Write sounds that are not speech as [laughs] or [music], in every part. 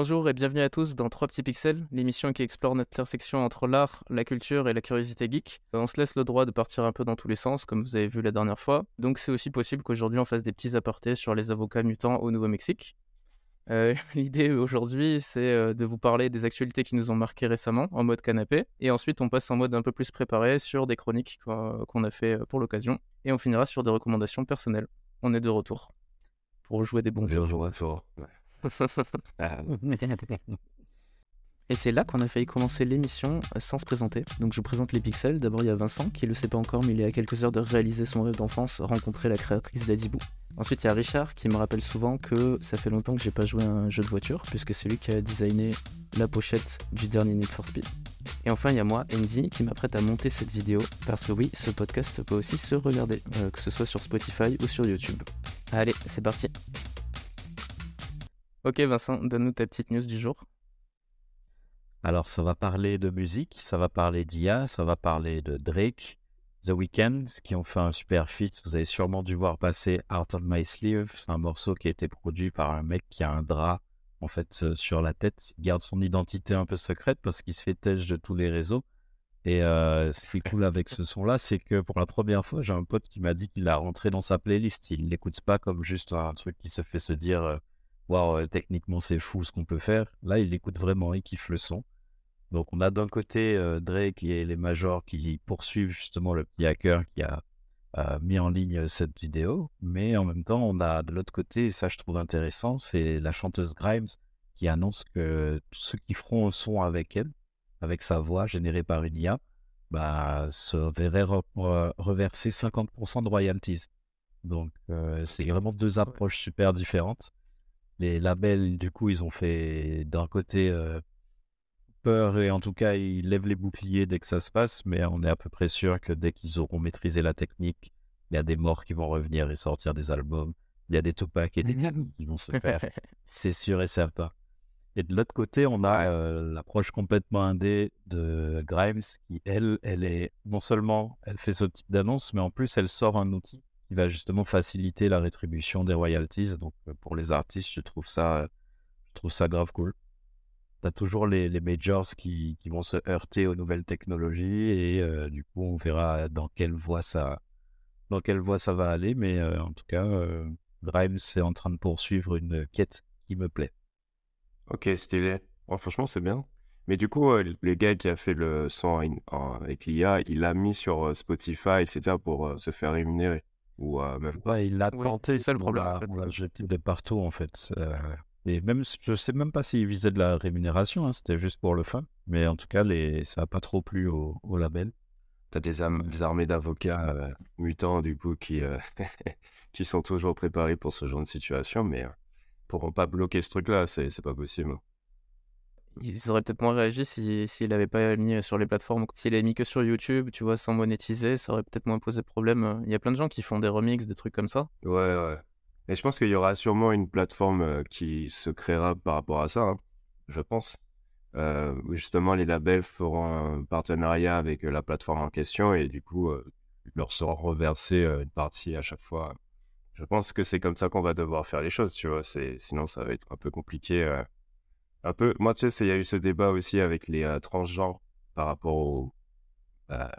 Bonjour et bienvenue à tous dans 3 petits pixels, l'émission qui explore notre intersection entre l'art, la culture et la curiosité geek. On se laisse le droit de partir un peu dans tous les sens, comme vous avez vu la dernière fois. Donc c'est aussi possible qu'aujourd'hui on fasse des petits apartés sur les avocats mutants au Nouveau-Mexique. Euh, [laughs] L'idée aujourd'hui, c'est euh, de vous parler des actualités qui nous ont marqué récemment en mode canapé. Et ensuite, on passe en mode un peu plus préparé sur des chroniques qu'on a fait euh, pour l'occasion. Et on finira sur des recommandations personnelles. On est de retour pour jouer des bons jeux. Ah. Et c'est là qu'on a failli commencer l'émission sans se présenter. Donc je vous présente les pixels. D'abord il y a Vincent qui le sait pas encore mais il est à quelques heures de réaliser son rêve d'enfance, rencontrer la créatrice d'Adibou. Ensuite il y a Richard qui me rappelle souvent que ça fait longtemps que j'ai pas joué à un jeu de voiture puisque c'est lui qui a designé la pochette du dernier Need for Speed. Et enfin il y a moi, Andy, qui m'apprête à monter cette vidéo parce que oui, ce podcast peut aussi se regarder, euh, que ce soit sur Spotify ou sur YouTube. Allez, c'est parti. Ok Vincent, donne-nous ta petite news du jour. Alors ça va parler de musique, ça va parler d'IA, ça va parler de Drake, The Weeknd, qui ont fait un super feat. Vous avez sûrement dû voir passer Out of My Sleeve. C'est un morceau qui a été produit par un mec qui a un drap en fait euh, sur la tête. Il garde son identité un peu secrète parce qu'il se fait têche de tous les réseaux. Et euh, ce qui est cool avec ce son-là, c'est que pour la première fois, j'ai un pote qui m'a dit qu'il l'a rentré dans sa playlist. Il l'écoute pas comme juste un truc qui se fait se dire euh, wow, techniquement c'est fou ce qu'on peut faire. Là, il écoute vraiment, il kiffe le son. Donc on a d'un côté euh, Drake et les majors qui poursuivent justement le petit hacker qui a euh, mis en ligne cette vidéo, mais en même temps on a de l'autre côté, et ça je trouve intéressant, c'est la chanteuse Grimes qui annonce que tous ceux qui feront un son avec elle, avec sa voix générée par une IA, bah, se verraient reverser 50% de royalties. Donc euh, c'est vraiment deux approches super différentes les labels, du coup, ils ont fait d'un côté euh, peur et en tout cas, ils lèvent les boucliers dès que ça se passe, mais on est à peu près sûr que dès qu'ils auront maîtrisé la technique, il y a des morts qui vont revenir et sortir des albums. Il y a des Tupac et des qui vont se [laughs] faire. C'est sûr et certain. Et de l'autre côté, on a euh, l'approche complètement indé de Grimes, qui, elle, elle est non seulement, elle fait ce type d'annonce, mais en plus, elle sort un outil qui va justement faciliter la rétribution des royalties. Donc euh, pour les artistes, je trouve ça, je trouve ça grave cool. Tu as toujours les, majors qui, qui, vont se heurter aux nouvelles technologies et euh, du coup on verra dans quelle voie ça, dans quelle voie ça va aller. Mais euh, en tout cas, Grimes est en train de poursuivre une quête qui me plaît. Ok, stylé. franchement, c'est bien. Mais du coup, le gars qui a fait le son avec l'IA, il l'a mis sur Spotify, etc. pour se faire rémunérer. Ou même pas. il l'a tenté. C'est le problème. On l'a jeté de partout en fait. Euh, et même, je sais même pas s'il visait de la rémunération. Hein, c'était juste pour le fun. Mais en tout cas, les... ça n'a pas trop plu au, au label. T'as des, des armées d'avocats euh, mutants du coup qui euh, [laughs] qui sont toujours préparés pour ce genre de situation, mais pourront pas bloquer ce truc-là. C'est pas possible ils auraient peut-être moins réagi s'il si, n'avait pas mis sur les plateformes. S'il avait mis que sur YouTube, tu vois, sans monétiser, ça aurait peut-être moins posé problème. Il y a plein de gens qui font des remixes, des trucs comme ça. Ouais, ouais. Et je pense qu'il y aura sûrement une plateforme euh, qui se créera par rapport à ça, hein, je pense. Euh, justement, les labels feront un partenariat avec euh, la plateforme en question et du coup, il leur sera reversé une partie à chaque fois. Je pense que c'est comme ça qu'on va devoir faire les choses, tu vois. Sinon, ça va être un peu compliqué un peu. Moi, tu sais, il y a eu ce débat aussi avec les euh, transgenres par rapport au, bah,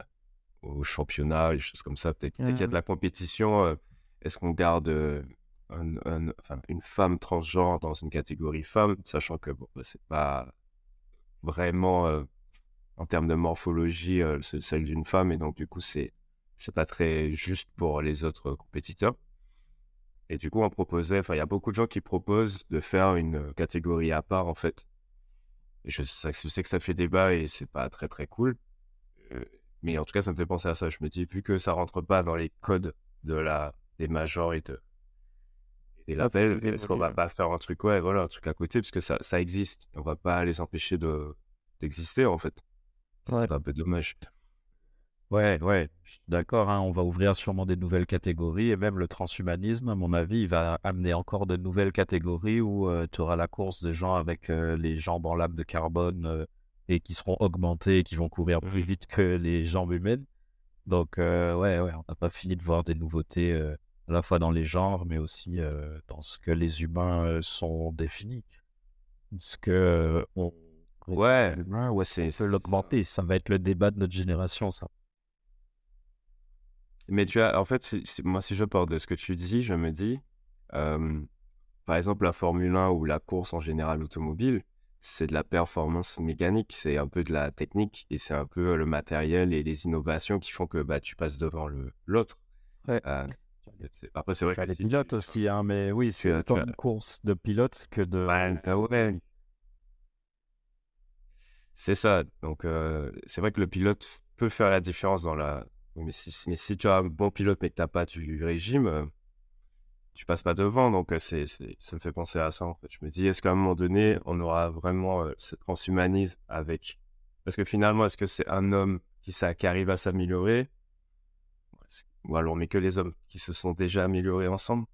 au championnat, les choses comme ça. Peut-être qu'il y a de la compétition. Euh, est-ce qu'on garde euh, une femme transgenre dans une catégorie femme, sachant que bon, bah, c'est pas vraiment en termes de morphologie celle d'une femme, et donc du coup, c'est c'est pas très juste pour les autres compétiteurs. Et du coup, on proposait, enfin, il y a beaucoup de gens qui proposent de faire une euh, catégorie à part, en fait. Et je sais, que ça fait débat et c'est pas très très cool. Euh, mais en tout cas, ça me fait penser à ça. Je me dis, vu que ça rentre pas dans les codes de la, des majors et, de, des labels, est-ce qu'on va pas faire un truc, ouais, voilà, un truc à côté, parce que ça, ça existe. On va pas les empêcher de, d'exister, en fait. C'est un peu dommage. Ouais, ouais, d'accord. Hein, on va ouvrir sûrement des nouvelles catégories et même le transhumanisme, à mon avis, il va amener encore de nouvelles catégories où euh, tu auras la course des gens avec euh, les jambes en lame de carbone euh, et qui seront augmentés et qui vont courir plus vite que les jambes humaines. Donc, ouais, ouais, on n'a pas fini de voir des nouveautés à la fois dans les genres, mais aussi dans ce que les humains sont définis. Est-ce que euh, on Ouais, ouais, c'est. peut l'augmenter? Ça va être le débat de notre génération, ça. Mais tu as, en fait, si- si- moi, si je pars de ce que tu dis, je me dis, euh, par exemple, la Formule 1 ou la course en général automobile, c'est de la performance mécanique, c'est un peu de la technique et c'est un peu le matériel et les innovations qui font que bah, tu passes devant le l'autre. Ouais. Euh, après, c'est vrai Tu as que les si pilotes tu- aussi, hein, mais oui, c'est autant as- une course de pilotes que de. Ouais, ah ouais. C'est ça. Donc, euh, c'est vrai que le pilote peut faire la différence dans la. Mais si, mais si tu as un bon pilote mais que tu n'as pas du régime, euh, tu passes pas devant. Donc, euh, c'est, ça me fait penser à ça, en fait. Je me dis, est-ce qu'à un moment donné, on aura vraiment euh, ce transhumanisme avec. Parce que finalement, est-ce que c'est un homme qui, arrive à s'améliorer? Ou alors, mais que les hommes qui se sont déjà améliorés ensemble?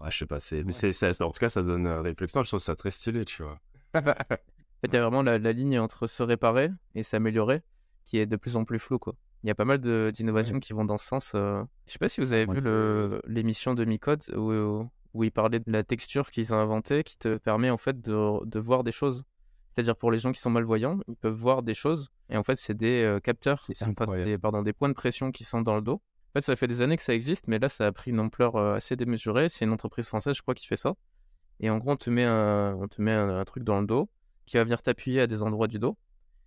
Ouais, je sais pas. C'est, mais c'est, c'est- en tout cas, ça donne euh, réflexion. Je trouve ça très stylé, tu vois. [laughs] En fait, il y a vraiment la, la ligne entre se réparer et s'améliorer qui est de plus en plus floue, quoi. Il y a pas mal d'innovations qui vont dans ce sens. euh. Je sais pas si vous avez vu l'émission de Micode où, où ils parlaient de la texture qu'ils ont inventée qui te permet en fait de, de voir des choses. C'est-à-dire pour les gens qui sont malvoyants, ils peuvent voir des choses et en fait c'est des euh, capteurs, enfin, des, pardon, des points de pression qui sont dans le dos. En fait, ça fait des années que ça existe, mais là ça a pris une ampleur euh, assez démesurée. C'est une entreprise française, je crois, qui fait ça. Et en gros, on te met un, on te met un, un truc dans le dos qui va venir t'appuyer à des endroits du dos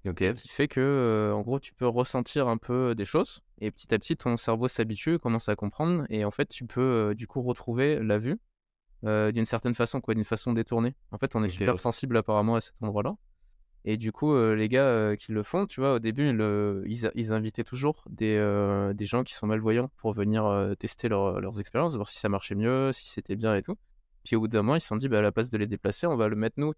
Ok. qui fait que, euh, en gros, tu peux ressentir un peu des choses et petit à petit, ton cerveau s'habitue, commence à comprendre et en fait, tu peux euh, du coup retrouver la vue euh, d'une certaine façon, quoi, d'une façon détournée. En fait, on est super sensible apparemment à cet endroit-là. Et du coup, les gars qui le font, tu vois, au début, le- ils, ils invitaient toujours des, des gens qui sont malvoyants pour venir tester leur- leurs expériences, voir si ça marchait mieux, si c'était bien et tout. Puis au bout d'un moment, ils se sont dit, bah, à la place de les déplacer, on va le mettre nous.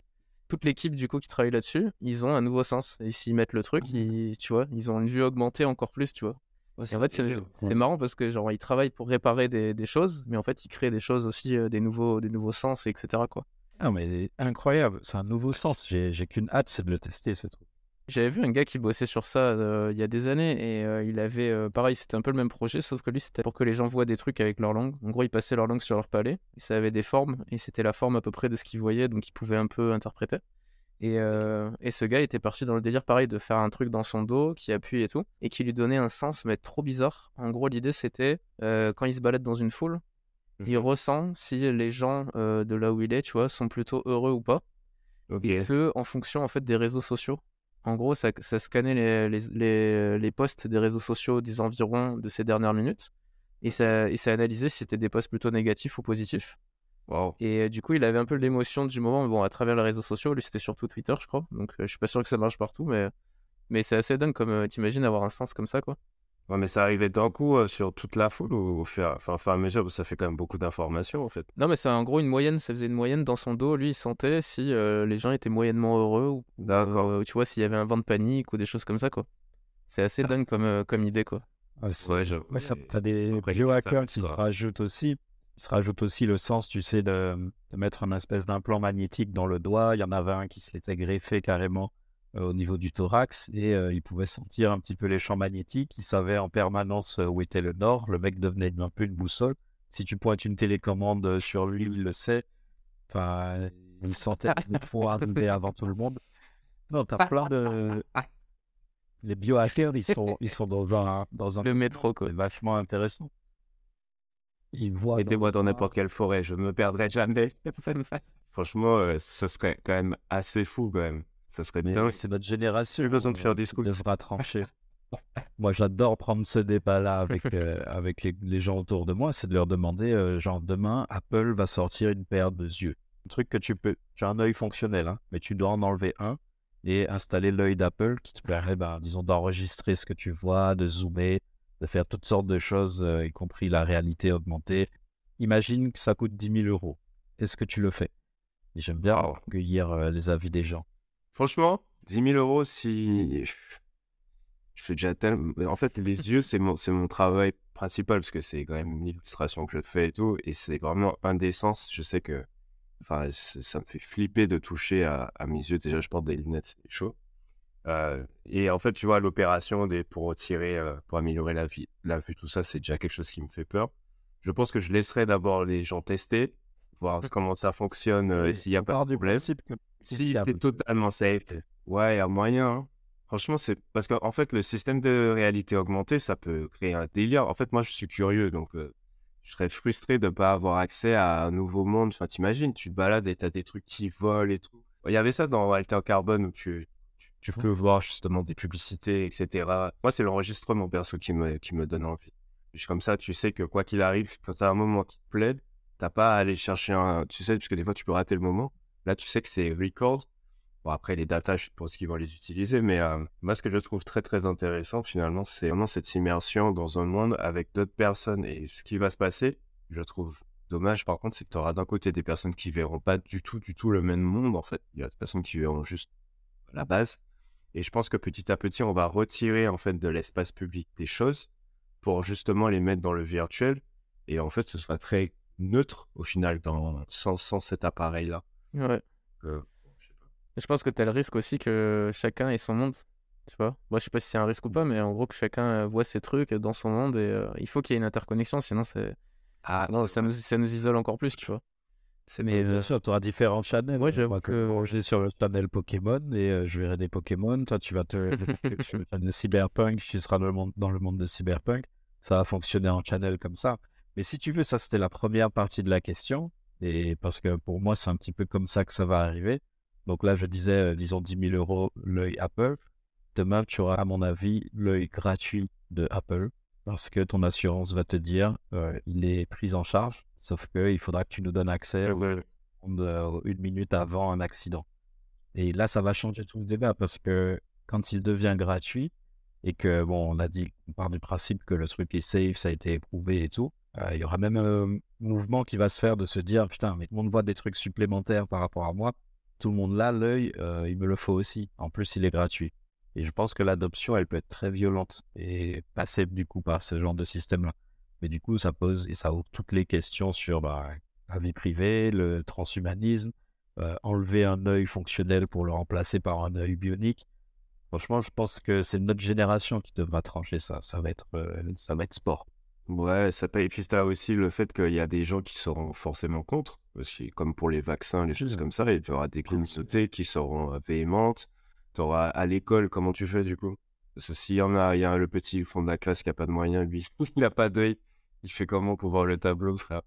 Toute l'équipe du coup qui travaille là-dessus, ils ont un nouveau sens. Et s'ils mettent le truc, ils, tu vois, ils ont une vue augmentée encore plus, tu vois. Et en fait, c'est marrant parce que genre ils travaillent pour réparer des, des choses, mais en fait ils créent des choses aussi, euh, des nouveaux, des nouveaux sens, etc. Quoi. Ah, mais incroyable, c'est un nouveau sens. J'ai qu'une hâte, c'est de le tester, ce truc. J'avais vu un gars qui bossait sur ça euh, il y a des années et euh, il avait, euh, pareil, c'était un peu le même projet, sauf que lui c'était pour que les gens voient des trucs avec leur langue. En gros, ils passaient leur langue sur leur palais, et ça avait des formes et c'était la forme à peu près de ce qu'ils voyaient, donc ils pouvaient un peu interpréter. Et, et ce gars était parti dans le délire pareil de faire un truc dans son dos qui appuie et tout, et qui lui donnait un sens mais trop bizarre. En gros, l'idée c'était quand il se balade dans une foule, il Mhm. ressent si les gens de là où il est, tu vois, sont plutôt heureux ou pas. Et que en fonction en fait des réseaux sociaux. En gros, ça, ça scannait les, les, les, les posts des réseaux sociaux des environs de ces dernières minutes. Et ça, et ça analysait si c'était des posts plutôt négatifs ou positifs. Wow. Et euh, du coup, il avait un peu l'émotion du moment, mais bon, à travers les réseaux sociaux. Lui, c'était surtout Twitter, je crois. Donc, euh, je suis pas sûr que ça marche partout, mais, mais c'est assez dingue comme, euh, t'imagines avoir un sens comme ça, quoi. Ouais, mais ça arrivait d'un coup euh, sur toute la foule ou au fur, enfin, au fur et à mesure, parce que ça fait quand même beaucoup d'informations en fait. Non, mais c'est en gros une moyenne, ça faisait une moyenne dans son dos. Lui, il sentait si euh, les gens étaient moyennement heureux ou, ou, euh, tu vois, s'il y avait un vent de panique ou des choses comme ça, quoi. C'est assez dingue comme, euh, comme idée, quoi. Ouais, c'est- Ouais, ça, t'as des après, biohackers ça- qui se rajoutent aussi. Ils se rajoutent aussi le sens, tu sais, de, de mettre un espèce d'implant magnétique dans le doigt. Il y en avait un qui se l'était greffé carrément au niveau du thorax et euh, il pouvait sentir un petit peu les champs magnétiques. Il savait en permanence euh, où était le nord. Le mec devenait un peu une boussole. Si tu pointes une télécommande euh, sur lui, il le sait. Enfin, il sentait trop arriver avant tout le monde. Non, t'as plein de. [laughs] Les biohackers, ils sont, ils sont dans un, dans un Le métro, quoi. c'est vachement intéressant. Ils voient. Mettez-moi dans n'importe quelle forêt, je me perdrai jamais. [laughs] Franchement, euh, ce serait quand même assez fou quand même. Ça serait dingue. c'est notre génération. Plus besoin de faire des scouts. devra trancher. [laughs] Moi, j'adore prendre ce débat-là avec, euh, [laughs] avec les, les gens autour de moi. C'est de leur demander, euh, genre, demain, Apple va sortir une paire de yeux. Un truc que tu peux. Tu as un œil fonctionnel, hein, mais tu dois en enlever un et installer l'œil d'Apple qui te permet, ben, disons, d'enregistrer ce que tu vois, de zoomer, de faire toutes sortes de choses, euh, y compris la réalité augmentée. Imagine que ça coûte 10 000 euros. Est-ce que tu le fais? Et j'aime bien recueillir euh, les avis des gens. Franchement, 10 000 euros, si. Je fais déjà tellement. En fait, les yeux, c'est mon, mon travail principal parce que c'est quand même une illustration que je fais et tout. Et c'est vraiment sens. Je sais que. Enfin, ça me fait flipper de toucher à, mes yeux. Déjà, je porte des lunettes, c'est chaud. Euh, et en fait, tu vois, l'opération pour retirer, euh, pour améliorer la, vie, la vue, tout ça, c'est déjà quelque chose qui me fait peur. Je pense que je laisserai d'abord les gens tester, voir comment ça fonctionne euh, et s'il n'y a On pas de problème. que Si c'est totalement safe, ouais, il y a moyen. hein. Franchement, c'est parce qu'en fait, le système de réalité augmentée, ça peut créer un délire. En fait, moi, je suis curieux, donc euh, je serais frustré de ne pas avoir accès à un nouveau monde. Enfin, t'imagines, tu te balades et t'as des trucs qui volent et tout. Il y avait ça dans Alter Carbone où tu, tu, tu peux voir justement des publicités, etc. Moi, c'est l'enregistrement perso qui me, qui me donne envie. Puis comme ça, tu sais que quoi qu'il arrive, quand t'as un moment qui te plaît, t'as pas à aller chercher un. Tu sais, parce que des fois, tu peux rater le moment. Là, tu sais que c'est record. Bon, après, les datas, je suppose qu'ils vont les utiliser, mais euh, moi, ce que je trouve très, très intéressant, finalement, c'est vraiment cette immersion dans un monde avec d'autres personnes. Et ce qui va se passer, je trouve dommage, par contre, c'est que tu auras d'un côté des personnes qui verront pas du tout, du tout le même monde, en fait. Il y a des personnes qui verront juste la base. Et je pense que petit à petit, on va retirer, en fait, de l'espace public des choses pour justement les mettre dans le virtuel. Et en fait, ce sera très neutre, au final, dans, sans, sans cet appareil-là. Ouais. Euh, je sais pas. Je pense que tu as le risque aussi que chacun ait son monde. Tu vois Moi, je sais pas si c'est un risque ou pas, mais en gros, que chacun euh, voit ses trucs dans son monde et euh, il faut qu'il y ait une interconnexion, sinon c'est. Ah, Non, ça nous, ça nous isole encore plus, tu vois. c'est mais, Bien euh, sûr, tu auras différents channels. Moi, que- quand je vais sur le channel Pokémon et euh, je verrai des Pokémon. Toi, tu vas te sur le channel Cyberpunk, tu seras dans le monde, dans le monde de Cyberpunk. Ça va fonctionner en channel comme ça. Mais si tu veux, ça, c'était la première partie de la question. Et parce que pour moi, c'est un petit peu comme ça que ça va arriver. Donc là, je disais, euh, disons 10 000 euros l'œil Apple. Demain, tu auras, à mon avis, l'œil gratuit de Apple. Parce que ton assurance va te dire, euh, il est pris en charge. Sauf qu'il faudra que tu nous donnes accès Ouais, monde, euh, une minute avant un accident. Et là, ça va changer tout le débat parce que quand il devient gratuit et que, bon, on a dit, on part du principe que le truc est safe, ça a été éprouvé et tout, il y aura même un mouvement qui va se faire de se dire, putain, mais tout le monde voit des trucs supplémentaires par rapport à moi. Tout le monde là, l'œil, euh, il me le faut aussi. En plus, il est gratuit. Et je pense que l'adoption, elle peut être très violente et passer du coup par ce genre de système-là. Mais du coup, ça pose et ça ouvre toutes les questions sur bah, la vie privée, le transhumanisme, euh, enlever un œil fonctionnel pour le remplacer par un œil bionique. Franchement, je pense que c'est notre génération qui devra trancher ça. Ça va être, euh, ça va être sport. Ouais, ça paye. Et puis, t'as aussi le fait qu'il y a des gens qui seront forcément contre, aussi, comme pour les vaccins, les choses comme ça. Et tu auras des communautés qui seront euh, véhémentes. Tu auras à l'école, comment tu fais du coup? Parce que s'il y en a, il y a le petit fond de la classe qui a pas de moyens, lui, [laughs] il n'a pas d'œil. Il fait comment pour voir le tableau, frère?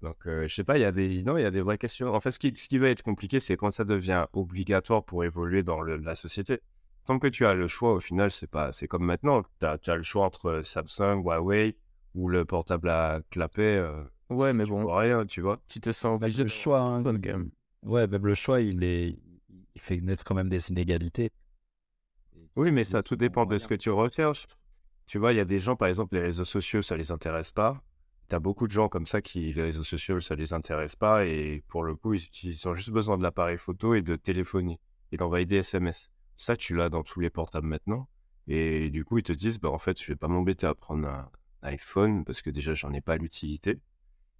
Donc, euh, je sais pas, il y a des, non, il y a des vraies questions. En fait, ce qui, ce qui va être compliqué, c'est quand ça devient obligatoire pour évoluer dans le- la société. Tant que tu as le choix, au final, c'est pas, c'est comme maintenant. Tu as, le choix entre Samsung, Huawei ou le portable à clapet. euh, Ouais, mais tu bon, vois rien, tu vois. tu te sens obligé le choix, hein. Ouais, même le choix, il est, il fait naître quand même des inégalités. Oui, mais ça tout dépend de ce que tu recherches. Tu vois, il y a des gens, par exemple, les réseaux sociaux, ça les intéresse pas. Tu as beaucoup de gens comme ça qui, les réseaux sociaux, ça les intéresse pas. Et pour le coup, ils, ils ont juste besoin de l'appareil photo et de téléphonie et d'envoyer des SMS. Ça, tu l'as dans tous les portables maintenant. Et du coup, ils te disent, bah, en fait, je vais pas m'embêter à prendre un iPhone parce que déjà, j'en ai pas l'utilité.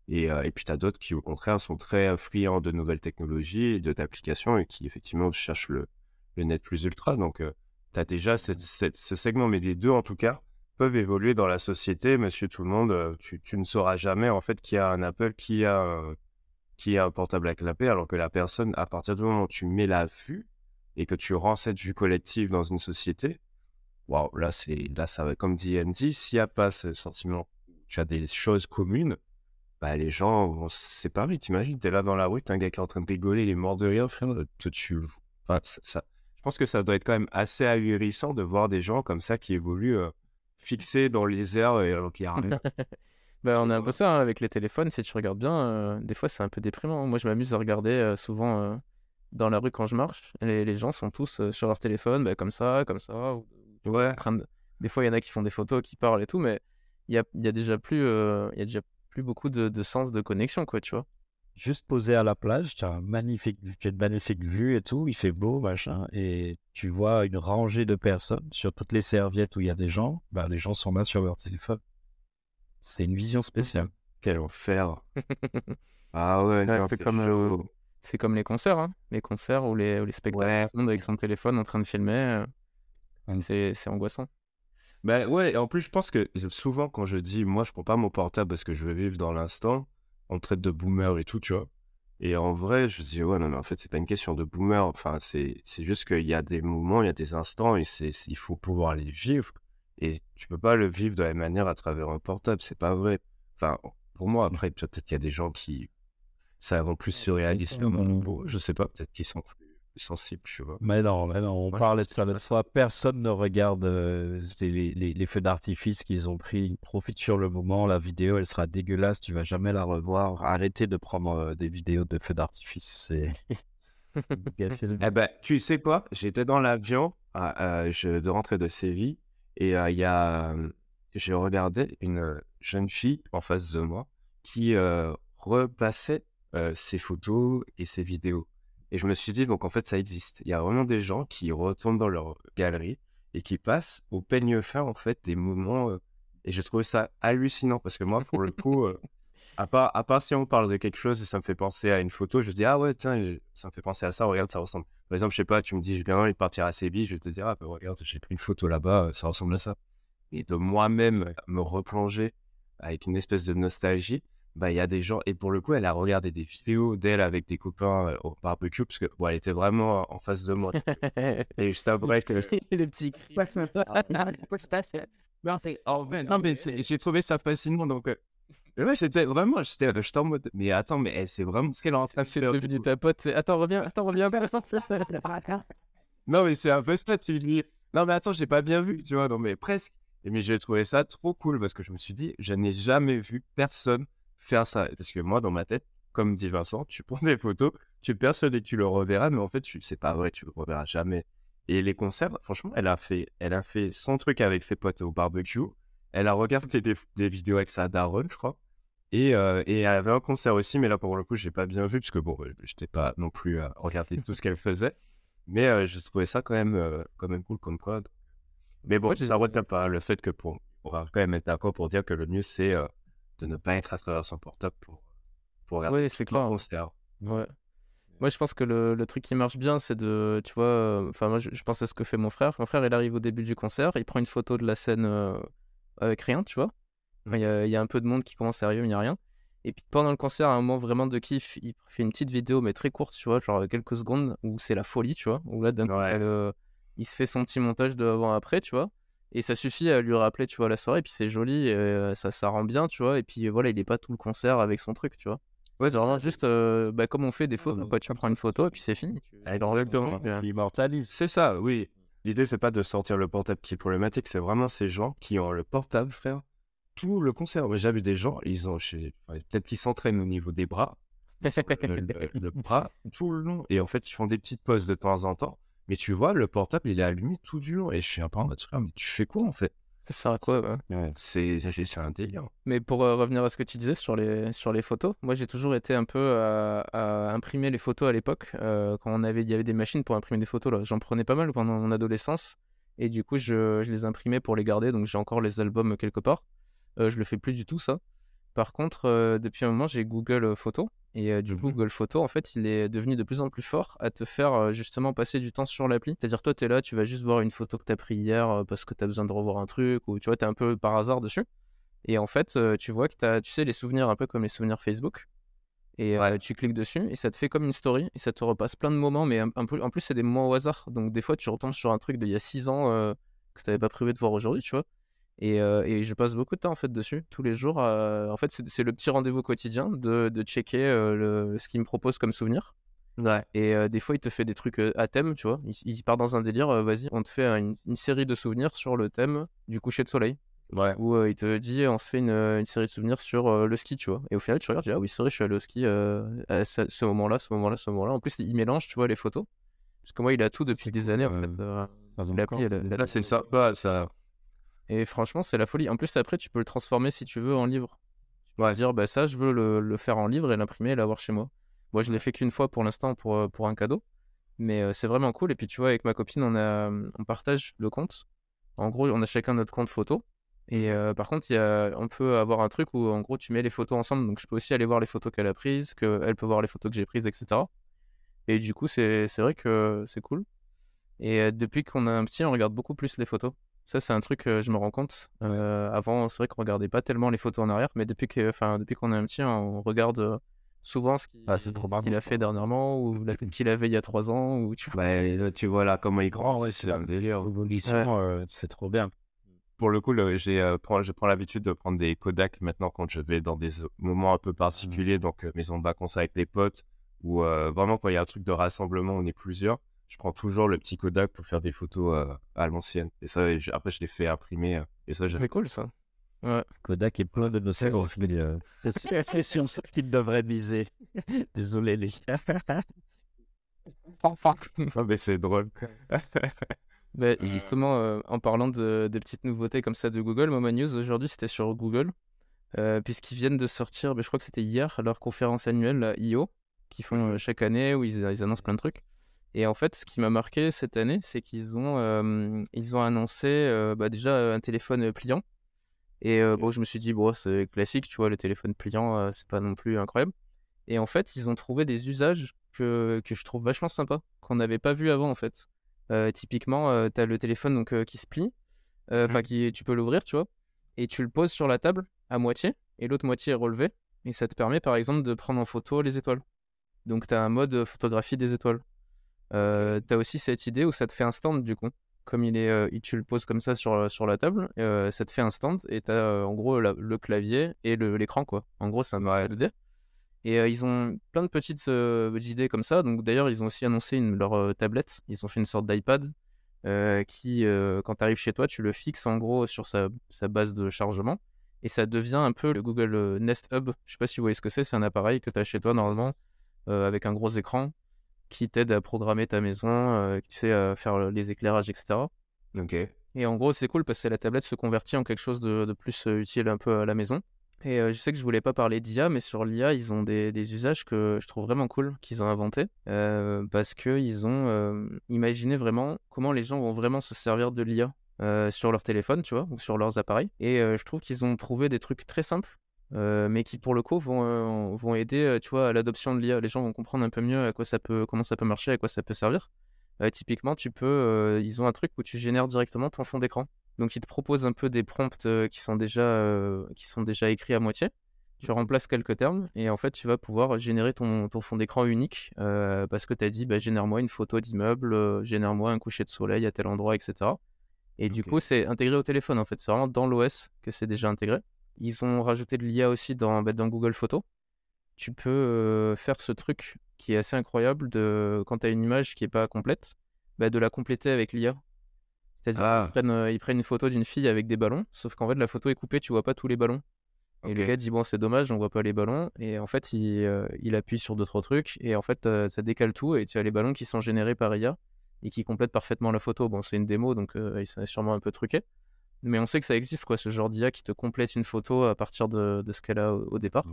Et, euh, et puis, tu as d'autres qui, au contraire, sont très friands de nouvelles technologies et de- d'applications et qui, effectivement, cherchent le, le net plus ultra. Donc, tu as déjà ce segment, mais les deux, en tout cas, peuvent évoluer dans la société. Monsieur tout le monde, euh, tu, tu ne sauras jamais, en fait, qui a un Apple, qui a, un- qui a un portable à clapet, alors que la personne, à partir du moment où tu mets la vue et que tu rends cette vue collective dans une société, waouh, là, c'est, là, ça va, comme dit Andy, s'il n'y a pas ce sentiment, tu as des choses communes, bah, les gens vont se séparer. T'imagines, t'es là dans la rue, t'as un gars qui est en train de rigoler, il est mort de rire, frère, tu, enfin, ça, ça- je pense que ça doit être quand même assez ahurissant de voir des gens comme ça qui évoluent euh, fixés dans les airs et alors qu'il n'y a rien. [laughs] Bah, on a un peu ça hein, avec les téléphones. Si tu regardes bien, euh, des fois c'est un peu déprimant. Moi, je m'amuse à regarder euh, souvent euh, dans la rue quand je marche. Les, les gens sont tous euh, sur leur téléphone, bah, comme ça, comme ça. ou- Ouais. en train de- Des fois, il y en a qui font des photos, qui parlent et tout, mais il y a, il y a déjà plus, euh, il y a déjà plus beaucoup de, de sens de connexion, quoi, tu vois. Juste posé à la plage, tu as un magnifique, tu as une magnifique vue et tout, il fait beau, machin, et tu vois une rangée de personnes sur toutes les serviettes où il y a des gens, bah, les gens sont là sur leur téléphone. C'est une vision spéciale. [laughs] Quel enfer. ah ouais, non, c'est comme, chaud. C'est comme les concerts, hein. Les concerts ou les, ou les spectacles. Ouais. Tout le monde avec son téléphone en train de filmer. Mm. c'est c'est angoissant. Ben ouais, et en plus, je pense que souvent, quand je dis, moi, je prends pas mon portable parce que je veux vivre dans l'instant, on traite de boomer et tout, tu vois. Et en vrai, je dis, ouais, non, mais en fait, c'est pas une question de boomer. Enfin, c'est, c'est juste qu'il y a des moments, il y a des instants, et c'est, il faut pouvoir les vivre. Et tu peux pas le vivre de la même manière à travers un portable, c'est pas vrai. Enfin, pour moi, après, peut-être qu'il y a des gens qui, ça rend plus surréaliste. Bon, je sais pas, peut-être qu'ils sont plus sensibles, tu vois. Mais non, mais non, on parlait de ça l'autre fois. Personne ne regarde euh, les, les- les feux d'artifice qu'ils ont pris. Ils profitent sur le moment. La vidéo, elle sera dégueulasse. Tu vas jamais la revoir. Arrêtez de prendre euh, des vidéos de feux d'artifice. C'est. [laughs] [laughs] Eh ben, tu sais quoi? J'étais dans l'avion, euh, je de rentrer de Séville, et euh, il y a, j'ai regardé une jeune fille en face de moi qui repassait ses photos et ses vidéos. Et je me suis dit, donc en fait, ça existe. Il y a vraiment des gens qui retournent dans leur galerie et qui passent au peigne fin, en fait, des moments. et j'ai trouvé ça hallucinant parce que moi, pour le coup, à part, à part si on parle de quelque chose et ça me fait penser à une photo, je dis, ah ouais, tiens, ça me fait penser à ça, regarde, ça ressemble. Par exemple, je sais pas, tu me dis, j'ai bien envie de partir à Séville, je vais te dire, ah bah, regarde, j'ai pris une photo là-bas, euh, ça ressemble à ça. Et de moi-même me replonger avec une espèce de nostalgie, bah, il y a des gens, et pour le coup, elle a regardé des vidéos d'elle avec des copains euh, au barbecue, parce que, bon, elle était vraiment en face de moi. [laughs] Et juste après que. [laughs] les petits cris. Non, mais c'est- j'ai trouvé ça fascinant. Donc, euh, ouais, j'étais vraiment, j'étais en mode, mais attends, mais elle, c'est vraiment ce qu'elle est en train de C'est faire. devenu ta pote. Attends, reviens, attends, reviens. [laughs] Non, mais c'est un peu ça, tu lui dis, non, mais attends, j'ai pas bien vu, tu vois, non, mais presque. Et mais j'ai trouvé ça trop cool parce que je me suis dit, je n'ai jamais vu personne faire ça. Parce que moi, dans ma tête, comme dit Vincent, tu [laughs] prends des photos, tu es persuadé que tu le reverras, mais en fait, tu... c'est pas vrai, tu le reverras jamais. Et les concerts, franchement, elle a fait, elle a fait son truc avec ses potes au barbecue. Elle a regardé des, des vidéos avec sa daronne, je crois. Et, euh, et elle avait un concert aussi, mais là, pour le coup, j'ai pas bien vu, parce que bon, euh, j'étais pas non plus à regarder tout ce qu'elle faisait. Mais euh, je trouvais ça quand même, euh, quand même cool comme quoi. Mais bon, Ouais, ça retient pas le fait que pour, on va quand même être d'accord pour dire que le mieux, c'est de ne pas être à travers son portable pour, pour regarder Ouais, c'est clair. concert. Ouais. Moi, je pense que le, le truc qui marche bien, c'est de, tu vois, euh, enfin, moi, je, je pense à ce que fait mon frère. Mon frère, il arrive au début du concert, il prend une photo de la scène euh, avec rien, tu vois. Mmh. Il y, a, il y a un peu de monde qui commence à arriver, mais il n'y a rien. Et puis pendant le concert, à un moment vraiment de kiff, il fait une petite vidéo, mais très courte, tu vois, genre quelques secondes, où c'est la folie, tu vois. Où là, d'un coup, Ouais. elle, euh, il se fait son petit montage de avant-après, tu vois. Et ça suffit à lui rappeler, tu vois, la soirée. Et puis c'est joli, et, euh, ça, ça rend bien, tu vois. Et puis voilà, il est pas tout le concert avec son truc, tu vois. Ouais, C'est vraiment juste euh, bah, comme on fait des photos, quoi. Tu prends une photo et puis c'est fini. Exactement. Ouais. Il immortalise. C'est ça, oui. L'idée, c'est pas de sortir le portable qui est problématique, c'est vraiment ces gens qui ont le portable, frère, tout le concert. J'ai vu des gens, ils ont, peut-être qu'ils s'entraînent au niveau des bras, [laughs] le, le- le bras tout le long, et en fait, ils font des petites pauses de temps en temps. Mais tu vois, le portable, il est allumé tout du long, et je suis un peu en mode, mais tu fais quoi en fait? Ça sert à quoi ouais. C'est un délire. Mais pour euh, revenir à ce que tu disais sur les, sur les photos, moi j'ai toujours été un peu à, à imprimer les photos à l'époque. euh, quand on avait, il y avait des machines pour imprimer des photos, là. J'en prenais pas mal pendant mon adolescence. Et du coup, je, je les imprimais pour les garder. Donc j'ai encore les albums quelque part. Euh, je le fais plus du tout, ça. Par contre, euh, depuis un moment, j'ai Google Photos. Et euh, du coup, Mhm. Google Photos, en fait, il est devenu de plus en plus fort à te faire euh, justement passer du temps sur l'appli. C'est-à-dire, toi, tu es là, tu vas juste voir une photo que tu as prise hier euh, parce que tu as besoin de revoir un truc, ou tu vois, tu es un peu par hasard dessus. Et en fait, tu vois que tu as, tu sais, les souvenirs un peu comme les souvenirs Facebook. Et tu cliques dessus et ça te fait comme une story et ça te repasse plein de moments, mais un, un peu, en plus, c'est des moments au hasard. Donc, des fois, tu retombes sur un truc d'il y a 6 ans que tu n'avais pas prévu de voir aujourd'hui, tu vois. Et, euh, et je passe beaucoup de temps en fait dessus, tous les jours. euh, en fait, c'est le petit rendez-vous quotidien de, de checker euh, le, ce qu'il me propose comme souvenir. Ouais. Et des fois, il te fait des trucs à thème, tu vois. Il, il part dans un délire, vas-y, on te fait une, une série de souvenirs sur le thème du coucher de soleil. Ouais. Où il te dit, on se fait une, une série de souvenirs sur le ski, tu vois. Et au final, tu regardes, tu dis, ah oui, c'est vrai, je suis allé au ski à ce, ce moment-là, ce moment-là, ce moment-là. En plus, il mélange, tu vois, les photos. Parce que moi, il a tout depuis des cool, années, en fait. Ça elle- Là, c'est sympa, ça. Et franchement, c'est la folie. En plus, après, tu peux le transformer si tu veux en livre. Tu peux Ouais. dire, bah ça, je veux le, le faire en livre et l'imprimer et l'avoir chez moi. Moi, je l'ai fait qu'une fois pour l'instant pour, euh, pour un cadeau. Mais euh, c'est vraiment cool. Et puis, tu vois, avec ma copine, on, a, on partage le compte. En gros, on a chacun notre compte photo. Et euh, par contre, y a, on peut avoir un truc où, en gros, tu mets les photos ensemble. Donc, je peux aussi aller voir les photos qu'elle a prises, qu'elle peut voir les photos que j'ai prises, etc. Et du coup, c'est vrai que c'est cool. Et euh, depuis qu'on a un petit, on regarde beaucoup plus les photos. Ça, c'est un truc que je me rends compte. Euh, avant, c'est vrai qu'on regardait pas tellement les photos en arrière, mais depuis que, enfin, depuis qu'on est un petit, on regarde euh, souvent ce qu'il Ah, c'est trop marrant. qu'il a fait dernièrement ou la tête qu'il avait il y a trois ans. Ou tu vois. Bah, là, tu vois là comment il grandit, ouais, c'est un délire. L'évolution, euh, c'est trop bien. Pour le coup, j'ai, euh, prends- je prends l'habitude de prendre des Kodak maintenant quand je vais dans des moments un peu particuliers, donc euh, maison de vacances avec des potes, ou euh, vraiment quand il y a un truc de rassemblement, on est plusieurs. Je prends toujours le petit Kodak pour faire des photos euh, à l'ancienne. Et ça, je- après, je les fais imprimer. euh, et ça, je... C'est cool ça. Kodak est plein de mais, euh, C'est sur- [laughs] c'est sur ça qu'il devrait miser. [laughs] Désolé, les gars. [laughs] Ah, mais c'est drôle. Bah, justement, euh, en parlant de, des petites nouveautés comme ça de Google, moi, ma news aujourd'hui, c'était sur Google, euh, puisqu'ils viennent de sortir, bah, je crois que c'était hier, leur conférence annuelle, la IO, qu'ils font euh, chaque année, où ils, ils annoncent plein de trucs. Et en fait, ce qui m'a marqué cette année, c'est qu'ils ont, euh, ils ont annoncé euh, bah, déjà un téléphone pliant. Et euh, bon, je me suis dit, bon, c'est classique, tu vois, le téléphone pliant, c'est pas non plus incroyable. Et en fait, ils ont trouvé des usages que, que je trouve vachement sympas, qu'on n'avait pas vu avant, en fait. Typiquement, tu as le téléphone donc, qui se plie, enfin, qui tu peux l'ouvrir, tu vois, et tu le poses sur la table à moitié, et l'autre moitié est relevée, et ça te permet par exemple de prendre en photo les étoiles. Donc tu as un mode photographie des étoiles. Euh, tu as aussi cette idée où ça te fait un stand du coup. Comme il est, euh, tu le poses comme ça sur, sur la table, euh, ça te fait un stand et tu as en gros la- le clavier et l'écran quoi. En gros, c'est un Ouais. 2D. Et ils ont plein de petites idées comme ça. Donc d'ailleurs, ils ont aussi annoncé une, leur tablette. Ils ont fait une sorte d'iPad qui, quand tu arrives chez toi, tu le fixes en gros sur sa, sa base de chargement. Et ça devient un peu le Google Nest Hub. Je sais pas si vous voyez ce que c'est. C'est un appareil que tu as chez toi normalement euh, avec un gros écran qui t'aide à programmer ta maison, euh, qui te fait euh, faire les éclairages, etc. Ok. Et en gros, c'est cool parce que la tablette se convertit en quelque chose de, de plus euh, utile un peu à la maison. Et euh, je sais que je voulais pas parler d'IA, mais sur l'IA, ils ont des, des usages que je trouve vraiment cool qu'ils ont inventés. euh, parce qu'ils ont euh, imaginé vraiment comment les gens vont vraiment se servir de l'IA euh, sur leur téléphone, tu vois, ou sur leurs appareils. Et euh, je trouve qu'ils ont trouvé des trucs très simples. Euh, mais qui pour le coup vont, euh, vont aider euh, tu vois, à l'adoption de l'IA. Les gens vont comprendre un peu mieux à quoi ça peut, comment ça peut marcher, à quoi ça peut servir. Euh, typiquement, tu peux, ils ont un truc où tu génères directement ton fond d'écran. Donc, ils te proposent un peu des prompts qui sont déjà, qui sont déjà écrits à moitié. Tu remplaces quelques termes et en fait, tu vas pouvoir générer ton, ton fond d'écran unique parce que tu as dit, bah, génère-moi une photo d'immeuble, génère-moi un coucher de soleil à tel endroit, etc. Et du coup, c'est intégré au téléphone en fait. C'est vraiment dans l'OS que c'est déjà intégré. Ils ont rajouté de l'IA aussi dans, bah, dans Google Photos. Tu peux euh, faire ce truc qui est assez incroyable de quand tu as une image qui est pas complète, bah, de la compléter avec l'IA. C'est-à-dire Ah. qu'ils prennent, euh, ils prennent une photo d'une fille avec des ballons, sauf qu'en fait la photo est coupée, tu vois pas tous les ballons. Et le gars dit bon c'est dommage, on voit pas les ballons. Et en fait il, euh, il appuie sur d'autres trucs et en fait euh, ça décale tout et tu as les ballons qui sont générés par IA et qui complètent parfaitement la photo. Bon c'est une démo donc euh, c'est sûrement un peu truqué. Mais on sait que ça existe quoi, ce genre d'IA qui te complète une photo à partir de, de ce qu'elle a au, au départ.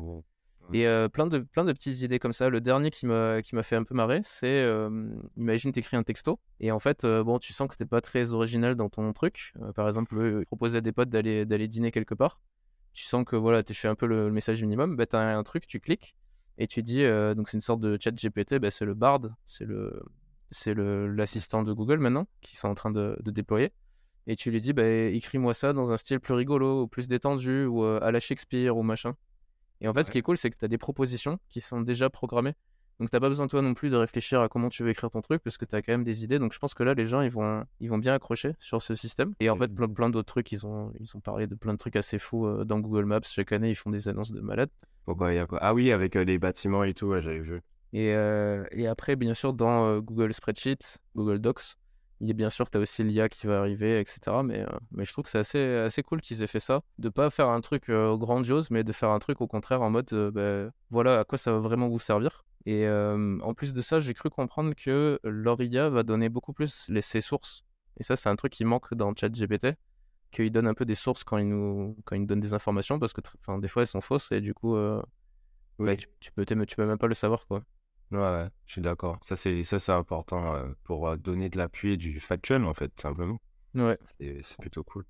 Et euh, plein, de, plein de petites idées comme ça. Le dernier qui m'a fait un peu marrer, c'est euh, imagine t'écris un texto et en fait euh, bon tu sens que t'es pas très original dans ton truc. Euh, par exemple proposer à des potes d'aller dîner quelque part. Tu sens que voilà t'es fait un peu le, le message minimum. Bah t'as un, truc, tu cliques et tu dis donc c'est une sorte de chat GPT. Bah, c'est le Bard, c'est le c'est le l'assistant de Google maintenant qui sont en train de, de déployer. Et tu lui dis bah écris-moi ça dans un style plus rigolo ou plus détendu ou euh, à la Shakespeare ou machin. Et en fait, ce qui est cool, c'est que tu as des propositions qui sont déjà programmées. Donc, tu pas besoin, toi non plus, de réfléchir à comment tu veux écrire ton truc, parce que tu as quand même des idées. Donc, je pense que là, les gens, ils vont, ils vont bien accrocher sur ce système. Et en fait, plein, plein d'autres trucs, ils ont, ils ont parlé de plein de trucs assez fous euh, dans Google Maps. Chaque année, ils font des annonces de malades. Pourquoi il y a quoi? Ah oui, avec euh, les bâtiments et tout, ouais, j'avais vu. Et, euh, et après, bien sûr, dans euh, Google Spreadsheet, Google Docs, a bien sûr, tu as aussi l'IA qui va arriver, etc. Mais, euh, mais je trouve que c'est assez, assez cool qu'ils aient fait ça. De pas faire un truc euh, grandiose, mais de faire un truc au contraire en mode, euh, bah, voilà à quoi ça va vraiment vous servir. Et en plus de ça, j'ai cru comprendre que leur IA va donner beaucoup plus les, ses sources. Et ça, c'est un truc qui manque dans ChatGPT, qu'il donne un peu des sources quand il nous, quand il donne des informations, parce que des fois, elles sont fausses, et du coup, euh, Oui. bah, tu, tu peux, tu peux même pas le savoir, quoi. Ouais, ouais, je suis d'accord. Ça, c'est ça, c'est important euh, pour euh, donner de l'appui et du factuel, en fait, simplement. Ouais. C'est c'est plutôt cool.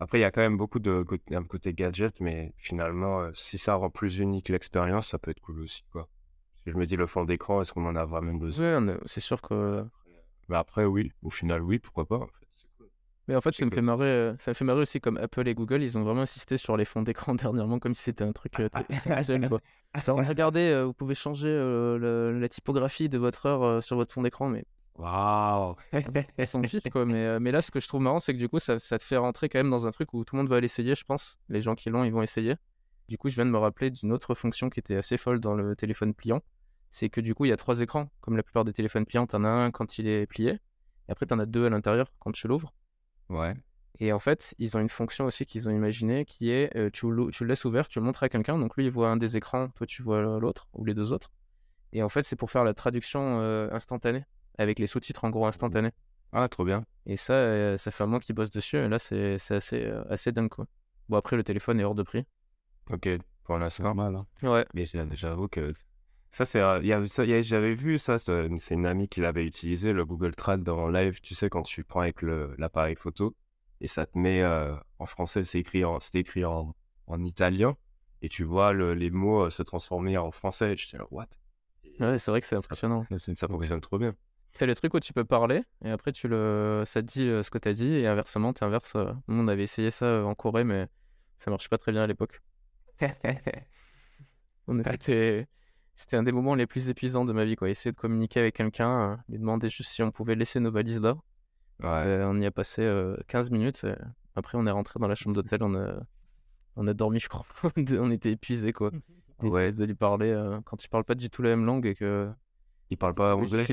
Après, il y a quand même beaucoup de côté, un côté gadget, mais finalement, euh, si ça rend plus unique l'expérience, ça peut être cool aussi, quoi. Si je me dis le fond d'écran, est-ce qu'on en a vraiment besoin? Ouais, on est- c'est sûr que Mais après, oui, au final, oui, pourquoi pas, en fait. Mais en fait, ça me fait marrer, euh, ça me fait marrer aussi comme Apple et Google, ils ont vraiment insisté sur les fonds d'écran [laughs] dernièrement, comme si c'était un truc euh, [laughs] quoi. Alors, regardez, euh, vous pouvez changer euh, le- la typographie de votre heure euh, sur votre fond d'écran, mais Waouh ils s'en fichent, [laughs] quoi. Mais, euh, mais là, ce que je trouve marrant, c'est que du coup, ça, ça te fait rentrer quand même dans un truc où tout le monde va l'essayer, je pense. Les gens qui l'ont, ils vont essayer. Du coup, je viens de me rappeler d'une autre fonction qui était assez folle dans le téléphone pliant. C'est que du coup, il y a trois écrans. Comme la plupart des téléphones pliants, t'en as un quand il est plié. Et après, t'en as deux à l'intérieur quand tu l'ouvres. Ouais. Et en fait, ils ont une fonction aussi qu'ils ont imaginée qui est euh, tu, le laisses ouvert, tu le montres à quelqu'un. Donc lui, il voit un des écrans, toi, tu vois l'autre ou les deux autres. Et en fait, c'est pour faire la traduction euh, instantanée avec les sous-titres en gros instantanés. Ah, trop bien. Et ça, euh, ça fait un mois qu'ils bossent dessus. Et là, c'est c'est assez, euh, assez dingue quoi. Bon, après, le téléphone est hors de prix. Ok, pour C'est l'instant. normal. Hein. Ouais. Mais j'ai- j'avoue que ça, c'est. euh, il y a- ça, il y a- J'avais vu ça, c'est c'est une amie qui l'avait utilisé, le Google Trad dans live. Tu sais, quand tu prends avec le- l'appareil photo et ça te met euh, en français, c'est écrit en, c'était écrit en, en italien et tu vois le- les mots euh, se transformer en français. Et j'étais là, what? Ouais, c'est vrai que c'est impressionnant. Ça fonctionne trop bien. C'est le truc où tu peux parler et après tu le, ça te dit euh, ce que tu as dit et inversement, tu inverses. euh, Nous, on avait essayé ça euh, en Corée, mais ça marchait pas très bien à l'époque. [laughs] On a- C'était un des moments les plus épuisants de ma vie, quoi. Essayer de communiquer avec quelqu'un, euh, lui demander juste si on pouvait laisser nos valises là. Ouais. Euh, on y a passé euh, 15 minutes. et Après, on est rentré dans la chambre d'hôtel, on a, on a dormi, je crois. [laughs] on était épuisés, quoi. [laughs] Ouais. De lui parler euh, quand tu parles pas du tout la même langue et que. Ils parlent pas anglais?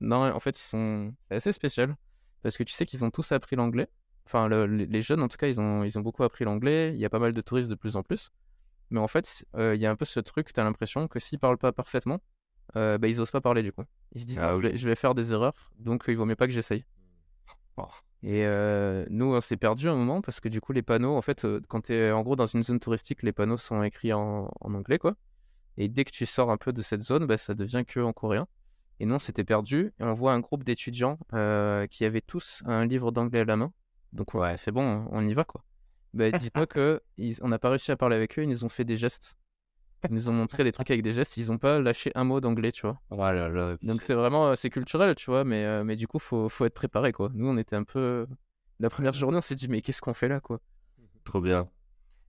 Non, en fait, ils sont. C'est assez spécial. Parce que tu sais qu'ils ont tous appris l'anglais. Enfin, le- les les jeunes, en tout cas, ils ont, ils ont beaucoup appris l'anglais. Il y a pas mal de touristes de plus en plus. Mais en fait, euh, il y a un peu ce truc, tu as l'impression que s'ils parlent pas parfaitement, euh, bah, ils osent pas parler du coup. Ils se disent, Ah oui. je, vais, je vais faire des erreurs, donc il vaut mieux pas que j'essaye. Oh. Et euh, nous, on s'est perdu un moment parce que du coup, les panneaux, en fait, euh, quand tu es en gros dans une zone touristique, les panneaux sont écrits en, en anglais, quoi. Et dès que tu sors un peu de cette zone, bah, ça devient que en coréen. Et nous, on s'était perdu et on voit un groupe d'étudiants euh, qui avaient tous un livre d'anglais à la main. Donc, ouais, c'est bon, on y va, quoi. Bah, dis-toi que ils- on n'a pas réussi à parler avec eux, ils nous ont fait des gestes. Ils nous ont montré des trucs avec des gestes, ils n'ont pas lâché un mot d'anglais, tu vois. Oh là là. Donc c'est vraiment, euh, c'est culturel, tu vois, mais, euh, mais du coup, faut, faut être préparé, quoi. Nous, on était un peu... La première journée, on s'est dit, mais qu'est-ce qu'on fait là, quoi? Trop bien.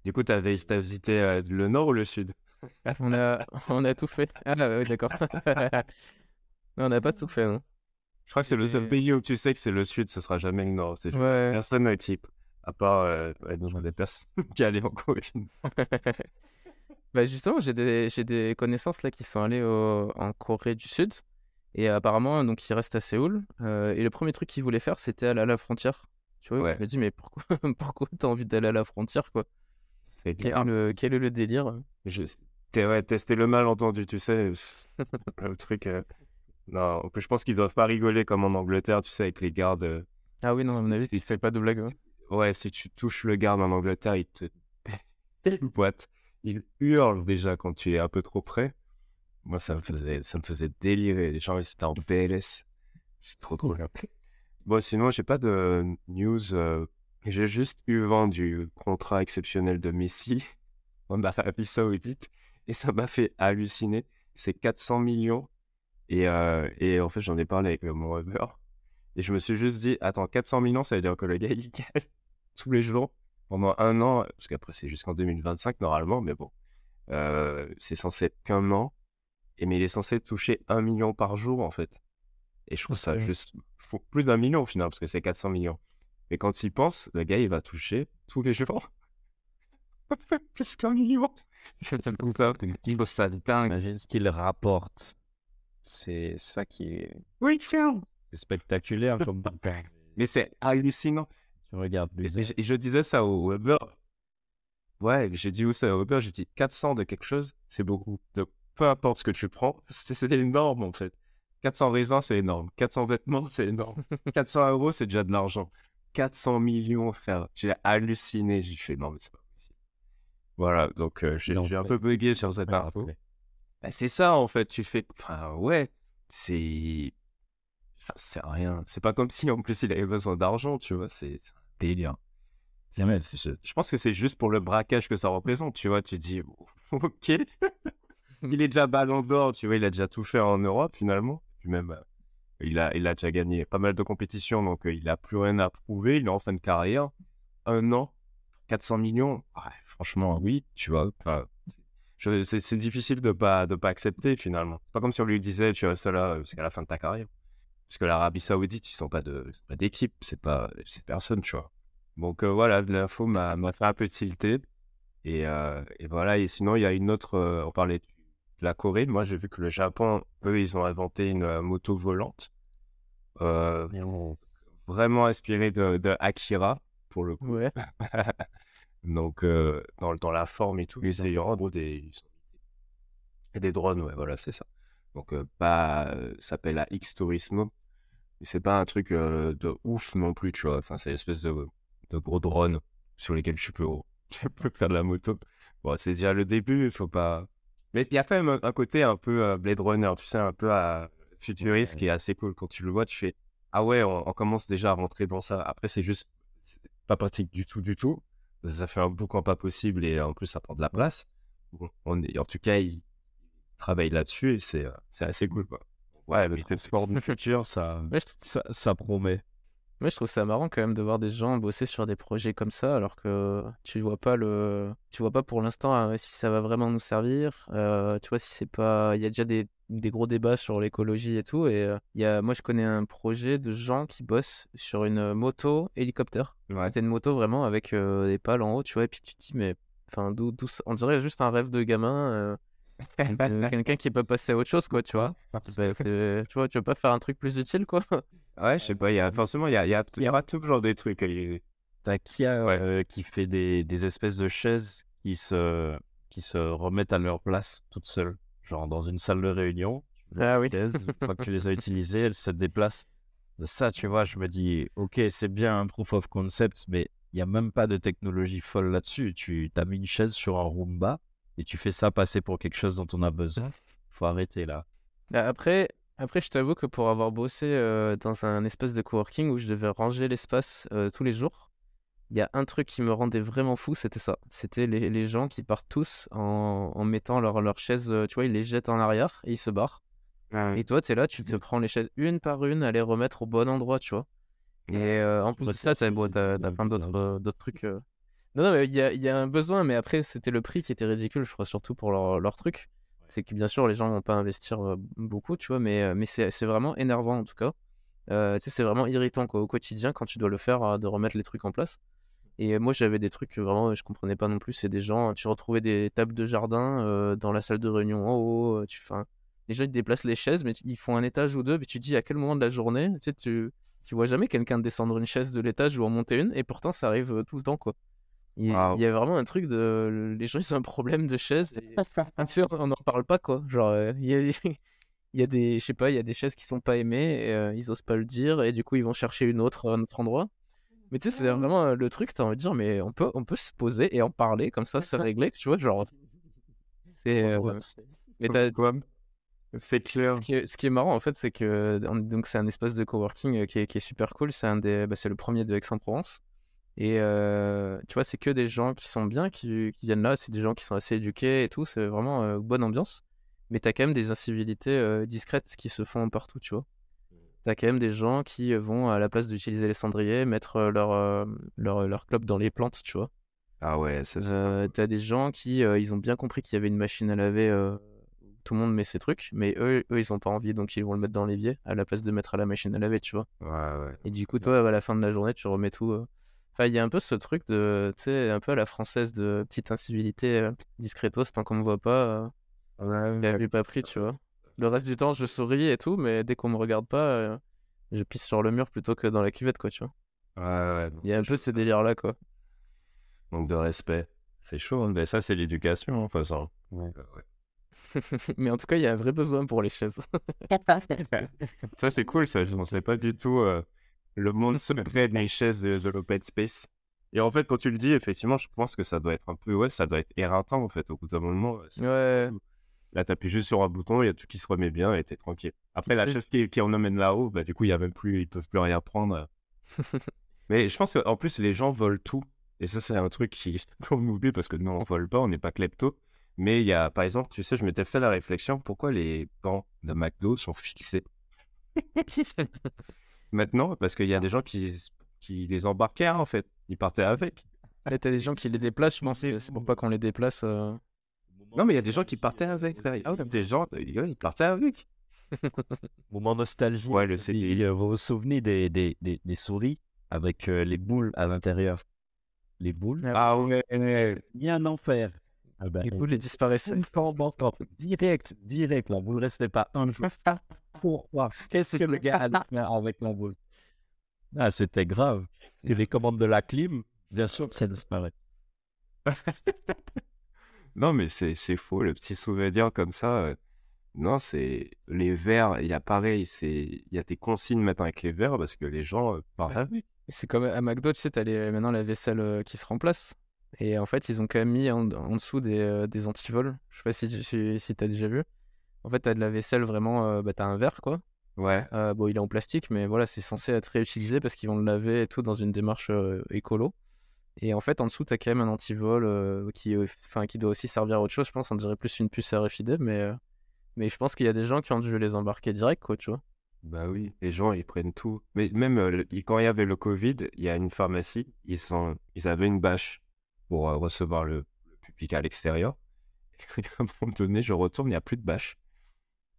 Du coup, t'as visité euh, le nord ou le sud? On a, on a tout fait. Ah, ouais, d'accord. [laughs] Mais on n'a pas tout fait, non Je crois que c'est le seul pays où tu sais que c'est le sud, ce sera jamais le nord. C'est Ouais. personne ne type. À part euh, ouais, non, des personnes qui allaient en Corée. [laughs] Bah justement, j'ai des, j'ai des connaissances là qui sont allées au- en Corée du Sud et apparemment donc ils restent à Séoul euh, et le premier truc qu'ils voulaient faire c'était aller à la frontière. Tu vois, Ouais. je me dis mais pourquoi [laughs] pourquoi t'as envie d'aller à la frontière quoi? C'est quel est, le, quel est le délire? Je... t'es- ouais, tester le malentendu, tu sais. le truc. euh, Non, en plus, je pense qu'ils doivent pas rigoler comme en Angleterre, tu sais, avec les gardes. euh, Ah oui non à mon avis tu fais pas de blague. hein. Ouais, si tu touches le garde en Angleterre, il te [laughs] boîte. Il hurle déjà quand tu es un peu trop près. Moi, ça me faisait, ça me faisait délirer. Les gens, ils étaient en PLS. C'est trop drôle. Bon, sinon, j'ai pas de news. euh, J'ai juste eu vent du contrat exceptionnel de Messi [laughs] en Arabie Saoudite et ça m'a fait halluciner. C'est 400 millions. Et, euh, et en fait, j'en ai parlé avec mon reveur. Et je me suis juste dit, attends, 400 millions, ça veut dire que le gars, il gagne tous les jours pendant un an, parce qu'après, c'est jusqu'en 2025 normalement, mais bon, euh, c'est censé être qu'un an. Et mais il est censé toucher un million par jour, en fait. Et je trouve ça juste faut plus d'un million au final, parce que c'est 400 millions. Mais quand il pense, le gars, il va toucher tous les jours [laughs] plus qu'un million. Je trouve ça, je trouve ça dingue. Imagine ce qu'il rapporte. C'est ça qui est, Oui, c'est spectaculaire comme Mais c'est hallucinant. Tu regardes les et je, et je disais ça au Weber. Ouais, j'ai dit où ça au Weber, j'ai dit 400 de quelque chose, c'est beaucoup. Donc, peu importe ce que tu prends, [laughs] c'est énorme en fait. 400 raisins, c'est énorme. 400 vêtements, c'est énorme. [laughs] 400 euros, c'est déjà de l'argent. 400 millions, frère. J'ai halluciné. J'ai fait non, mais c'est pas possible. Voilà, donc euh, j'ai un peu bugué sur cette info. Bah, c'est ça en fait, tu fais. Enfin, ouais, c'est. Enfin, c'est rien. C'est pas comme si en plus il avait besoin d'argent, tu vois, c'est délire. Je, pense que c'est juste pour le braquage que ça représente, tu vois. Tu dis, [laughs] ok, il est déjà ballon d'or, tu vois, il a déjà tout fait en Europe finalement. Puis même, euh, Il a, il a déjà gagné pas mal de compétitions, donc il a plus rien à prouver. Il est en fin de carrière. Un an, 400 millions. franchement, oui, tu vois. c'est difficile de pas de pas accepter finalement. C'est pas comme si on lui disait tu restes là jusqu'à la fin de ta carrière. Parce que l'Arabie Saoudite, ils sont pas de pas d'équipe, c'est pas c'est personne, tu vois. Donc voilà, l'info m'a fait un peu tilter. Et, et, voilà, et sinon, il y a une autre, on parlait de la Corée. Moi, j'ai vu que le Japon, eux, ils ont inventé une moto volante. vraiment inspirée de, de, Akira, pour le coup. Ouais. [laughs] Donc, dans, dans, la forme et tout, ils ont gros des, des drones, ouais, voilà, c'est ça. Donc, pas, ça s'appelle la X Turismo. C'est pas un truc de ouf non plus, tu vois. Enfin, c'est une espèce de, de gros drone sur lesquels tu peux, [laughs] tu peux faire de la moto. Bon, c'est déjà le début, il faut pas. Mais il y a quand même un, côté un peu Blade Runner, tu sais, un peu à futuriste qui est assez cool. Quand tu le vois, tu fais Ah ouais, on, on commence déjà à rentrer dans ça. Après, c'est juste pas pratique du tout, du tout. Ça fait un boucan pas possible et en plus, ça prend de la place. on est, en tout cas, il travaille là-dessus et c'est, c'est assez cool, quoi. Ouais, le transport du [laughs] futur, ça, ça, ça promet. Moi, je trouve ça marrant quand même de voir des gens bosser sur des projets comme ça, alors que tu vois pas le, tu vois pas pour l'instant euh, si ça va vraiment nous servir. Euh, tu vois si c'est pas, il y a déjà des, des gros débats sur l'écologie et tout. Et euh, il moi, je connais un projet de gens qui bossent sur une moto hélicoptère. Ouais. C'est une moto vraiment avec des pales en haut, tu vois. Et puis tu te dis mais, enfin, d'où, on dirait juste un rêve de gamin. [laughs] quelqu'un qui est pas passé à autre chose, quoi, tu vois. tu vois, tu veux pas faire un truc plus utile, quoi. Ouais, je sais pas, il y a, forcément, il y a, y a, y aura toujours des trucs. T'as Kia euh, qui fait des, des, espèces de chaises qui se, qui se remettent à leur place toutes seules? Genre dans une salle de réunion. Ah oui. une fois que tu les as [laughs] utilisées, elles se déplacent. Ça, tu vois, je me dis, ok, c'est bien un proof of concept, mais il n'y a même pas de technologie folle là-dessus. Tu as mis une chaise sur un Roomba et tu fais ça passer pour quelque chose dont on a besoin. Faut arrêter là. Bah, après, après, je t'avoue que pour avoir bossé euh, dans un espace de coworking où je devais ranger l'espace euh, tous les jours, il y a un truc qui me rendait vraiment fou, c'était ça. C'était les, les, gens qui partent tous en, en mettant leurs leur chaises, euh, tu vois, ils les jettent en arrière et ils se barrent. Ah et toi, tu es là, tu te prends les chaises une par une à les remettre au bon endroit, tu vois. Et en plus de ça, tu as, plein d'autres d'autres trucs. Non, non, mais il y a, y a, un besoin, mais après, c'était le prix qui était ridicule, je crois, surtout pour leur, leur truc c'est que bien sûr les gens vont pas investir beaucoup, tu vois, mais, mais c'est vraiment énervant en tout cas. C'est vraiment irritant quoi, au quotidien quand tu dois le faire, de remettre les trucs en place. Et moi j'avais des trucs vraiment, je comprenais pas non plus. C'est des gens, tu retrouvais des tables de jardin dans la salle de réunion en haut. Tu, fin, les gens ils déplacent les chaises, mais ils font un étage ou deux. Mais tu dis à quel moment de la journée, tu tu, tu vois jamais quelqu'un descendre une chaise de l'étage ou en monter une, et pourtant ça arrive tout le temps quoi. Il, y a vraiment un truc de. Les gens, ils ont un problème de chaise. [laughs] on n'en parle pas, quoi. Genre, euh, il, y a, il y a des. Je sais pas, il y a des chaises qui sont pas aimées, et, euh, ils osent pas le dire, et du coup, ils vont chercher une autre à un autre endroit. Mais tu sais, c'est vraiment euh, le truc, t'as envie de dire, mais on peut, on peut se poser et en parler, comme ça, c'est réglé, tu vois, genre. C'est. mais t'as. C'est clair. Ce qui, est, ce qui, est, marrant, en fait, c'est que donc c'est un espace de coworking qui est, qui est super cool. C'est un des, bah, c'est le premier de Aix-en-Provence. Et tu vois, c'est que des gens qui sont bien, qui, viennent là, c'est des gens qui sont assez éduqués et tout, c'est vraiment bonne ambiance. Mais t'as quand même des incivilités discrètes qui se font partout, tu vois. Mmh. T'as quand même des gens qui vont, à la place d'utiliser les cendriers, mettre leur, leur, leur clope dans les plantes, tu vois. Ah ouais, c'est ça. T'as des gens qui, ils ont bien compris qu'il y avait une machine à laver, tout le monde met ses trucs, mais eux, eux, ils ont pas envie, donc ils vont le mettre dans l'évier, à la place de mettre à la machine à laver, tu vois. Ouais, ouais. Et du coup, toi, à la fin de la journée, tu remets tout Enfin, il y a un peu ce truc de, tu sais, un peu à la française de petite incivilité euh, discretos, tant qu'on me voit pas, euh, ouais, pas pris, tu vois. Le reste du temps, je souris et tout, mais dès qu'on me regarde pas, euh, je pisse sur le mur plutôt que dans la cuvette, quoi, tu vois. Ouais, ouais. Il y a un peu ce délire-là, quoi. Donc de respect. C'est chaud, hein. mais ça, c'est l'éducation, en façon. Ouais. ouais. [laughs] mais en tout cas, il y a un vrai besoin pour les chaises. [laughs] [laughs] ça, c'est cool, ça. Je ne sais pas du tout le monde secret des chaises de, de l'open space. Et en fait, quand tu le dis, effectivement, je pense que ça doit être un peu, ouais, ça doit être éreintant, en fait, au bout d'un moment. Ouais. Là, t'appuies juste sur un bouton, il y a tout qui se remet bien et t'es tranquille. Après, la chaise qui, qui en emmène là-haut, bah, du coup, il y a même plus, ils peuvent plus rien prendre. [laughs] Mais je pense qu'en plus, les gens volent tout. Et ça, c'est un truc qui, [laughs] qu'on oublie parce que nous, on vole pas, on n'est pas klepto. Mais il y a, par exemple, tu sais, je m'étais fait la réflexion, pourquoi les bancs de McDo sont fixés? [laughs] Maintenant, parce qu'il y a des gens qui, qui les embarquaient, hein, en fait. Ils partaient avec. Là, t'as des gens qui les déplacent, je pense. C'est pour pas qu'on les déplace. euh. Non, mais il y a des gens qui partaient avec. Ah ouais, des gens, ouais, ils partaient avec. [laughs] Moment nostalgie. Ouais, le il- Vous vous souvenez des, des, des, des souris avec euh, les boules à l'intérieur? Les boules? Ah ouais. Il y a un enfer. Ah ben, Les boules les disparaissaient. Direct, direct, la boule restait pas un jour. [laughs] Pourquoi? Qu'est-ce que le gars allait [laughs] faire avec boule Ah, c'était grave. Et les commandes de la clim, bien sûr que ça disparaît. [laughs] Non, mais c'est c'est faux, le petit souvenir comme ça. euh, Non, c'est les verres, il y a pareil, c'est il y a des consignes maintenant avec les verres parce que les gens euh, [laughs] partent avec. C'est comme à McDo, tu sais, t'as les- maintenant la vaisselle euh, qui se remplace. Et en fait, ils ont quand même mis en, en dessous des, des antivols. Je sais pas si, tu- si, si t'as déjà vu. En fait, t'as de la vaisselle vraiment, euh, bah, t'as un verre quoi. Ouais. Euh, bon, il est en plastique, mais voilà, c'est censé être réutilisé parce qu'ils vont le laver et tout dans une démarche euh, écolo. Et en fait, en dessous, t'as quand même un antivol qui, enfin, qui doit aussi servir à autre chose. Je pense, on dirait plus une puce RFID, mais, mais je pense qu'il y a des gens qui ont dû les embarquer direct, quoi, tu vois. Bah oui, les gens ils prennent tout. Mais même euh, quand il y avait le Covid, il y a une pharmacie, ils sont, ils avaient une bâche pour euh, recevoir le, le public à l'extérieur. [laughs] Et à un moment donné, je retourne, il n'y a plus de bâche.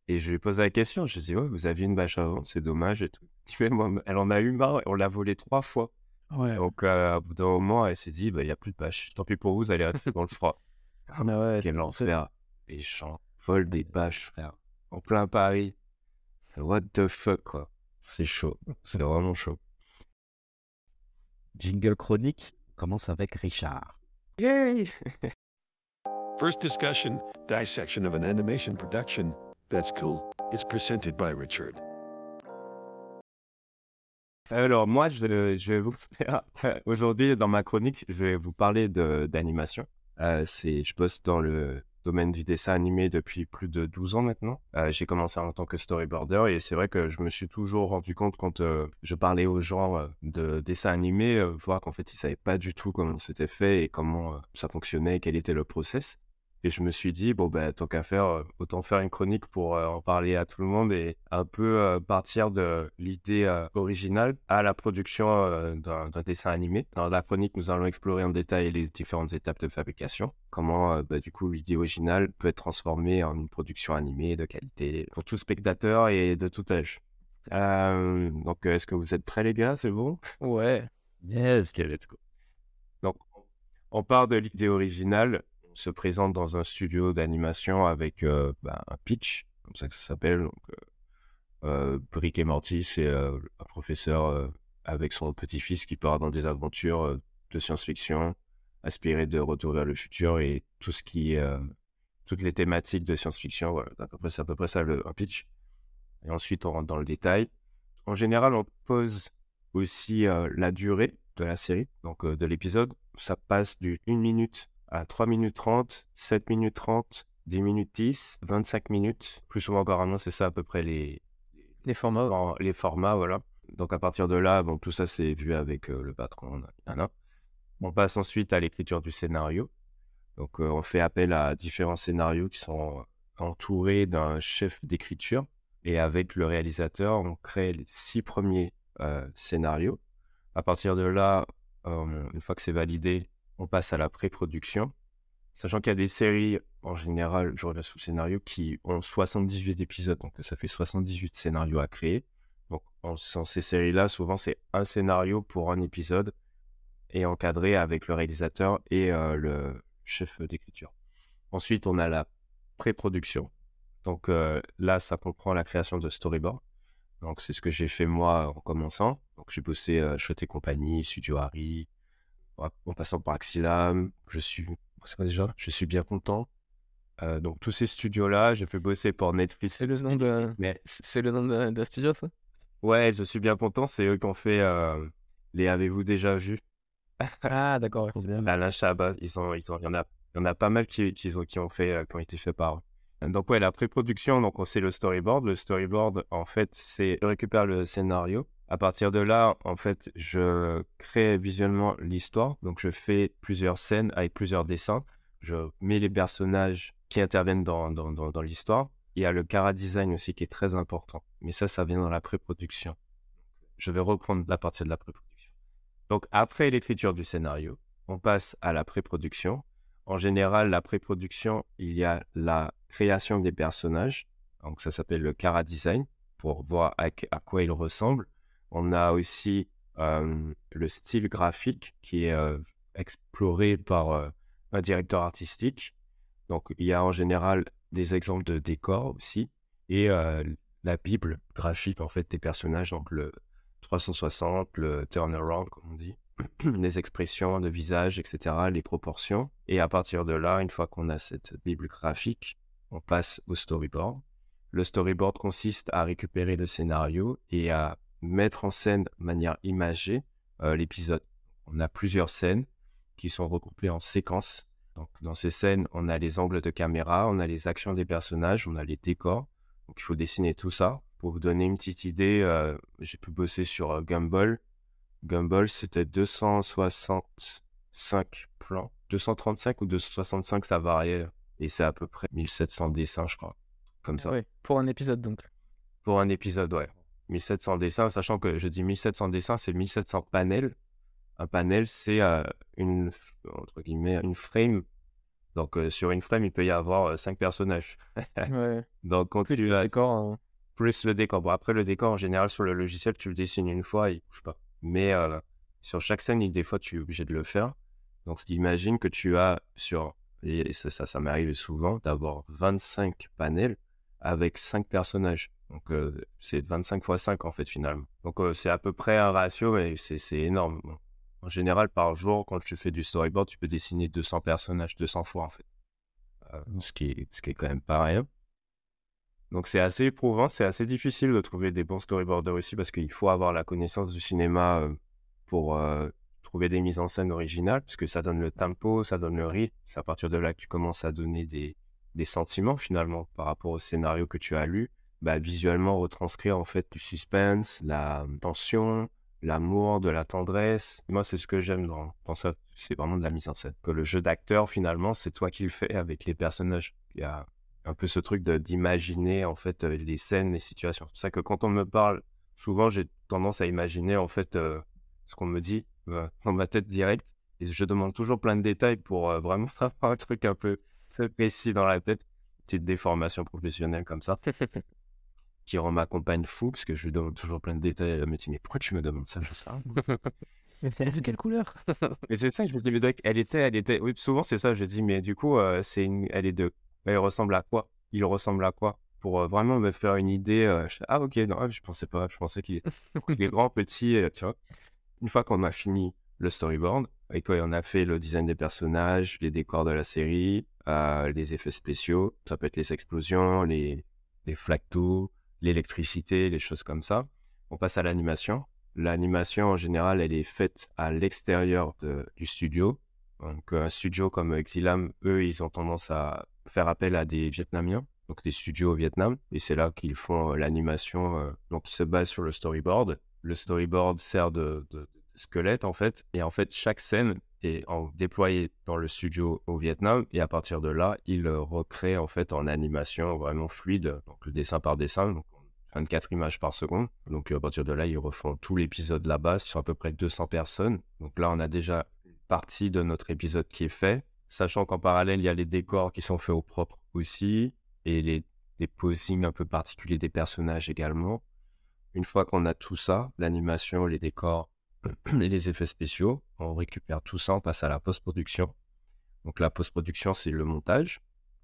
Et je lui pose la question, je dis ouais, vous aviez une bâche avant, c'est dommage et tout. [laughs] Tu vois, moi, elle en a eu marre, on l'a volée trois fois. Ouais. Donc euh, au bout d'un moment, elle s'est dit bah il n'y a plus de bâche. Tant pis pour vous, vous allez rester dans le froid. [laughs] Ah ouais, Quel c'est- enfer. Les gens volent des bâches, frère. En plein Paris. What the fuck, quoi. C'est chaud. C'est vraiment chaud. Jingle chronique commence avec Richard. Yay! [laughs] First discussion dissection of an animation production. That's cool. It's presented by Richard. Alors, moi, je, vais vous [laughs] faire. Aujourd'hui, dans ma chronique, je vais vous parler d'animation. Euh, c'est, je bosse dans le domaine du dessin animé depuis plus de 12 ans maintenant. Euh, j'ai commencé en tant que storyboarder et c'est vrai que je me suis toujours rendu compte quand euh, je parlais aux gens euh, de dessin animé, euh, voir qu'en fait, ils savaient pas du tout comment c'était fait et comment euh, ça fonctionnait, quel était le process. Et je me suis dit, bon, ben, tant qu'à faire, euh, autant faire une chronique pour euh, en parler à tout le monde et un peu euh, partir de l'idée euh, originale à la production d'un dessin animé. Dans la chronique, nous allons explorer en détail les différentes étapes de fabrication. Comment, bah, du coup, l'idée originale peut être transformée en une production animée de qualité pour tout spectateur et de tout âge. Donc, est-ce que vous êtes prêts, les gars? C'est bon? Ouais. Yes. Let's go. Donc, on part de l'idée originale. Se présente dans un studio d'animation avec euh, bah, un pitch, comme ça que ça s'appelle. Donc, euh, euh, Brick et Morty, c'est euh, un professeur euh, avec son petit-fils qui part dans des aventures euh, de science-fiction, inspirées de Retour vers le futur et tout ce qui euh, toutes les thématiques de science-fiction. C'est à peu près ça le un pitch. Et ensuite, on rentre dans le détail. En général, on pose aussi euh, la durée de la série, donc euh, de l'épisode. Ça passe du 1 minute à 3 minutes 30, 7 minutes 30, 10 minutes 10, 25 minutes. Plus souvent encore un an, c'est ça à peu près les, Les formats. les formats, voilà. Donc à partir de là, bon, tout ça c'est vu avec euh, le patron. On passe ensuite à l'écriture du scénario. Donc euh, on fait appel à différents scénarios qui sont entourés d'un chef d'écriture. Et avec le réalisateur, on crée les six premiers euh, scénarios. À partir de là, une fois que c'est validé, on passe à la pré-production. Sachant qu'il y a des séries, en général, je reviens sur le scénario, qui ont 78 épisodes. Donc ça fait 78 scénarios à créer. Donc en, ces séries-là, souvent c'est un scénario pour un épisode et encadré avec le réalisateur et euh, le chef d'écriture. Ensuite, on a la pré-production. Donc euh, là, ça comprend la création de storyboard. Donc c'est ce que j'ai fait moi en commençant. Donc j'ai bossé euh, Chouette et compagnie, Studio Harry, en passant par Axilam. Je suis, c'est quoi déjà? Je suis bien content. Euh, donc tous ces studios-là, j'ai fait bosser pour Netflix. C'est le nom de, Mais c'est le nom de, de studio, ça? Ouais, je suis bien content. C'est eux qui ont fait euh, les Avez-vous déjà vu Ah, d'accord. Alain Chabat, ils ont, ils ont, il y en a, il y en a pas mal qui, qui, ont, qui ont fait, euh, qui ont été faits par eux. Donc ouais, la pré-production, donc on sait le storyboard. Le storyboard, en fait, c'est je récupère le scénario. À partir de là, en fait, je crée visuellement l'histoire. Donc je fais plusieurs scènes avec plusieurs dessins. Je mets les personnages qui interviennent dans, l'histoire. il y a le cara design aussi qui est très important. Mais ça, ça vient dans la pré-production. Je vais reprendre la partie de la pré-production. Donc, après l'écriture du scénario, on passe à la pré-production. En général, la pré-production, il y a la création des personnages. Donc, ça s'appelle le cara design pour voir à, quoi ils ressemblent. On a aussi le style graphique qui est exploré par un directeur artistique. Donc, il y a en général des exemples de décors aussi et la bible graphique en fait des personnages, donc le 360, le turnaround comme on dit, [clears throat] les expressions de visage, etc., les proportions. Et à partir de là, une fois qu'on a cette bible graphique, on passe au storyboard. Le storyboard consiste à récupérer le scénario et à mettre en scène de manière imagée l'épisode. On a plusieurs scènes qui sont regroupées en séquences donc, dans ces scènes, on a les angles de caméra, on a les actions des personnages, on a les décors. Donc, il faut dessiner tout ça. Pour vous donner une petite idée, euh, j'ai pu bosser sur euh, Gumball. Gumball, c'était 265 plans. 235 ou 265, ça variait. Et c'est à peu près 1700 dessins, je crois. Comme ça. Oui, pour un épisode donc. Pour un épisode, ouais. 1700 dessins, sachant que je dis 1700 dessins, c'est 1700 panels un panel, c'est une, entre guillemets, une frame. Donc, sur une frame, il peut y avoir cinq personnages. [laughs] Donc, quand plus tu le décor. Hein. Plus le décor. Bon, après, le décor, en général, sur le logiciel, tu le dessines une fois, il bouge pas. Mais sur chaque scène, des fois, tu es obligé de le faire. Donc, imagine que tu as sur, et ça, ça, ça m'arrive souvent, d'avoir 25 panels avec 5 personnages. Donc, c'est 25 x 5 en fait, finalement. Donc, c'est à peu près un ratio, mais c'est énorme. En général, par jour, quand tu fais du storyboard, tu peux dessiner 200 personnages 200 fois, en fait. Euh, ce, qui est, ce qui est quand même pas rien. Donc c'est assez éprouvant, c'est assez difficile de trouver des bons storyboarders aussi parce qu'il faut avoir la connaissance du cinéma euh, pour euh, trouver des mises en scène originales, parce que ça donne le tempo, ça donne le rythme. C'est à partir de là que tu commences à donner des, des sentiments finalement par rapport au scénario que tu as lu. Bah, visuellement retranscrire en fait du suspense, la tension, l'amour, de la tendresse. Moi, c'est ce que j'aime dans, ça. C'est vraiment de la mise en scène. Que le jeu d'acteur, finalement, c'est toi qui le fais avec les personnages. Il y a un peu ce truc d'imaginer, en fait, euh, les scènes, les situations. C'est pour ça que quand on me parle, souvent, j'ai tendance à imaginer, en fait, euh, ce qu'on me dit euh, [laughs] dans ma tête directe. Et je demande toujours plein de détails pour vraiment [laughs] avoir un truc un peu précis dans la tête. Petite déformation professionnelle comme ça. [laughs] qui rend ma compagne fou parce que je lui donne toujours plein de détails. Elle me dit Mais pourquoi tu me demandes ça Je sais Elle est de quelle couleur? [laughs] Mais c'est ça que je me dis Elle était, elle était. Oui, souvent c'est ça. Je dis Mais du coup, euh, c'est une... elle est de. Elle ressemble à quoi? Il ressemble à quoi? Pour euh, vraiment me faire une idée. Euh, ah, ok, non, je pensais pas. Je pensais qu'il était grand, petit, tu vois. Une fois qu'on a fini le storyboard, et quoi, on a fait le design des personnages, les décors de la série, les effets spéciaux. Ça peut être les explosions, les, les flactos, l'électricité, les choses comme ça. On passe à l'animation. L'animation, en général, elle est faite à l'extérieur du studio. Donc, un studio comme Exilam, eux, ils ont tendance à faire appel à des Vietnamiens, donc des studios au Vietnam. Et c'est là qu'ils font euh, l'animation. Euh, donc, ils se basent sur le storyboard. Le storyboard sert de, squelette, en fait. Et en fait, chaque scène est déployée dans le studio au Vietnam. Et à partir de là, ils recréent, en fait, en animation vraiment fluide. Donc, le dessin par dessin. Donc, 24 images par seconde. Donc à partir de là, ils refont tout l'épisode là-bas sur à peu près 200 personnes. Donc là, on a déjà une partie de notre épisode qui est fait, sachant qu'en parallèle, il y a les décors qui sont faits au propre aussi, et les, les posings un peu particuliers des personnages également. Une fois qu'on a tout ça, l'animation, les décors [clears throat] et les effets spéciaux, on récupère tout ça, on passe à la post-production. Donc la post-production, c'est le montage.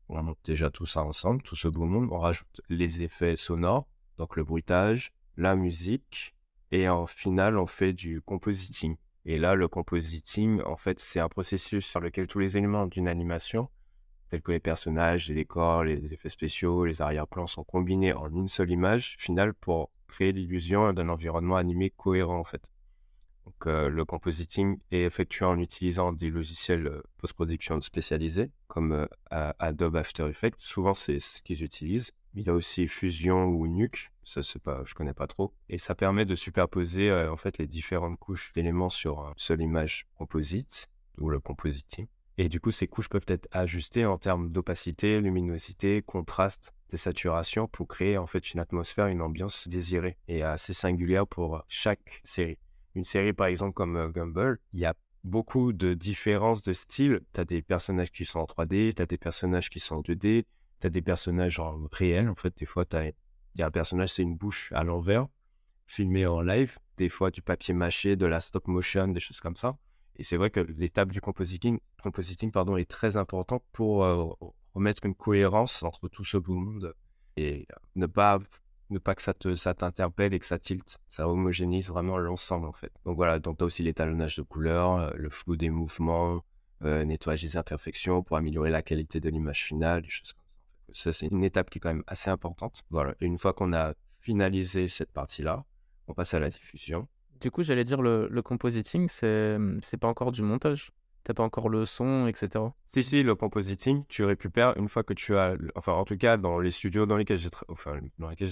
On monte déjà tout ça ensemble, tout ce beau monde. On rajoute les effets sonores, donc le bruitage, la musique, et en finale, on fait du compositing. Et là, le compositing, en fait, c'est un processus sur lequel tous les éléments d'une animation, tels que les personnages, les décors, les effets spéciaux, les arrière-plans, sont combinés en une seule image finale pour créer l'illusion d'un environnement animé cohérent, en fait. Donc, euh, le compositing est effectué en utilisant des logiciels euh, post-production spécialisés, comme euh, Adobe After Effects. Souvent, c'est ce qu'ils utilisent. Il y a aussi Fusion ou Nuke, ça c'est pas, je connais pas trop. Et ça permet de superposer en fait les différentes couches d'éléments sur une seule image composite ou le compositing. Et du coup, ces couches peuvent être ajustées en termes d'opacité, luminosité, contraste, de saturation pour créer en fait une atmosphère, une ambiance désirée et assez singulière pour chaque série. Une série par exemple comme euh, Gumball, il y a beaucoup de différences de style. Tu as des personnages qui sont en 3D, tu as des personnages qui sont en 2D, tu as des personnages en réel. En fait, des fois, il y a un personnage, c'est une bouche à l'envers, filmé en live. Des fois, du papier mâché, de la stop motion, des choses comme ça. Et c'est vrai que l'étape du compositing, compositing pardon, est très importante pour euh, remettre une cohérence entre tout ce beau monde et ne pas, ne pas que ça, te, ça t'interpelle et que ça tilte. Ça homogénise vraiment l'ensemble en fait. Donc voilà, donc tu as aussi l'étalonnage de couleurs, euh, le flou des mouvements, euh, nettoyage des imperfections pour améliorer la qualité de l'image finale, des choses comme ça. Ça, c'est une étape qui est quand même assez importante. Voilà, et une fois qu'on a finalisé cette partie-là, on passe à la diffusion. Du coup, j'allais dire le, le compositing, c'est c'est pas encore du montage? T'as pas encore le son, etc. Si, si, le compositing, tu récupères une fois que tu as. Enfin, en tout cas, dans les studios dans lesquels j'ai enfin,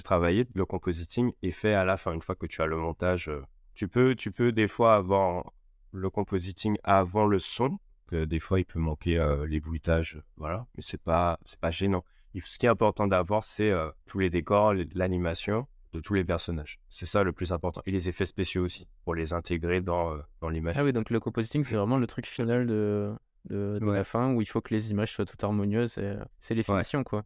travaillé, le compositing est fait à la fin, une fois que tu as le montage. euh, Tu peux, tu peux des fois avoir le compositing avant le son, que des fois il peut manquer euh, les bruitages, voilà, mais c'est pas, pas gênant. Ce qui est important d'avoir, c'est euh, tous les décors, l'animation de tous les personnages. C'est ça le plus important. Et les effets spéciaux aussi, pour les intégrer dans, euh, dans l'image. Ah oui, donc le compositing, c'est vraiment le truc final de, de, de Ouais. la fin où il faut que les images soient toutes harmonieuses. et, euh, C'est les finitions, quoi.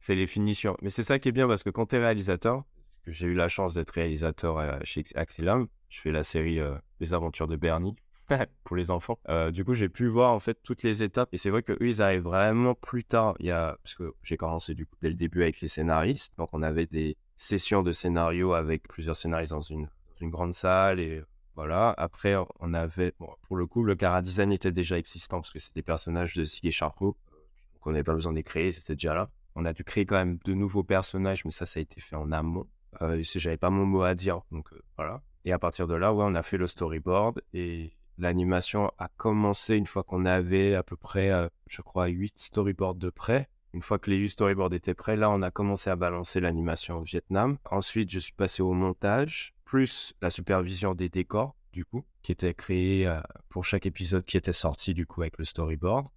c'est les finitions. Mais c'est ça qui est bien parce que quand tu es réalisateur, j'ai eu la chance d'être réalisateur euh, chez Axilam, je fais la série euh, Les Aventures de Bernie [laughs] pour les enfants. Euh, du coup, j'ai pu voir en fait toutes les étapes et c'est vrai que eux, ils arrivent vraiment plus tard. Il y a parce que j'ai commencé du coup dès le début avec les scénaristes, donc on avait des sessions de scénario avec plusieurs scénaristes dans une grande salle et voilà. Après, on avait pour le coup le cara était déjà existant parce que c'est des personnages de Sig et Charcot, donc on n'avait pas besoin de créer, c'était déjà là. On a dû créer quand même de nouveaux personnages, mais ça, ça a été fait en amont. Euh, J'avais pas mon mot à dire, donc euh, voilà. Et à partir de là, ouais, on a fait le storyboard et l'animation a commencé une fois qu'on avait à peu près, euh, je crois, 8 storyboards de près. Une fois que les 8 storyboards étaient prêts, là, on a commencé à balancer l'animation au Vietnam. Ensuite, je suis passé au montage, plus la supervision des décors, du coup, qui était créé euh, pour chaque épisode qui était sorti, du coup, avec le storyboard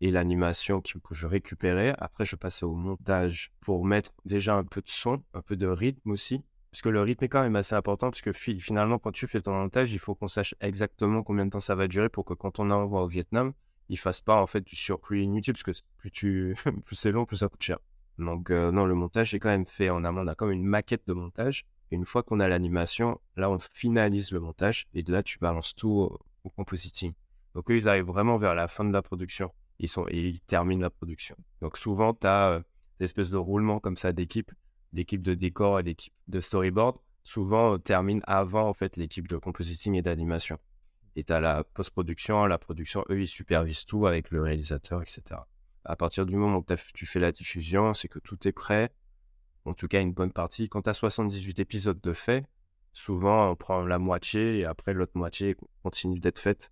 et l'animation que je récupérais. Après, je passais au montage pour mettre déjà un peu de son, un peu de rythme aussi. Parce que le rythme est quand même assez important, parce que fi- finalement, quand tu fais ton montage, il faut qu'on sache exactement combien de temps ça va durer pour que quand on envoie au Vietnam, il fasse pas en fait du surplus inutile, parce que plus, tu... [laughs] plus c'est long, plus ça coûte cher. Donc euh, non, le montage est quand même fait en amont. On a comme une maquette de montage. Une fois qu'on a l'animation, là, on finalise le montage. Et de là, tu balances tout au, compositing. Donc eux, ils arrivent vraiment vers la fin de la production ils, sont, ils terminent la production. Donc souvent, tu as des espèces de roulements comme ça d'équipe. L'équipe de décor et l'équipe de storyboard, souvent euh, terminent avant en fait l'équipe de compositing et d'animation. Et tu as la post-production, la production, eux, ils supervisent tout avec le réalisateur, etc. À partir du moment où tu fais la diffusion, c'est que tout est prêt. En tout cas, une bonne partie. Quand tu as 78 épisodes de fait, souvent on prend la moitié et après l'autre moitié continue d'être faite.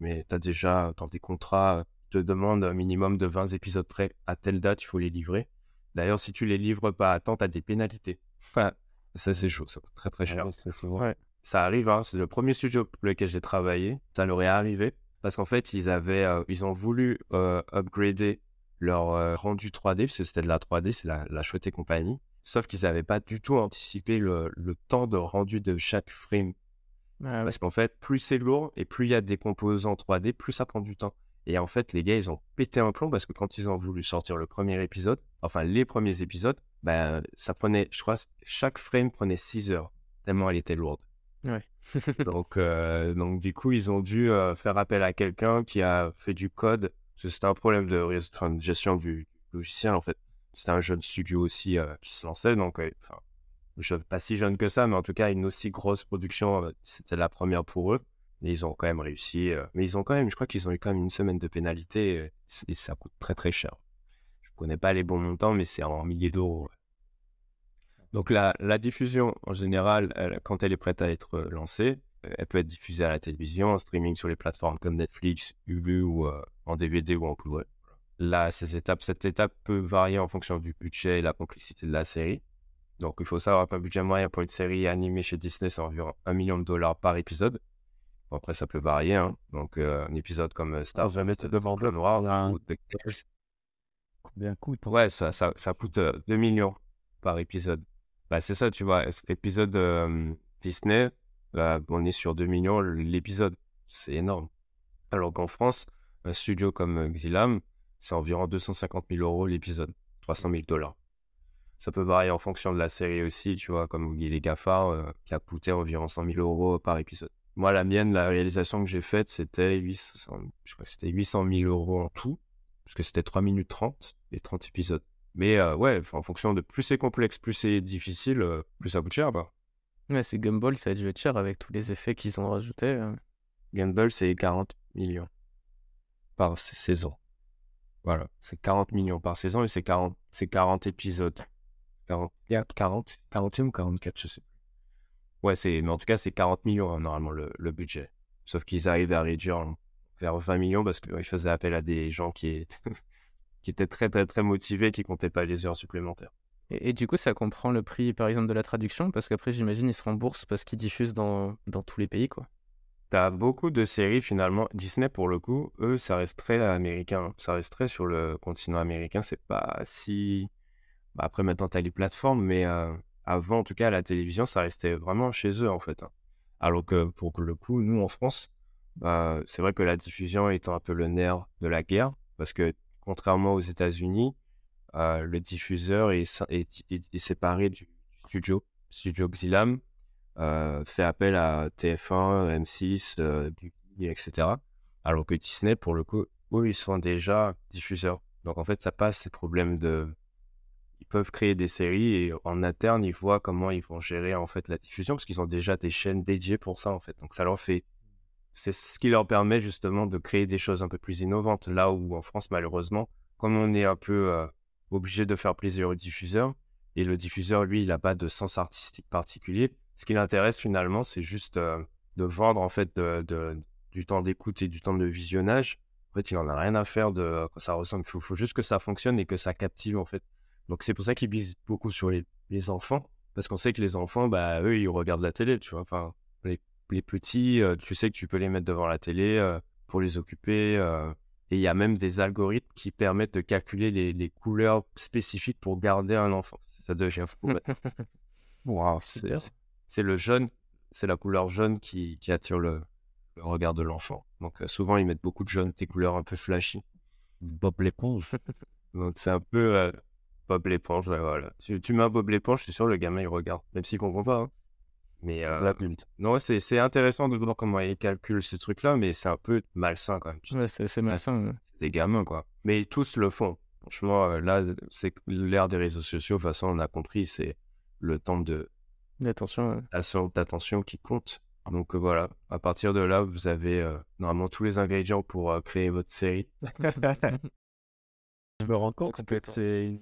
Mais tu as déjà dans des contrats te demande un minimum de 20 épisodes près. À telle date, il faut les livrer. D'ailleurs, si tu les livres pas à temps, tu as des pénalités. [laughs] Enfin, ça, c'est chaud. Ça coûte très, très cher. Ouais. Ça arrive, hein, c'est le premier studio pour lequel j'ai travaillé. Ça leur est arrivé parce qu'en fait, ils, avaient, euh, ils ont voulu euh, upgrader leur euh, rendu 3D, parce que c'était de la 3D, c'est la, la chouette et compagnie. Sauf qu'ils n'avaient pas du tout anticipé le, le temps de rendu de chaque frame. Ah. Parce qu'en fait, plus c'est lourd et plus il y a des composants 3D, plus ça prend du temps. Et en fait, les gars, ils ont pété un plomb parce que quand ils ont voulu sortir le premier épisode, enfin les premiers épisodes, ben, ça prenait, je crois, chaque frame prenait 6 heures, tellement elle était lourde. Ouais. [laughs] donc, euh, donc, du coup, ils ont dû euh, faire appel à quelqu'un qui a fait du code. C'était un problème de, gestion du logiciel, en fait. C'était un jeune studio aussi euh, qui se lançait. Donc, enfin, je, pas si jeune que ça, mais en tout cas, une aussi grosse production, c'était la première pour eux. Et ils ont quand même réussi. mais ils ont quand même, je crois qu'ils ont eu quand même une semaine de pénalité. et ça coûte très, très cher. Je connais pas les bons montants, mais c'est en milliers d'euros. Donc la, la diffusion, en général, elle- quand elle est prête à être euh, lancée, euh, elle peut être diffusée à la télévision, en streaming sur les plateformes comme Netflix, Hulu ou euh, en DVD ou en Blu-ray. Là, ces étapes, cette étape peut varier en fonction du budget et la complexité de la série. Donc il faut savoir qu'un budget moyen pour une série animée chez Disney, c'est environ 1 million de dollars par épisode. Bon, après, ça peut varier. hein. Donc, euh, un épisode comme Star je vais te demander Noir ou DuckTales, Combien coûte Ouais, ça, ça, ça coûte euh, 2 millions par épisode. Bah, c'est ça, tu vois. Cet épisode Disney, bah, on est sur 2 millions l'épisode. C'est énorme. Alors qu'en France, un studio comme euh, Xilam, c'est environ 250 000 euros l'épisode. 300 000 dollars. Ça peut varier en fonction de la série aussi, tu vois, comme les Gaffard, euh, qui a coûté environ 100 000 euros par épisode. Moi, la mienne, la réalisation que j'ai faite, c'était 800, je crois que c'était 800 000 euros en tout, parce que c'était 3 minutes 30 et 30 épisodes. Mais euh, ouais, en fonction de plus c'est complexe, plus c'est difficile, euh, plus ça coûte cher. Bah. Ouais, c'est Gumball, ça a dû être cher avec tous les effets qu'ils ont rajoutés. euh. Gumball, c'est 40 millions par saison. Voilà, c'est 40 millions par saison et c'est 40, c'est 40 épisodes. 40, 40, 40 ou 44, je sais plus. Ouais, c'est, mais en tout cas, c'est 40 millions hein, normalement le, le budget. Sauf qu'ils arrivent à réduire vers 20 millions parce qu'ils faisaient appel à des gens qui, étaient- [laughs] qui étaient très très très motivés, qui comptaient pas les heures supplémentaires. Et, et du coup, ça comprend le prix, par exemple, de la traduction, parce qu'après, j'imagine, ils se remboursent parce qu'ils diffusent dans, dans tous les pays, quoi. T'as beaucoup de séries finalement. Disney, pour le coup, eux, ça reste très américain. Ça reste très sur le continent américain. C'est pas si. Bah, après, maintenant, t'as les plateformes, mais euh, avant, en tout cas, la télévision, ça restait vraiment chez eux, en fait. hein. Alors que pour le coup, nous, en France, bah, c'est vrai que la diffusion étant un peu le nerf de la guerre, parce que contrairement aux États-Unis, euh, le diffuseur est, séparé du studio. Studio Xilam euh, fait appel à TF1, M6, euh, BBC, etc. Alors que Disney, pour le coup, eux, ils sont déjà diffuseurs. Donc en fait, ça passe ces problèmes de... Ils peuvent créer des séries et en interne, ils voient comment ils vont gérer en fait la diffusion parce qu'ils ont déjà des chaînes dédiées pour ça en fait. Donc ça leur fait... C'est ce qui leur permet justement de créer des choses un peu plus innovantes. Là où en France, malheureusement, comme on est un peu euh, obligé de faire plaisir au diffuseur, et le diffuseur, lui, il n'a pas de sens artistique particulier. Ce qui l'intéresse finalement, c'est juste euh, de vendre en fait de, du temps d'écoute et du temps de visionnage. En fait, il en a rien à faire de quoi ça ressemble. Il faut, faut juste que ça fonctionne et que ça captive en fait. Donc c'est pour ça qu'ils visent beaucoup sur les, les enfants, parce qu'on sait que les enfants, bah eux, ils regardent la télé, tu vois. Enfin, les petits, euh, tu sais que tu peux les mettre devant la télé euh, pour les occuper. euh, et il y a même des algorithmes qui permettent de calculer les, les couleurs spécifiques pour garder un enfant. Ça devient fou. [laughs] Wow, c'est- c'est- c'est le jaune, c'est la couleur jaune qui, qui attire le, le regard de l'enfant. Donc souvent ils mettent beaucoup de jaune, des couleurs un peu flashy. Bob l'éponge. [laughs] Donc c'est un peu euh, Bob l'éponge, ouais, voilà. Tu, tu mets un Bob l'éponge, je suis sûr le gamin il regarde, même s'il comprend pas. hein. Mais euh, non, c'est c'est intéressant de voir comment ils calculent ces trucs-là, mais c'est un peu malsain quand même. Ouais, c'est c'est malsain. ouais. c'est des gamins, quoi. Mais tous le font. Franchement, euh, là, c'est l'ère des réseaux sociaux. De toute façon, on a compris, c'est le temps de Attention. ouais. d'attention d'attention qui compte. Donc euh, voilà, à partir de là, vous avez euh, normalement tous les ingrédients pour euh, créer votre série. [laughs] Je me rends compte que c'est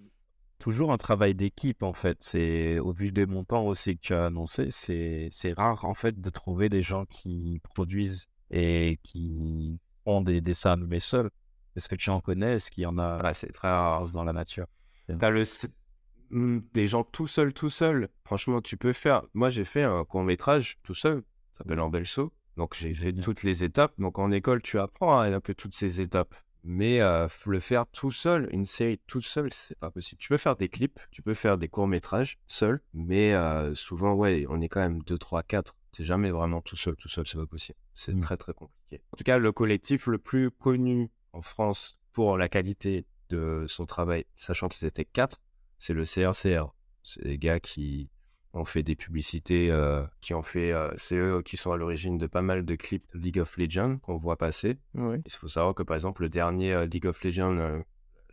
toujours un travail d'équipe en fait. C'est au vu des montants aussi que tu as annoncé, c'est c'est rare en fait de trouver des gens qui produisent et qui font des dessins animés seuls. Est-ce que tu en connais? Est-ce qu'il y en a? C'est très rare. dans la nature T'as le Hmm, des gens tout seuls, tout seuls. Franchement, tu peux faire. Moi, j'ai fait un court métrage tout seul. Ça s'appelle En Belso. Donc, j'ai fait toutes les étapes. Donc, en école, tu apprends hein, un peu toutes ces étapes. Mais euh, le faire tout seul, une série tout seul, c'est pas possible. Tu peux faire des clips, tu peux faire des courts métrages seul, mais euh, souvent, ouais, on est quand même 2, 3, 4. C'est jamais vraiment tout seul, tout seul, c'est pas possible. C'est Mm. très, très compliqué. En tout cas, le collectif le plus connu en France pour la qualité de son travail, sachant qu'ils étaient 4, c'est le CRCR. C'est des gars qui ont fait des publicités, euh, qui ont fait, euh, c'est eux qui sont à l'origine de pas mal de clips League of Legends qu'on voit passer. Il faut savoir que par exemple, le dernier euh, League of Legends, le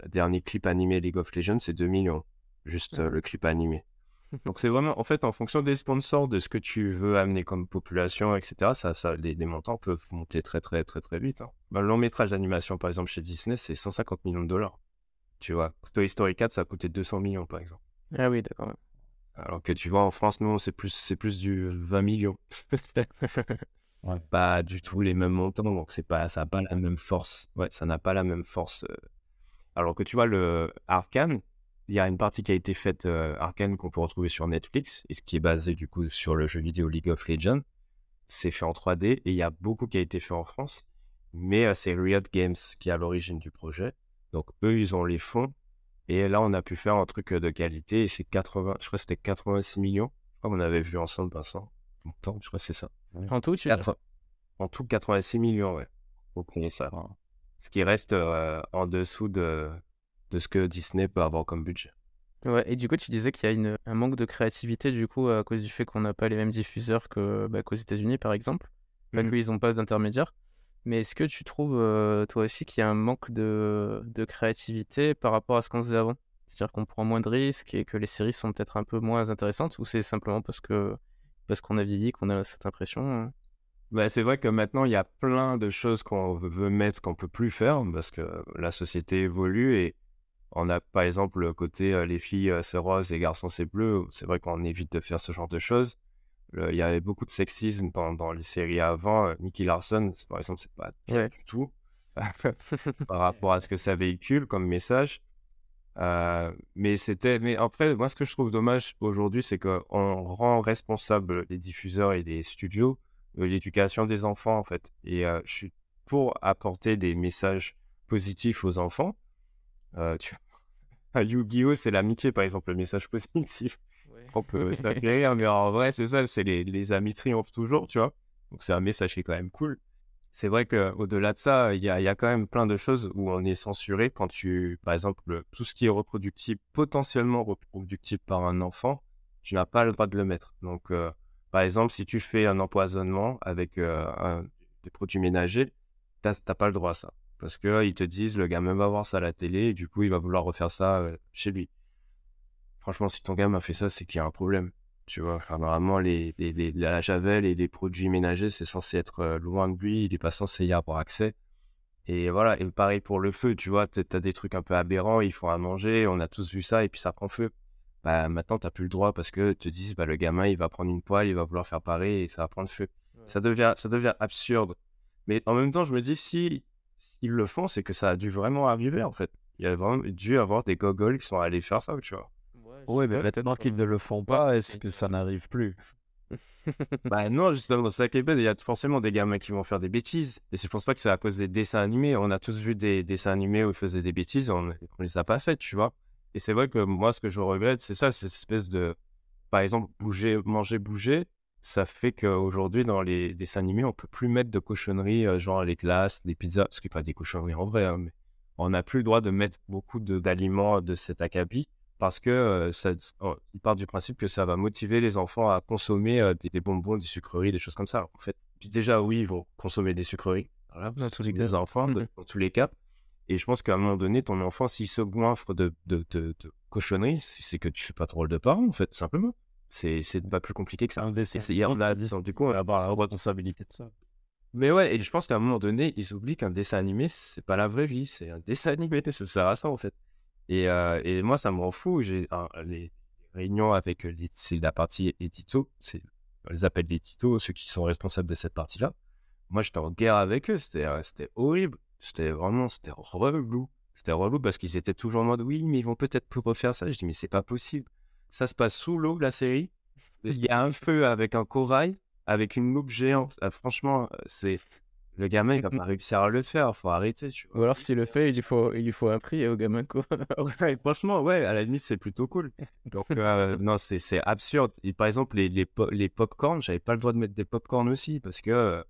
dernier clip animé League of Legends, c'est 2 millions. Juste euh, le clip animé. [laughs] Donc c'est vraiment, en fait, en fonction des sponsors, de ce que tu veux amener comme population, etc., ça, ça, les, les montants peuvent monter très, très, très, très vite. hein. Ben, le long métrage d'animation, par exemple, chez Disney, c'est 150 millions de dollars. Tu vois, Toy Story 4, ça a coûté 200 millions, par exemple. Ah oui, d'accord. Alors que tu vois, en France, nous, c'est plus, c'est plus du 20 millions. [laughs] Ouais. Pas du tout les mêmes montants, donc c'est pas, ça n'a pas la même force. Ouais, ça n'a pas la même force. euh. Alors que tu vois, le Arkane, il y a une partie qui a été faite, euh, Arkane, qu'on peut retrouver sur Netflix, et ce qui est basé du coup sur le jeu vidéo League of Legends. c'est fait en 3D et il y a beaucoup qui a été fait en France. Mais euh, c'est Riot Games qui est à l'origine du projet. Donc eux, ils ont les fonds. Et là, on a pu faire un truc euh, de qualité. Et c'est 80, je crois que c'était 86 millions. Je crois qu'on avait vu ensemble, Vincent. Longtemps, je crois que c'est ça. En tout, tu En tout, 86 millions, ouais. Ça. Ce qui reste euh, en dessous de, de ce que Disney peut avoir comme budget. Ouais, et du coup, tu disais qu'il y a une, un manque de créativité du coup à cause du fait qu'on n'a pas les mêmes diffuseurs que bah, qu'aux États-Unis par exemple. Pas Mhm. qu'ils n'ont pas d'intermédiaire. Mais est-ce que tu trouves toi aussi qu'il y a un manque de, de créativité par rapport à ce qu'on faisait avant? C'est-à-dire qu'on prend moins de risques et que les séries sont peut-être un peu moins intéressantes ou c'est simplement parce que parce qu'on a vieilli qu'on a cette impression hein? Bah, c'est vrai que maintenant, il y a plein de choses qu'on veut mettre qu'on peut plus faire parce que la société évolue et on a par exemple le côté les filles c'est rose, les garçons c'est bleu. C'est vrai qu'on évite de faire ce genre de choses. Il y avait beaucoup de sexisme dans, dans les séries avant. Euh, Nicky Larson, par exemple, c'est pas bien Ouais. du tout [laughs] par rapport à ce que ça véhicule comme message. Euh, mais c'était, mais après, moi, ce que je trouve dommage aujourd'hui, c'est qu'on rend responsable les diffuseurs et les studios de l'éducation des enfants, en fait. Et euh, je suis pour apporter des messages positifs aux enfants. Euh, tu... À [laughs] Yu-Gi-Oh, c'est l'amitié, par exemple, le message [laughs] positif. On peut [laughs] rire, mais en vrai, c'est ça, c'est les, amis triomphent toujours, tu vois. Donc c'est un message qui est quand même cool. C'est vrai qu'au-delà de ça, il y a, quand même plein de choses où on est censuré quand tu, par exemple, le- tout ce qui est reproductible, potentiellement reproductible par un enfant, tu n'as pas le droit de le mettre. Donc, euh, par exemple, si tu fais un empoisonnement avec euh, des produits ménagers, t'as t'as pas le droit à ça. Parce qu'ils te disent, le gamin va voir ça à la télé, et du coup, il va vouloir refaire ça euh, chez lui. Franchement, si ton gamin fait ça, c'est qu'il y a un problème. Tu vois, Enfin, normalement, les, les- les- la javel et les produits ménagers, c'est censé être euh, loin de lui, il n'est pas censé y avoir accès. Et voilà, et pareil pour le feu, tu vois, tu as des trucs un peu aberrants, ils font à manger, on a tous vu ça, et puis ça prend feu. Bah maintenant, t'as plus le droit parce que te disent, bah, le gamin, il va prendre une poêle, il va vouloir faire pareil, et ça va prendre feu. Ça, devient, ça devient absurde. Mais en même temps, je me dis, si ils le font, c'est que ça a dû vraiment arriver, en fait. Il y a vraiment dû avoir des gogoles qui sont allés faire ça, tu vois. Oui, mais maintenant qu'ils ne le font pas, est-ce c'est- que ça n'arrive plus? [laughs] Bah non, justement, c'est ça qui est. Il y a forcément des gamins qui vont faire des bêtises. Et je pense pas que c'est à cause des dessins animés. On a tous vu des dessins animés où ils faisaient des bêtises, on, on les a pas faites, tu vois? Et c'est vrai que moi, ce que je regrette, c'est ça, cette espèce de, par exemple, bouger, manger, bouger. Ça fait qu'aujourd'hui, dans les dessins animés, on peut plus mettre de cochonneries, euh, genre les glaces, les pizzas, ce qui n'est pas des cochonneries en vrai, hein, mais on n'a plus le droit de mettre beaucoup de- d'aliments de, cet acabit parce que euh, ça, oh, il part du principe que ça va motiver les enfants à consommer euh, des, des bonbons, des sucreries, des choses comme ça. En fait, puis déjà, oui, ils vont consommer des sucreries. Voilà, Dans tous les des enfants, de- dans tous les cas. Et je pense qu'à un moment donné, ton enfant, s'il se goinfre de, de, de, de cochonneries, c'est que tu fais pas trop rôle de parent, en fait, simplement. C'est pas plus compliqué que ça. Et on a, du coup, on va avoir la responsabilité de ça. mais ouais, et je pense qu'à un moment donné, ils oublient qu'un dessin animé, c'est pas la vraie vie, c'est un dessin animé, [laughs] ça sert à ça en fait. Et, euh, et moi, ça me rend fou. J'ai les réunions avec c'est la partie édito, on les appelle les éditos, ceux qui sont responsables de cette partie-là. Moi, j'étais en guerre avec eux, c'était, euh, c'était horrible, c'était vraiment, c'était relou. C'était relou parce qu'ils étaient toujours en mode oui, mais ils vont peut-être refaire ça. Je dis, mais c'est pas possible. Ça se passe sous l'eau, la série. Il y a un feu avec un corail, avec une loupe géante. Ah, franchement, euh, c'est. Le gamin, il va pas réussir à le faire. Faut arrêter, tu vois. Ou alors s'il le fait, il lui faut, il lui faut un prix au gamin quoi. [laughs] Ouais, franchement, ouais, à la limite, c'est plutôt cool. Donc, [laughs] euh, non, c'est c'est absurde. Et par exemple, les, les, po- les pop-corn, j'avais pas le droit de mettre des pop-corn aussi parce que. euh,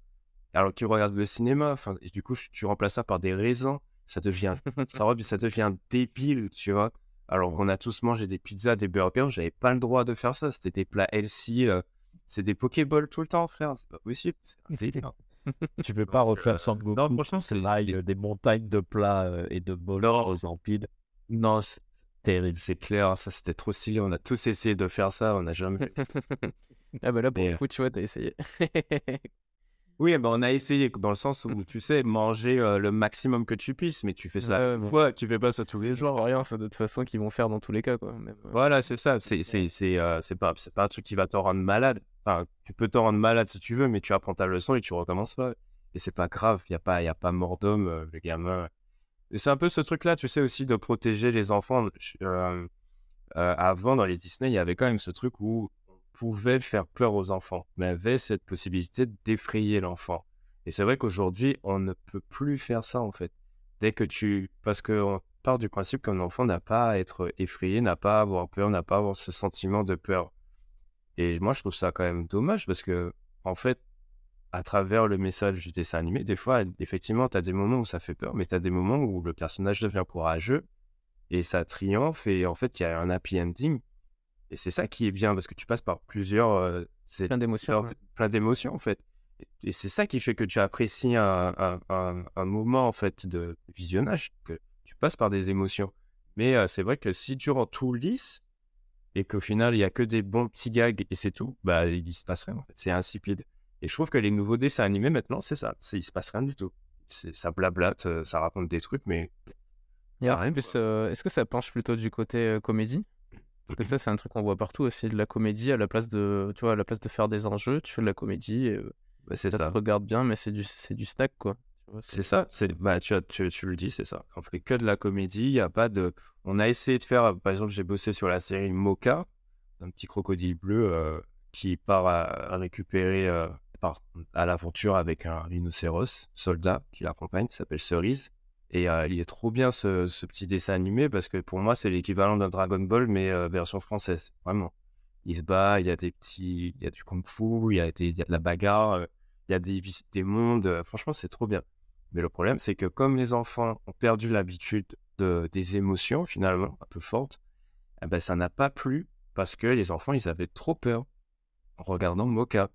alors que tu regardes le cinéma, enfin, et du coup, tu remplaces ça par des raisins, ça devient, [laughs] ça, ça devient débile, tu vois. Alors qu'on a tous mangé des pizzas, des burgers, j'avais pas le droit de faire ça. C'était des plats healthy, euh, c'est des Pokéballs tout le temps, frère. C'est pas possible. C'est un délire. [laughs] Tu peux pas refaire euh, sans Goku. non, franchement, c'est- Là, il y a des montagnes de plats euh, et de bols aux empiles. Non, c'est terrible, c'est clair. Ça, c'était trop stylé. On a tous essayé de faire ça, on n'a jamais. [laughs] ah bah là pour le euh, coup, tu vois, t'as essayé. [laughs] Oui, ben on a essayé dans le sens où tu sais manger euh, le maximum que tu puisses, mais tu fais ça Ouais, une bon. fois, tu fais pas ça tous les jours. expérience de toute façon qu'ils vont faire dans tous les cas quoi. Même, euh, Voilà, c'est ça. C'est c'est c'est euh, pas c'est pas un truc qui va te rendre malade. Enfin, tu peux te rendre malade si tu veux, mais tu apprends ta leçon et tu recommences pas. Et c'est pas grave. Il y a pas il y a pas mort d'homme, le gamin. Et c'est un peu ce truc-là, tu sais aussi de protéger les enfants. Avant dans les Disney, il y avait quand même ce truc où pouvait faire peur aux enfants, mais avait cette possibilité d'effrayer l'enfant. Et c'est vrai qu'aujourd'hui, on ne peut plus faire ça en fait. Dès que tu, parce qu'on part du principe qu'un enfant n'a pas à être effrayé, n'a pas à avoir peur, n'a pas à avoir ce sentiment de peur. Et moi, je trouve ça quand même dommage parce que, en fait, à travers le message du dessin animé, des fois, effectivement, tu as des moments où ça fait peur, mais tu as des moments où le personnage devient courageux et ça triomphe et en fait, il y a un happy ending. Et c'est ça qui est bien parce que tu passes par plusieurs. euh, Plein d'émotions. ouais. plein d'émotions en fait. Et c'est ça qui fait que tu apprécies un, un- un- un moment en fait de visionnage, que tu passes par des émotions. Mais euh, c'est vrai que si tu rends tout lisse et qu'au final il y a que des bons petits gags et c'est tout, bah il se passe rien en fait. C'est insipide. Et je trouve que les nouveaux dessins animés maintenant c'est ça, il se passe rien du tout. C'est ça blablate, euh, ça raconte des trucs, mais Et plus, euh, est-ce que ça penche plutôt du côté comédie? Parce que ça, c'est un truc qu'on voit partout aussi, de la comédie à la place de, tu vois, à la place de faire des enjeux, tu fais de la comédie et euh, bah, c'est ça, ça. se regarde bien, mais c'est du, c'est du snack, quoi. C'est ça, c'est bah tu, as- tu, tu le dis, c'est ça. On fait que de la comédie, il y a pas de on a essayé de faire par exemple, j'ai bossé sur la série Mocha, un petit crocodile bleu euh, qui part à, à récupérer euh, part à l'aventure avec un rhinocéros soldat qui l'accompagne, qui s'appelle Cerise. Et euh, il est trop bien ce, petit dessin animé parce que pour moi c'est l'équivalent d'un Dragon Ball mais euh, version française, vraiment. Il se bat, il y a des petits, il y a du kung-fu, il y a, des- il y a de la bagarre, euh, il y a des des mondes. franchement, c'est trop bien. Mais le problème, c'est que comme les enfants ont perdu l'habitude de, des émotions, finalement, un peu fortes, eh ben, ça n'a pas plu parce que les enfants, ils avaient trop peur en regardant Mocha.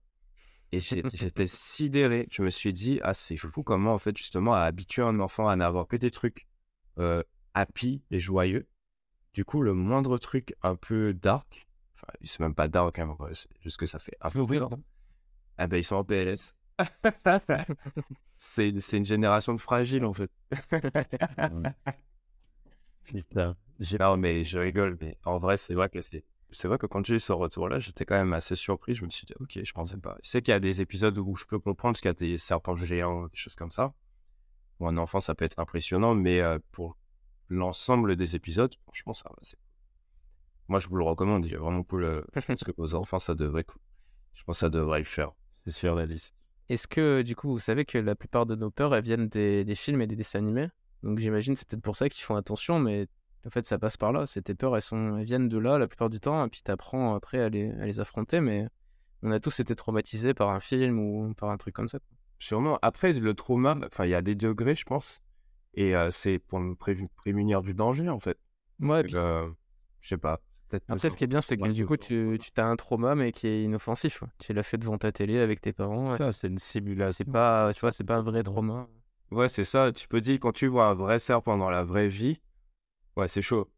Et [laughs] j'étais sidéré. Je me suis dit, ah, c'est fou comment, en fait, justement, à habituer un enfant à n'avoir que des trucs euh, happy et joyeux. Du coup, le moindre truc un peu dark, enfin, c'est même pas dark, hein, en vrai, c'est juste que ça fait un peu peur. Ah ben, ils sont en PLS. [laughs] c'est c'est une génération de fragiles, en fait. [laughs] Putain. J'ai Non, mais je rigole, mais en vrai, c'est vrai que c'est. C'est vrai que quand j'ai eu ce retour-là, j'étais quand même assez surpris. Je me suis dit, ok, je pensais pas. Je sais qu'il y a des épisodes où je peux comprendre qu'il y a des serpents géants, des choses comme ça. Pour un enfant, ça peut être impressionnant, mais euh, pour l'ensemble des épisodes, franchement, ça c'est- Moi, je vous le recommande. Il est vraiment cool. euh, Je pense que aux enfants, ça devrait. Je pense ça devrait le faire. c'est sur la liste. Est-ce que, du coup, vous savez que la plupart de nos peurs, elles viennent des, des films et des dessins animés? Donc j'imagine c'est peut-être pour ça qu'ils font attention, mais en fait, ça passe par là. C'est tes peurs, elles, sont, elles viennent de là la plupart du temps, et puis t'apprends après à les, à les affronter, mais on a tous été traumatisés par un film ou par un truc comme ça. Sûrement. Après, le trauma, enfin, il y a des degrés, je pense. Et euh, c'est pour me prévu- prémunir du danger, en fait. Ouais, puis euh, je sais pas. Après, ce qui est bien, c'est que du coup, tu, tu as un trauma, mais qui est inoffensif. Tu l'as fait devant ta télé avec tes parents. ouais. Ça, c'est une simulation. C'est pas, tu c'est pas un vrai trauma. Ouais, c'est ça. Tu peux dire, quand tu vois un vrai serpent dans la vraie vie, ouais, c'est chaud.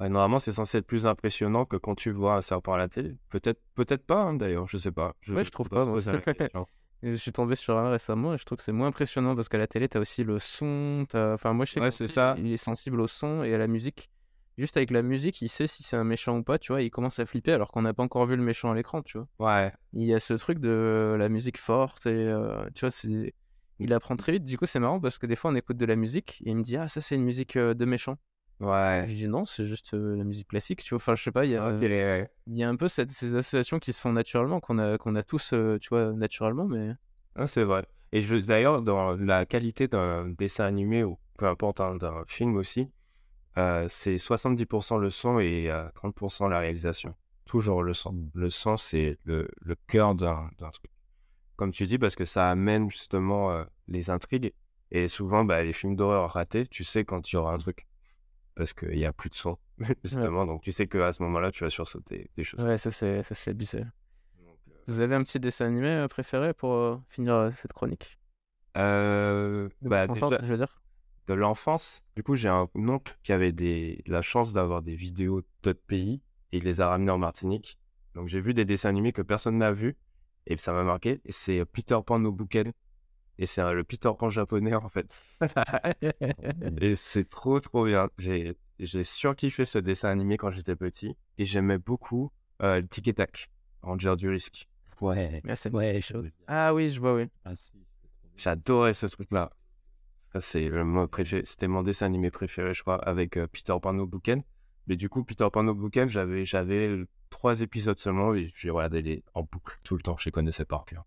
Ouais, normalement, c'est censé être plus impressionnant que quand tu vois un serpent à la télé. Peut-être peut-être pas, hein, d'ailleurs, je sais pas. Ouais, je trouve faudra pas, [laughs] je suis tombé sur un récemment et je trouve que c'est moins impressionnant parce qu'à la télé, t'as aussi le son. t'as- Enfin, moi, je sais Ouais, c'est ça. il est sensible au son et à la musique. Juste avec la musique, il sait si c'est un méchant ou pas, tu vois. Il commence à flipper alors qu'on n'a pas encore vu le méchant à l'écran, tu vois. Ouais, Il y a ce truc de la musique forte et euh, tu vois, c'est. Il apprend très vite. Du coup, c'est marrant parce que des fois, on écoute de la musique et il me dit Ah, ça, c'est une musique euh, de méchant. Ouais. Je dis Non, c'est juste euh, la musique classique, tu vois. Enfin, je sais pas, il y a, ouais. il y a un peu cette- ces associations qui se font naturellement, qu'on a, qu'on a tous, euh, tu vois, naturellement, mais. Ah, c'est vrai. Et je, d'ailleurs, dans la qualité d'un dessin animé ou peu importe, hein, d'un film aussi, euh, c'est 70% le son et euh, 30% la réalisation. Toujours le son. Le son, c'est le, le cœur d'un d'un truc. Comme tu dis, parce que ça amène justement les intrigues. Et souvent, bah, les films d'horreur ratés, tu sais quand il y aura un truc. Parce qu'il n'y a plus de son, [laughs] justement. Donc, tu sais qu'à ce moment-là, tu vas sursauter des choses. Ouais, ça, c'est, ça, c'est abusé. Donc, euh, Vous avez un petit dessin animé euh, préféré pour euh, finir cette chronique? Euh, De bah, votre enfance, déjà- je veux dire. de l'enfance. Du coup, j'ai un oncle qui avait des, de la chance d'avoir des vidéos d'autres pays et il les a ramenées en Martinique. Donc, j'ai vu des dessins animés que personne n'a vus et ça m'a marqué. Et c'est Peter Pan no Buken. Et c'est le Peter Pan japonais, en fait. [laughs] et c'est trop, trop bien. J'ai, j'ai surkiffé ce dessin animé quand j'étais petit et j'aimais beaucoup euh, le Tic et Tac, Ranger du risque. Ouais. Ah, Ouais, chose. Ah oui, je vois, oui. Ah. J'adorais ce truc-là. Ça, c'est préféré. C'était mon dessin animé préféré, je crois, avec euh, Peter Pan no Buken. Mais du coup, Peter Pan no Buken, j'avais, j'avais trois épisodes seulement et j'ai regardé les en boucle tout le temps. Je les connaissais par cœur.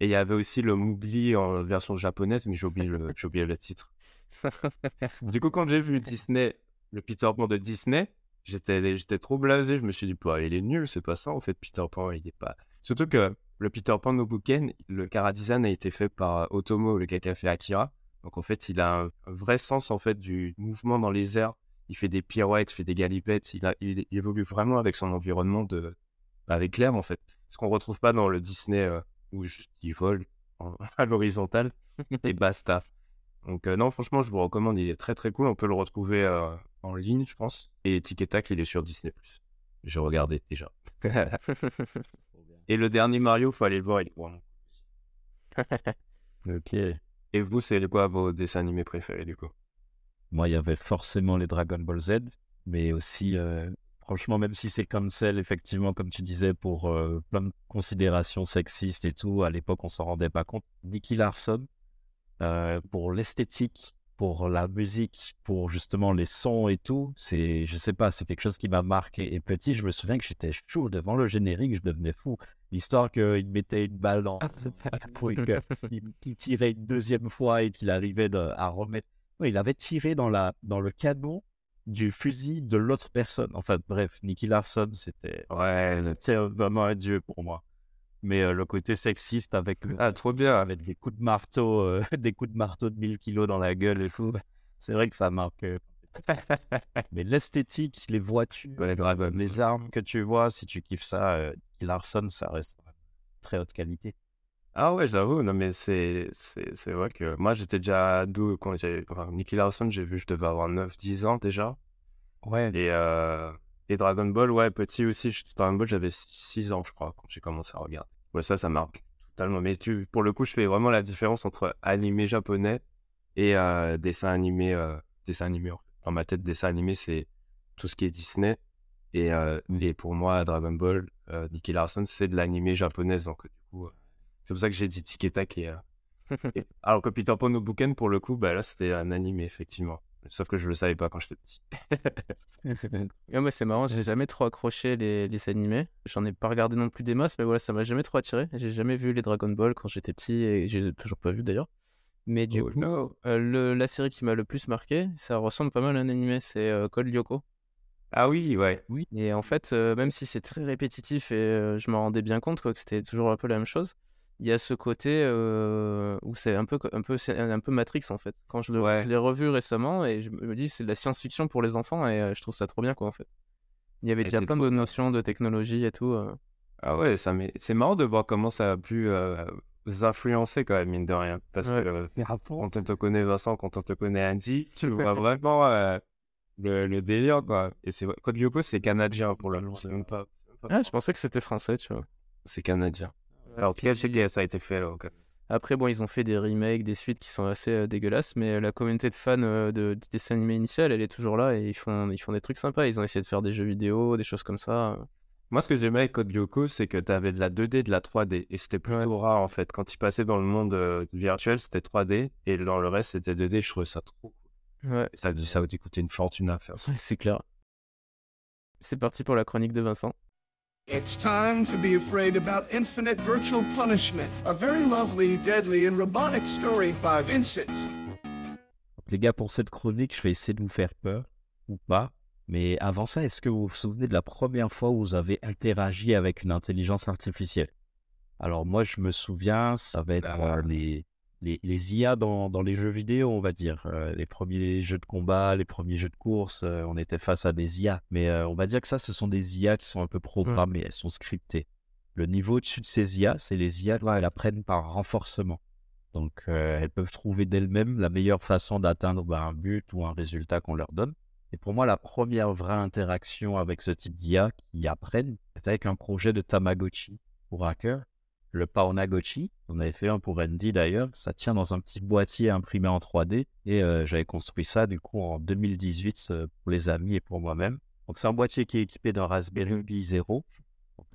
Et il y avait aussi le Mowgli en version japonaise, mais j'ai oublié le, oublié le titre. [laughs] du coup, quand j'ai vu Disney, le Peter Pan de Disney, j'étais, j'étais trop blasé. Je me suis dit, bah, il est nul, c'est pas ça en fait. Peter Pan, il est pas. Surtout que le Peter Pan no Buken, le cara design a été fait par Otomo, le gars qui a fait Akira. Donc en fait, il a un, vrai sens en fait du mouvement dans les airs. Il fait des pirouettes, il fait des galipettes. Il, a, il, évolue vraiment avec son environnement de avec l'air en fait. Ce qu'on retrouve pas dans le Disney euh, où juste il vole [laughs] à l'horizontale et [laughs] basta. Donc euh, non, franchement, je vous recommande. Il est très très cool. On peut le retrouver euh, en ligne, je pense. Et Tic Tac, il est sur Disney+. J'ai regardé déjà. [laughs] et le dernier Mario, faut aller le voir. Il est vraiment ok. Et vous, c'est quoi vos dessins animés préférés du coup? Moi, il y avait forcément les Dragon Ball Z, mais aussi, euh, franchement, même si c'est cancel, effectivement, comme tu disais, pour euh, plein de considérations sexistes et tout, à l'époque, on s'en rendait pas compte. Nicky Larson, euh, pour l'esthétique, pour la musique, pour justement les sons et tout, c'est, je sais pas, c'est quelque chose qui m'a marqué. Et petit, je me souviens que j'étais chaud devant le générique, je devenais fou. L'histoire qu'il mettait une balle dans pour qu'il tirait une deuxième fois et qu'il arrivait à remettre. il avait tiré dans, la, dans le canon du fusil de l'autre personne. Enfin, bref, Nicky Larson, c'était ouais, c'était vraiment un dieu pour moi. Mais euh, le côté sexiste avec ah trop bien avec des coups de marteau, euh, [laughs] des coups de marteau de 1000 kilos dans la gueule et tout, [laughs] c'est vrai que ça marque. Euh, [laughs] mais l'esthétique, les voitures, les armes que tu vois, si tu kiffes ça, Larson, ça reste très haute qualité. Ah ouais, j'avoue, non mais c'est, c'est, vrai que moi j'étais déjà ado quand j'ai. Enfin, Nicky Larson, j'ai vu, je devais avoir 9-10 ans déjà. Ouais. Et, euh, et Dragon Ball, ouais, petit aussi, Dragon Ball, j'avais 6 ans, je crois, quand j'ai commencé à regarder. Ouais, ça, ça marque totalement. Mais tu, pour le coup, je fais vraiment la différence entre animé japonais et euh, dessin animé. Euh, dessin animé. Dans ma tête, dessin animé, c'est tout ce qui est Disney. Et, euh, et pour moi, Dragon Ball, euh, Nicky Larson, c'est de l'animé japonaise. Donc, du coup, euh, c'est pour ça que j'ai dit Tic Tac. Et, et, [laughs] alors que Peter Pan no Bouken, pour le coup, bah, là, c'était un animé, effectivement. Sauf que je le savais pas quand j'étais petit. [laughs] ouais, c'est marrant, j'ai jamais trop accroché les, les animés. J'en ai pas regardé non plus des masses, mais voilà, ça m'a jamais trop attiré. J'ai jamais vu les Dragon Ball quand j'étais petit et j'ai toujours pas vu d'ailleurs. Mais du oh, coup, le, la série qui m'a le plus marqué, ça ressemble pas mal à un animé, c'est Code Lyoko. Ah oui, ouais. Oui. Et en fait, même si c'est très répétitif et je me rendais bien compte que c'était toujours un peu la même chose, il y a ce côté où c'est un peu, un, peu, un peu Matrix en fait. Quand je, l'ai revu récemment et je me dis c'est de la science-fiction pour les enfants et je trouve ça trop bien quoi en fait. Il y avait déjà plein de notions de technologie et tout. Ah ouais, ça c'est marrant de voir comment ça a pu vous influencer quand même, mine de rien. Parce que quand on te connaît Vincent, quand on te connaît Andy, [laughs] tu vois vraiment le, délire, quoi. Et c'est Code Lyoko, c'est canadien pour le ah, je pensais que c'était français, tu vois. C'est canadien. Alors, en ça a été fait là, Après, bon, ils ont fait des remakes, des suites qui sont assez euh, dégueulasses, mais la communauté de fans euh, de, du dessin animé initial, elle est toujours là et ils font, ils font des trucs sympas. Ils ont essayé de faire des jeux vidéo, des choses comme ça. Moi, ce que j'aimais avec Code Lyoko, c'est que tu avais de la 2D, de la 3D. Et c'était plutôt rare, en fait. Quand ils passaient dans le monde euh, virtuel, c'était 3D. Et dans le reste, c'était 2D. Je trouvais ça trop Ouais. Ça, ça va coûter une fortune à faire. c'est clair. C'est parti pour la chronique de Vincent. It's time to be afraid about infinite virtual punishment. A very lovely, deadly and robotic story by Vincent. Les gars, pour cette chronique, je vais essayer de vous faire peur ou pas. Mais avant ça, est-ce que vous vous souvenez de la première fois où vous avez interagi avec une intelligence artificielle? Alors moi, je me souviens, ça va être bah, les, les, les IA dans, dans, les jeux vidéo, on va dire. Euh, les premiers jeux de combat, les premiers jeux de course, euh, on était face à des IA. Mais euh, on va dire que ça, ce sont des IA qui sont un peu programmées, elles sont scriptées. Le niveau au-dessus de ces IA, c'est les IA elles apprennent par renforcement. Donc, elles peuvent trouver d'elles-mêmes la meilleure façon d'atteindre bah, un but ou un résultat qu'on leur donne. Et pour moi, la première vraie interaction avec ce type d'IA qui apprennent, c'est avec un projet de Tamagotchi pour hacker le Paonagochi. On avait fait un pour Andy d'ailleurs. Ça tient dans un petit boîtier imprimé en 3D. Et euh, j'avais construit ça du coup en 2018 euh, pour les amis et pour moi-même. Donc c'est un boîtier qui est équipé d'un Raspberry Pi 0.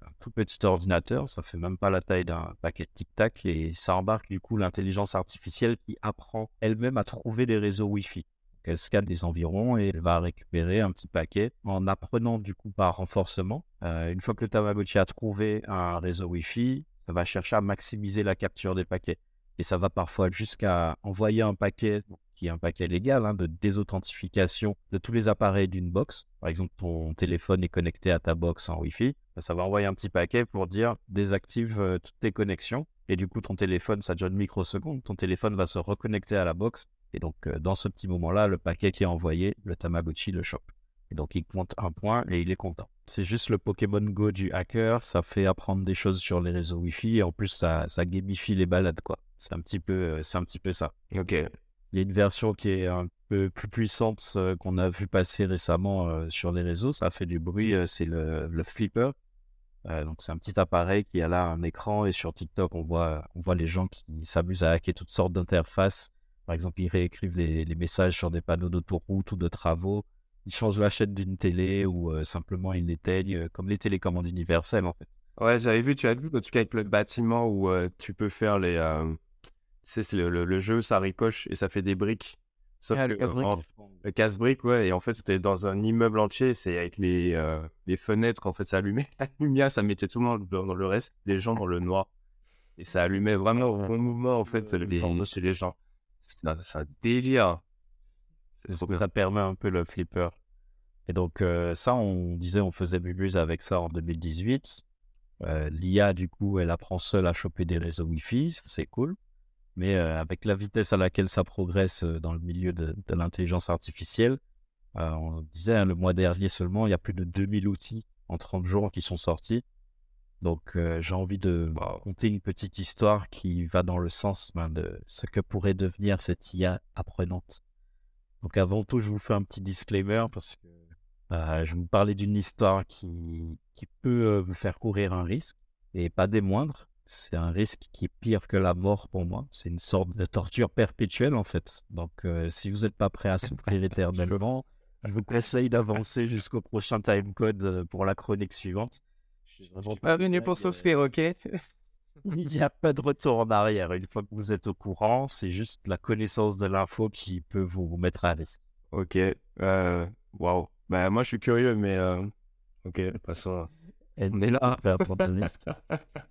un tout petit ordinateur. Ça fait même pas la taille d'un paquet de tic-tac. Et ça embarque du coup l'intelligence artificielle qui apprend elle-même à trouver des réseaux Wi-Fi. Elle scanne les environs et elle va récupérer un petit paquet en apprenant du coup par renforcement. Euh, une fois que le Tamagotchi a trouvé un réseau Wi-Fi, ça va chercher à maximiser la capture des paquets. Et ça va parfois jusqu'à envoyer un paquet, qui est un paquet légal, hein, de désauthentification de tous les appareils d'une box. Par exemple, ton téléphone est connecté à ta box en Wi-Fi. Ça va envoyer un petit paquet pour dire désactive euh, toutes tes connexions. Et du coup, ton téléphone, ça dure une microseconde. Ton téléphone va se reconnecter à la box. Et donc, euh, dans ce petit moment-là, le paquet qui est envoyé, le Tamagotchi le chope. Et donc, il compte un point et il est content. C'est juste le Pokémon Go du hacker. Ça fait apprendre des choses sur les réseaux Wi-Fi. Et en plus, ça, ça gamifie les balades, quoi. C'est un petit peu, euh, c'est un petit peu ça. Ok. Il y a une version qui est un peu plus puissante euh, qu'on a vu passer récemment euh, sur les réseaux. Ça fait du bruit. euh, c'est le, le Flipper. Donc c'est un petit appareil qui a là un écran et sur TikTok on voit, on voit les gens qui s'amusent à hacker toutes sortes d'interfaces. Par exemple, ils réécrivent les, les messages sur des panneaux d'autoroute ou de travaux. Ils changent la chaîne d'une télé ou euh, simplement ils l'éteignent, comme les télécommandes universelles en fait. Ouais, j'avais vu, tu as vu, en tout cas avec le bâtiment où euh, tu peux faire les. euh, Tu sais, c'est le, le- le jeu, ça ricoche et ça fait des briques. Sauf Ah, le que, casse-brique. en- Le casse-brique, ouais. Et en fait, c'était dans un immeuble entier. C'est avec les, euh, les fenêtres, en fait, ça allumait [laughs] la lumière. Ça mettait tout le monde dans dans le reste, des gens dans le noir. Et ça allumait vraiment au bon mouvement, en fait, les, chez les gens. C'est un délire. Donc, ça permet un peu le flipper. Et donc euh, ça, on disait, on faisait Bubuse avec ça en 2018. Euh, L'IA, du coup, elle apprend seule à choper des réseaux Wi-Fi, c'est cool. Mais euh, avec la vitesse à laquelle ça progresse dans le milieu de, de l'intelligence artificielle, on disait hein, le mois dernier seulement, il y a plus de 2000 outils en 30 jours qui sont sortis. Donc j'ai envie de raconter une petite histoire qui va dans le sens ben, de ce que pourrait devenir cette IA apprenante. Donc avant tout, je vous fais un petit disclaimer parce que euh, je vais vous parler d'une histoire qui, qui peut euh, vous faire courir un risque et pas des moindres. C'est un risque qui est pire que la mort pour moi. C'est une sorte de torture perpétuelle en fait. Donc euh, si vous n'êtes pas prêt à souffrir [laughs] éternellement, je vous conseille d'avancer jusqu'au prochain timecode euh, pour la chronique suivante. Je suis vraiment Pas venu pour souffrir, ok? [laughs] [laughs] il n'y a pas de retour en arrière. Une fois que vous êtes au courant, c'est juste la connaissance de l'info qui peut vous mettre à risque. Ok. Euh, Waouh. Bah, moi, je suis curieux, mais. euh, Ok, passons. On est là. [laughs]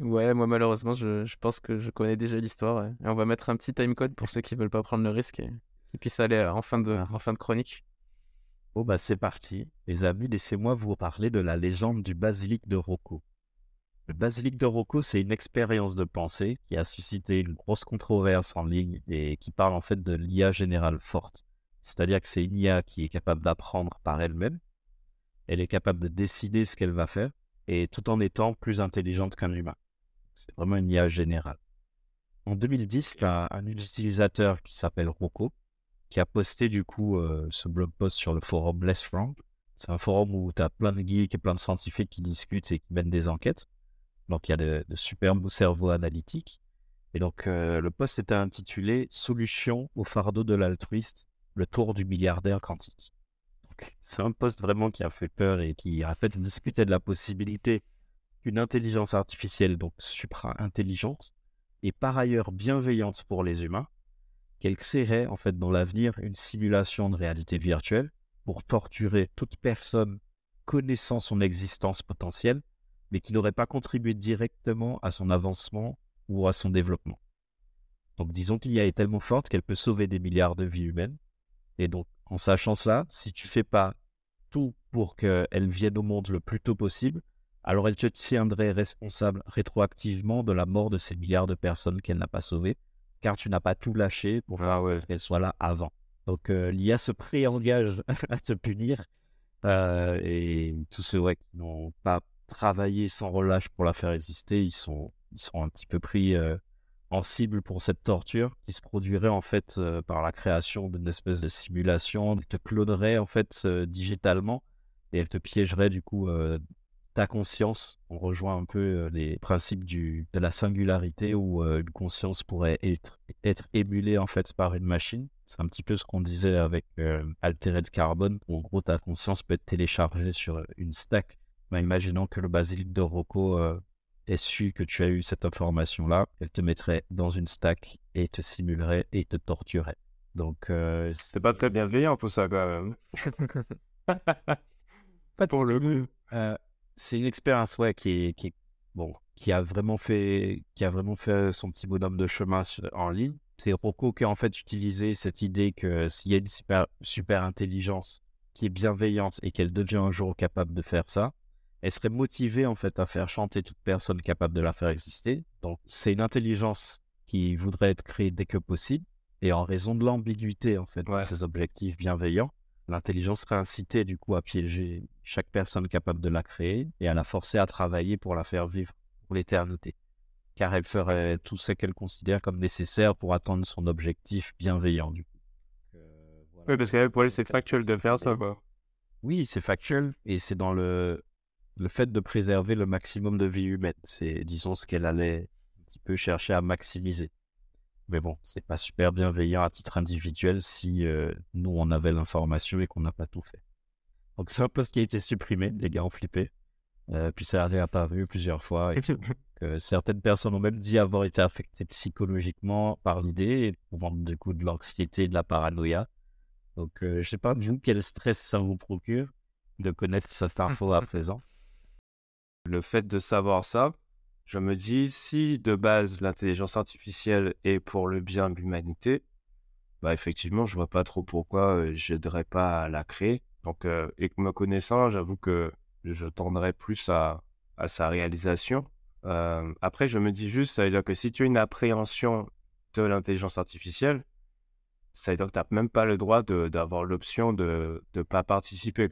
Ouais, moi malheureusement, je, je pense que je connais déjà l'histoire. ouais. Et on va mettre un petit timecode pour ceux qui veulent pas prendre le risque et qui puissent aller euh, en fin de, en fin de chronique. Bon, bah c'est parti. Les amis, laissez-moi vous parler de la légende du basilic de Rocco. Le basilic de Rocco, c'est une expérience de pensée qui a suscité une grosse controverse en ligne et qui parle en fait de l'IA générale forte. C'est-à-dire que c'est une IA qui est capable d'apprendre par elle-même. Elle est capable de décider ce qu'elle va faire et tout en étant plus intelligente qu'un humain. C'est vraiment une IA générale. En 2010, il y a un utilisateur qui s'appelle Rocco qui a posté du coup euh, ce blog post sur le forum Less Wrong. C'est un forum où tu as plein de geeks et plein de scientifiques qui discutent et qui mènent des enquêtes. Donc il y a de, superbes cerveaux analytiques. Et donc euh, le post était intitulé Solution au fardeau de l'altruiste, le tour du milliardaire quantique. C'est un post vraiment qui a fait peur et qui a fait discuter de la possibilité qu'une intelligence artificielle, donc supra-intelligente, et par ailleurs bienveillante pour les humains, qu'elle créerait en fait dans l'avenir une simulation de réalité virtuelle pour torturer toute personne connaissant son existence potentielle, mais qui n'aurait pas contribué directement à son avancement ou à son développement. Donc disons qu'il y est tellement forte qu'elle peut sauver des milliards de vies humaines. Et donc en sachant cela, si tu fais pas tout pour qu'elle vienne au monde le plus tôt possible, alors elle te tiendrait responsable rétroactivement de la mort de ces milliards de personnes qu'elle n'a pas sauvées, car tu n'as pas tout lâché pour Ah ouais. qu'elle soit là avant. Donc euh, l'IA se pré-engage [laughs] à te punir euh, et tous ceux ouais, qui n'ont pas travaillé sans relâche pour la faire exister, ils sont, ils sont un petit peu pris euh, en cible pour cette torture qui se produirait en fait euh, par la création d'une espèce de simulation. Elle te clonerait en fait euh, digitalement et elle te piégerait du coup ta conscience. On rejoint un peu les principes de la singularité où une conscience pourrait être, être émulée en fait par une machine. C'est un petit peu ce qu'on disait avec Altered Carbon, où en gros ta conscience peut être téléchargée sur une stack. Ben, imaginons que le basilic de Rocco euh, ait su que tu as eu cette information-là, elle te mettrait dans une stack et te simulerait et te torturerait. Donc, euh, C'est pas très bienveillant tout ça quand même. [laughs] pas Pour le coup. Euh, c'est une expérience ouais, qui, est, qui, est- bon, qui, a vraiment fait, qui a vraiment fait son petit bonhomme de chemin sur- en ligne. C'est Rocco qui a en fait utilisé cette idée que s'il y a une super, super intelligence qui est bienveillante et qu'elle devient un jour capable de faire ça, elle serait motivée en fait à faire chanter toute personne capable de la faire exister. Donc c'est une intelligence qui voudrait être créée dès que possible. Et en raison de l'ambiguïté en fait Ouais. de ses objectifs bienveillants, l'intelligence serait incitée du coup à piéger chaque personne capable de la créer et à la forcer à travailler pour la faire vivre pour l'éternité. Car elle ferait tout ce qu'elle considère comme nécessaire pour atteindre son objectif bienveillant du coup. Oui, parce que pour elle, c'est factuel de faire ça, quoi. Oui, c'est factuel et c'est dans le, le fait de préserver le maximum de vie humaine. C'est, disons, ce qu'elle allait un petit peu chercher à maximiser. Mais bon, c'est pas super bienveillant à titre individuel si euh, nous, on avait l'information et qu'on n'a pas tout fait. Donc, c'est un post qui a été supprimé, les gars ont flippé. Euh, puis ça a réapparu plusieurs fois. Et que [laughs] certaines personnes ont même dit avoir été affectées psychologiquement par l'idée, pouvant du coup de l'anxiété et de la paranoïa. Donc, euh, je sais pas, vous, quel stress ça vous procure de connaître cette info à [laughs] présent? Le fait de savoir ça, je me dis, si de base l'intelligence artificielle est pour le bien de l'humanité, bah effectivement, je vois pas trop pourquoi euh, j'aiderais pas à la créer. Donc, euh, et que me connaissant, j'avoue que je tendrais plus à, sa réalisation. Euh, après, je me dis juste, ça veut dire que si tu as une appréhension de l'intelligence artificielle, ça veut dire que tu n'as même pas le droit d'avoir l'option de ne pas participer.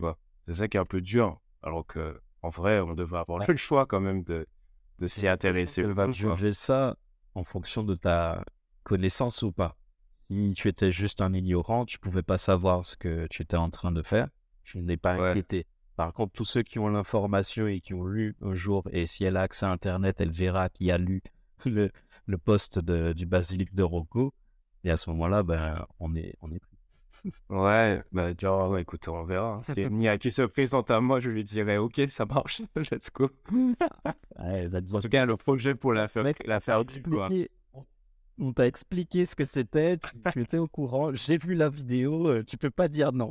C'est ça qui est un peu dur. Alors que, en vrai, on devrait avoir le choix quand même de, de s'y intéresser. Elle va juger ça en fonction de ta connaissance ou pas. Si tu étais juste un ignorant, tu pouvais pas savoir ce que tu étais en train de faire. Je n'ai pas Ouais. inquiété. Par contre, tous ceux qui ont l'information et qui ont lu un jour, et si elle a accès à Internet, elle verra qui a lu [laughs] le, le post de- du basilic de Rocco. Et à ce moment-là, ben, on est, on est. Ouais, bah, genre, ouais, écoute, on verra. hein. Si Mia qui se présente à moi, je lui dirais, ok, ça marche, [laughs] let's go. Ouais, voit En tout cas, le projet pour la faire, Mec, la faire quoi. expliqué- On t'a expliqué ce que c'était, tu, tu étais au courant, j'ai vu la vidéo, euh, tu peux pas dire non.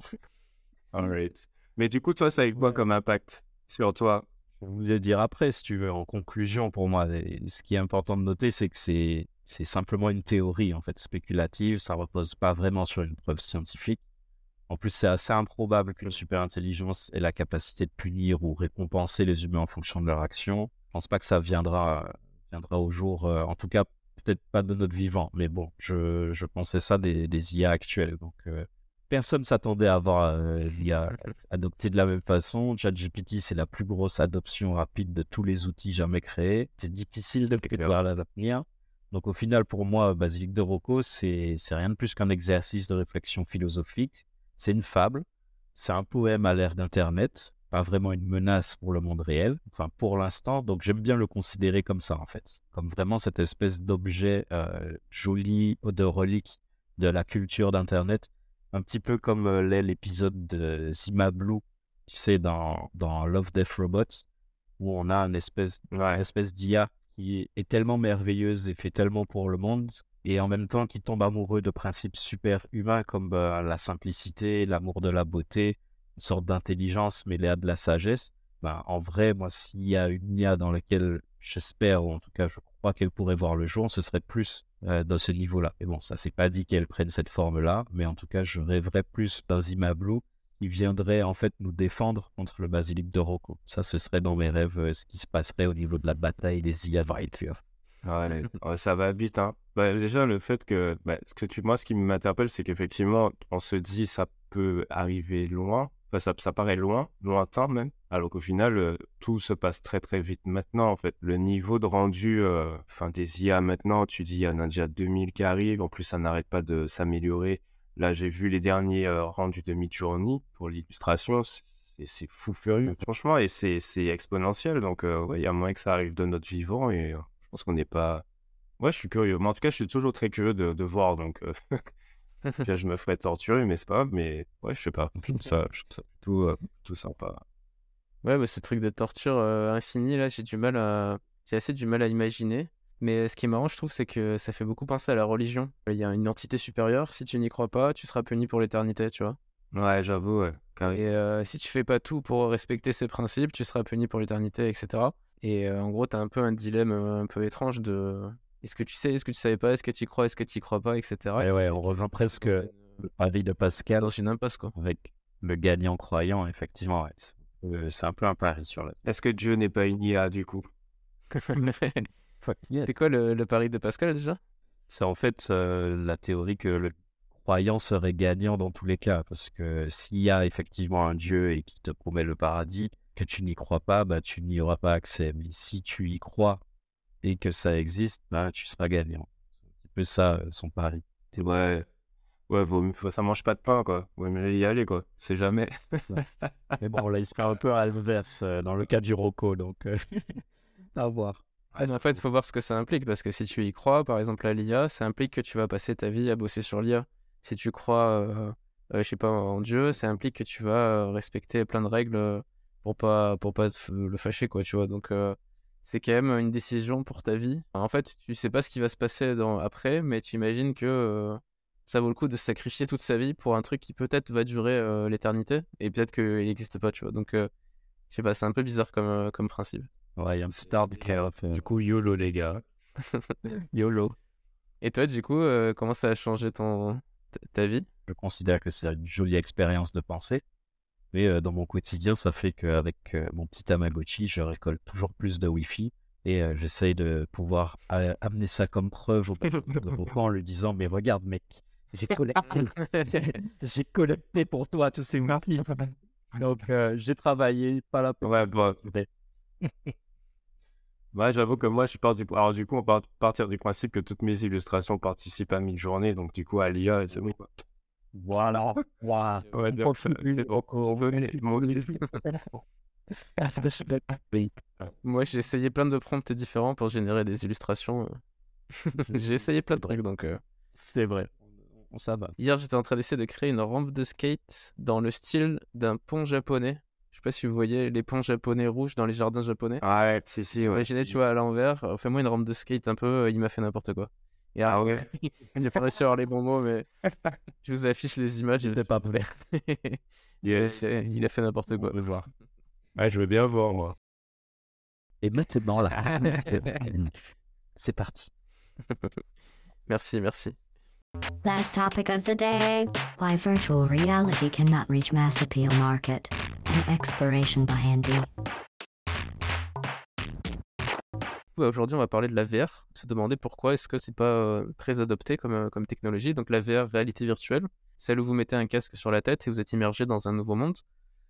Alright. Mais du coup, toi, ça a eu quoi Ouais. comme impact sur toi? Je vais vous le dire après, si tu veux, en conclusion pour moi. Ce qui est important de noter, c'est que c'est, c'est simplement une théorie, en fait, spéculative. Ça repose pas vraiment sur une preuve scientifique. En plus, c'est assez improbable qu'une super-intelligence ait la capacité de punir ou récompenser les humains en fonction de leur action. Je pense pas que ça viendra, viendra au jour, euh, en tout cas, peut-être pas de notre vivant. Mais bon, je, je pensais ça des, des IA actuelles. Donc, euh, personne s'attendait à voir euh, l'IA adopté de la même façon. ChatGPT, c'est la plus grosse adoption rapide de tous les outils jamais créés. C'est difficile de prévoir l'avenir. Donc au final, pour moi, Basilic de Rocco, c'est rien de plus qu'un exercice de réflexion philosophique. C'est une fable. C'est un poème à l'ère d'Internet. Pas vraiment une menace pour le monde réel. Enfin, pour l'instant. Donc j'aime bien le considérer comme ça, en fait. Comme vraiment cette espèce d'objet euh, joli, de relique de la culture d'Internet un petit peu comme euh, l'est l'épisode de Zima Blue, tu sais, dans, dans Love, Death, Robots, où on a une espèce, une Ouais. espèce d'IA qui est tellement merveilleuse et fait tellement pour le monde, et en même temps qui tombe amoureux de principes super humains comme euh, la simplicité, l'amour de la beauté, une sorte d'intelligence mêlée à de la sagesse. Ben, en vrai, moi, s'il y a une IA dans laquelle j'espère, ou en tout cas je crois qu'elle pourrait voir le jour, ce serait plus euh, dans ce niveau-là. Et bon, ça c'est pas dit qu'elle prenne cette forme-là, mais en tout cas, je rêverais plus d'un Zima Qui viendrait en fait nous défendre contre le basilic de Rocco. Ça, ce serait dans mes rêves euh, ce qui se passerait au niveau de la bataille des IA Vrightfur. Ouais, ouais, ça va vite, hein. Bah, déjà, le fait que, bah, ce que tu, moi, ce qui m'interpelle, c'est qu'effectivement, on se dit, ça peut arriver loin. Enfin, ça, ça paraît loin, lointain même. Alors qu'au final, euh, tout se passe très, très vite maintenant, en fait. Le niveau de rendu, euh, des IA maintenant, tu dis, il y en a déjà 2000 qui arrivent. En plus, ça n'arrête pas de s'améliorer. Là, j'ai vu les derniers euh, rendus de Midjourney pour l'illustration. C'est fou furieux, franchement, et c'est exponentiel. Donc, euh, ouais, il y a moyen que ça arrive de notre vivant et euh, je pense qu'on n'est pas. Ouais, je suis curieux. Mais en tout cas, je suis toujours très curieux de, de voir. Donc, [laughs] [laughs] là, je me ferai torturer, mais c'est pas grave. Mais ouais, je sais pas. Je trouve ça, je trouve ça plutôt, plutôt sympa. Ouais, bah, ces trucs de torture infinie, là, j'ai du mal à... J'ai assez du mal à imaginer. Mais ce qui est marrant, je trouve, c'est que ça fait beaucoup penser à la religion. Il y a une entité supérieure, si tu n'y crois pas, tu seras puni pour l'éternité, tu vois. Ouais, j'avoue, ouais. Et euh, si tu fais pas tout pour respecter ces principes, tu seras puni pour l'éternité, etc. Et euh, en gros, tu as un peu un dilemme euh, un peu étrange de est-ce que tu sais, est-ce que tu savais pas, est-ce que tu y crois, est-ce que tu y crois pas, etc. Ouais, ouais, on revient presque Dans le pari de Pascal dans une impasse, quoi. avec le gagnant croyant, effectivement. ouais. Euh, c'est un peu un pari sur la. Est-ce que Dieu n'est pas une IA du coup? [laughs] [laughs] C'est quoi le, le pari de Pascal déjà? C'est en fait euh, la théorie que le croyant serait gagnant dans tous les cas. Parce que s'il y a effectivement un Dieu et qui te promet le paradis, que tu n'y crois pas, bah, tu n'y auras pas accès. Mais si tu y crois et que ça existe, bah, tu seras gagnant. C'est un petit peu ça, euh, son pari. T'es- Ouais. Ouais, vaut mieux- faut- ça mange pas de pain, quoi. Ouais, mais y aller, quoi. C'est jamais. Mais bon, là, il serait un peu à l'inverse euh, dans le cas du Rocco. Donc, euh, [laughs] à voir. En fait, il faut voir ce que ça implique, parce que si tu y crois, par exemple à l'IA, ça implique que tu vas passer ta vie à bosser sur l'IA. Si tu crois, euh, euh, je sais pas, en Dieu, ça implique que tu vas euh, respecter plein de règles pour pas, pour pas le fâcher, quoi, tu vois. Donc, c'est quand même une décision pour ta vie. En fait, tu sais pas ce qui va se passer après, mais tu imagines que ça vaut le coup de sacrifier toute sa vie pour un truc qui peut-être va durer l'éternité, et peut-être qu'il n'existe pas, tu vois. Donc, je sais pas, c'est un peu bizarre comme, comme principe. Ouais, il y a un Du coup, YOLO, les gars. [laughs] [laughs] YOLO. Et toi, du coup, euh, comment ça a changé ton... ta- vie? Je considère que c'est une jolie expérience de pensée. Mais euh, dans mon quotidien, ça fait qu'avec euh, mon petit Tamagotchi, je récolte toujours plus de Wi-Fi. Et euh, j'essaye de pouvoir amener ça comme preuve au [laughs] Rocco en lui disant Mais regarde, mec, j'ai collecté, j'ai collecté pour toi tous ces Wi-Fi. Donc, euh, j'ai travaillé, pas là pour. Ouais, bon. Ouais, j'avoue que moi, je pars du... Alors, du coup, on part partir du principe que toutes mes illustrations participent à mi-journée, donc du coup, à l'IA, [laughs] c'est bon, quoi. Voilà. Voilà. Ouais, donc, c'est bon. Mon- Moi, j'ai essayé plein de prompts différents pour générer des illustrations. [laughs] j'ai essayé plein de trucs, donc... euh. C'est vrai. On va. Hier, j'étais en train d'essayer de créer une rampe de skate dans le style d'un pont japonais. Je sais pas si vous voyez les ponts japonais rouges dans les jardins japonais. Ah ouais, si, si, ouais. Imaginez, tu vois, à l'envers, euh, fais-moi une rampe de skate un peu, euh, il m'a fait n'importe quoi. Et Ah ouais. [laughs] j'ai pas réussi à avoir les bons mots, mais [laughs] je vous affiche les images. J'étais pas prêt. [laughs] Yes. Il a fait n'importe quoi. On va voir. Ouais, je veux bien voir, moi. Et maintenant, là, c'est parti. Merci, merci. Last topic of the day why virtual reality cannot reach mass appeal market. An exploration by Andy. Ouais, Aujourd'hui, on va parler de la VR. Se demander pourquoi est-ce que c'est pas euh, très adopté comme, euh, comme technologie. Donc la VR, réalité virtuelle, celle où vous mettez un casque sur la tête et vous êtes immergé dans un nouveau monde.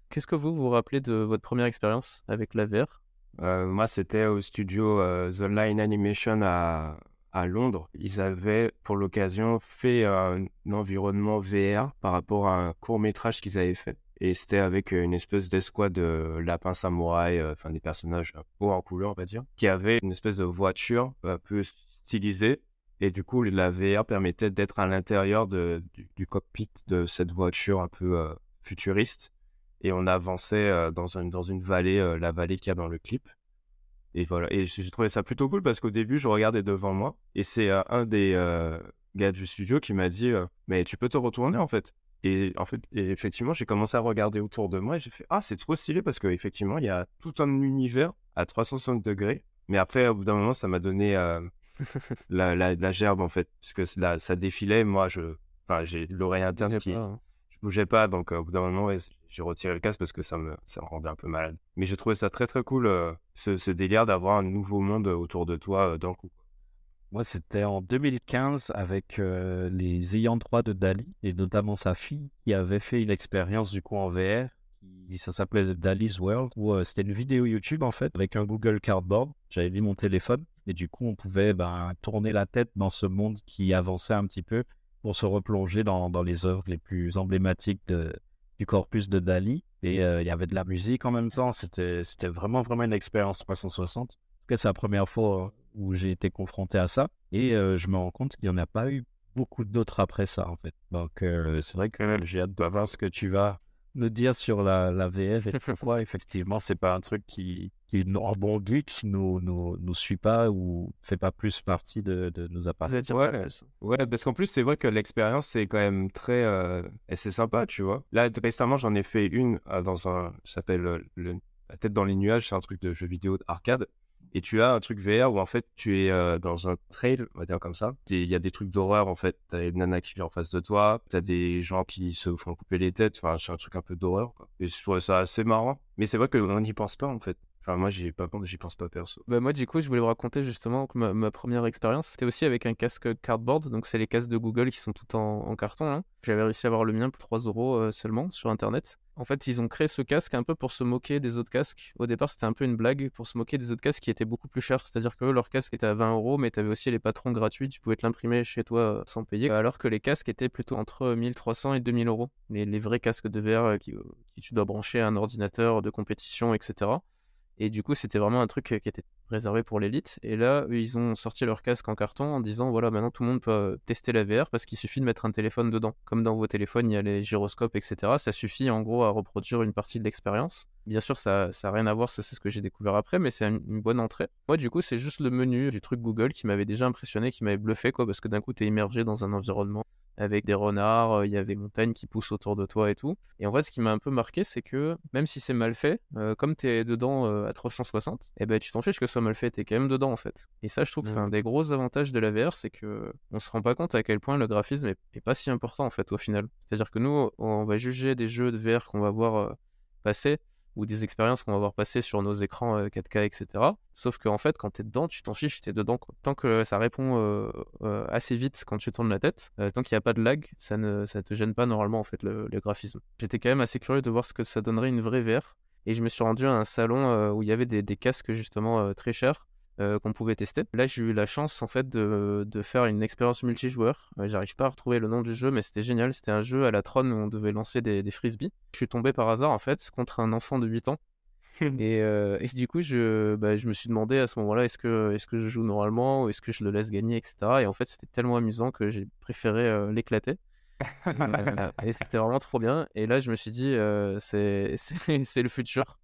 Qu'est-ce que vous vous rappelez de votre première expérience avec la VR Euh, moi, c'était au studio euh, The Line Animation à, à Londres. Ils avaient, pour l'occasion, fait un, environnement VR par rapport à un court métrage qu'ils avaient fait. Et c'était avec une espèce d'escouade de lapins samouraïs, euh, enfin des personnages haut en couleur, on va dire, qui avaient une espèce de voiture un peu stylisée. Et du coup, la VR permettait d'être à l'intérieur du, cockpit de cette voiture un peu futuriste. Et on avançait dans, une, dans une vallée, la vallée qu'il y a dans le clip. Et voilà. Et j'ai trouvé ça plutôt cool parce qu'au début, je regardais devant moi. Et c'est un des gars du studio qui m'a dit Mais tu peux te retourner en fait? Et en fait, et effectivement, j'ai commencé à regarder autour de moi et j'ai fait Ah, c'est trop stylé parce qu'effectivement, il y a tout un univers à 360 degrés. Mais après, au bout d'un moment, ça m'a donné euh, [laughs] la, la, la gerbe en fait. Parce que ça défilait. Moi, je. Enfin, j'ai l'oreille interne qui, pas, hein. je bougeais pas, donc euh, au bout d'un moment, ouais, j'ai retiré le casque parce que ça me, ça me rendait un peu malade. Mais j'ai trouvé ça très très cool, euh, ce, ce délire d'avoir un nouveau monde autour de toi euh, d'un coup. Moi, c'était en 2015 avec les ayants droit de Dali et notamment sa fille qui avait fait une expérience du coup en VR. Ça s'appelait Dali's World où c'était une vidéo YouTube en fait avec un Google Cardboard. J'avais mis mon téléphone et du coup on pouvait ben, tourner la tête dans ce monde qui avançait un petit peu pour se replonger dans, les œuvres les plus emblématiques du corpus de Dali. Et il y avait de la musique en même temps. C'était vraiment vraiment une expérience 360. En tout cas, c'est la première fois euh, où j'ai été confronté à ça. Et euh, je me rends compte qu'il n'y en a pas eu beaucoup d'autres après ça, en fait. Donc, euh, c'est vrai que j'ai hâte de voir ce que tu vas nous dire sur la, la VR et [laughs] pourquoi effectivement c'est pas un truc qui, qui en bon geek nous, nous, nous suit pas ou fait pas plus partie de, de nos attire Ouais. Ouais, parce qu'en plus, c'est vrai que l'expérience, c'est quand même très. euh, et c'est sympa, tu vois. Là, récemment, j'en ai fait une euh, dans un. Ça s'appelle le... La tête dans les nuages, c'est un truc de jeu vidéo arcade. Et tu as un truc VR où en fait, tu es euh, dans un trail, on va dire comme ça. Il y a des trucs d'horreur, en fait. T'as une nana qui vient en face de toi, t'as des gens qui se font couper les têtes. Enfin, c'est un truc un peu d'horreur. Et je trouve ça assez marrant. Mais c'est vrai qu'on n'y pense pas, en fait. Enfin, moi, j'y pas j'y pense pas perso. Bah moi du coup je voulais vous raconter justement ma, première expérience c'était aussi avec un casque cardboard. Donc c'est les casques de Google qui sont tout en, carton hein. j'avais réussi à avoir le mien pour 3 euros euh, seulement sur internet. En fait ils ont créé ce casque un peu pour se moquer des autres casques. Au départ c'était un peu une blague pour se moquer des autres casques qui étaient beaucoup plus chers. C'est à dire que leur casque était à 20 euros mais tu avais aussi les patrons gratuits. Tu pouvais te l'imprimer chez toi euh, sans payer. Alors que les casques étaient plutôt entre 1300 et 2000 euros. Les, les vrais casques de VR euh, qui, qui tu dois brancher à un ordinateur de compétition etc et du coup, c'était vraiment un truc qui était réservé pour l'élite. Et là, ils ont sorti leur casque en carton en disant voilà, maintenant tout le monde peut euh, tester la VR parce qu'il suffit de mettre un téléphone dedans. Comme dans vos téléphones, il y a les gyroscopes, etc. Ça suffit en gros à reproduire une partie de l'expérience. Bien sûr, ça n'a rien à voir, ça c'est ce que j'ai découvert après, mais c'est une, bonne entrée. Moi, du coup, c'est juste le menu du truc Google qui m'avait déjà impressionné, qui m'avait bluffé, quoi, parce que d'un coup, tu es immergé dans un environnement avec des renards, euh, il y avait des montagnes qui poussent autour de toi et tout. Et en fait, ce qui m'a un peu marqué, c'est que même si c'est mal fait, euh, comme tu es dedans euh, à 360, eh ben, tu t'en fiches que ce soit mal fait, tu es quand même dedans en fait. Et ça, je trouve que c'est un des gros avantages de la VR, c'est que on se rend pas compte à quel point le graphisme est, est pas si important en fait au final. C'est-à-dire que nous, on va juger des jeux de VR qu'on va voir euh, passer ou des expériences qu'on va voir passer sur nos écrans euh, 4K, etc. Sauf qu'en fait, quand tu es dedans, tu t'en fiches, tu es dedans. quoi. Tant que ça répond euh, euh, assez vite quand tu tournes la tête, euh, tant qu'il n'y a pas de lag, ça ne ça te gêne pas normalement en fait le, le graphisme. J'étais quand même assez curieux de voir ce que ça donnerait une vraie VR. Et je me suis rendu à un salon euh, où il y avait des, des casques justement euh, très chers euh, qu'on pouvait tester. Là, j'ai eu la chance en fait de, de faire une expérience multijoueur. J'arrive pas à retrouver le nom du jeu, mais c'était génial. C'était un jeu à la Tron où on devait lancer des, des frisbees. Je suis tombé par hasard en fait contre un enfant de 8 ans. [laughs] et, euh, et du coup, je, bah, je me suis demandé à ce moment-là, est-ce que, est que je joue normalement ou est-ce que je le laisse gagner, etc. Et en fait, c'était tellement amusant que j'ai préféré euh, l'éclater. Et c'était vraiment trop bien. Et là, je me suis dit, euh, [laughs] c'est le futur.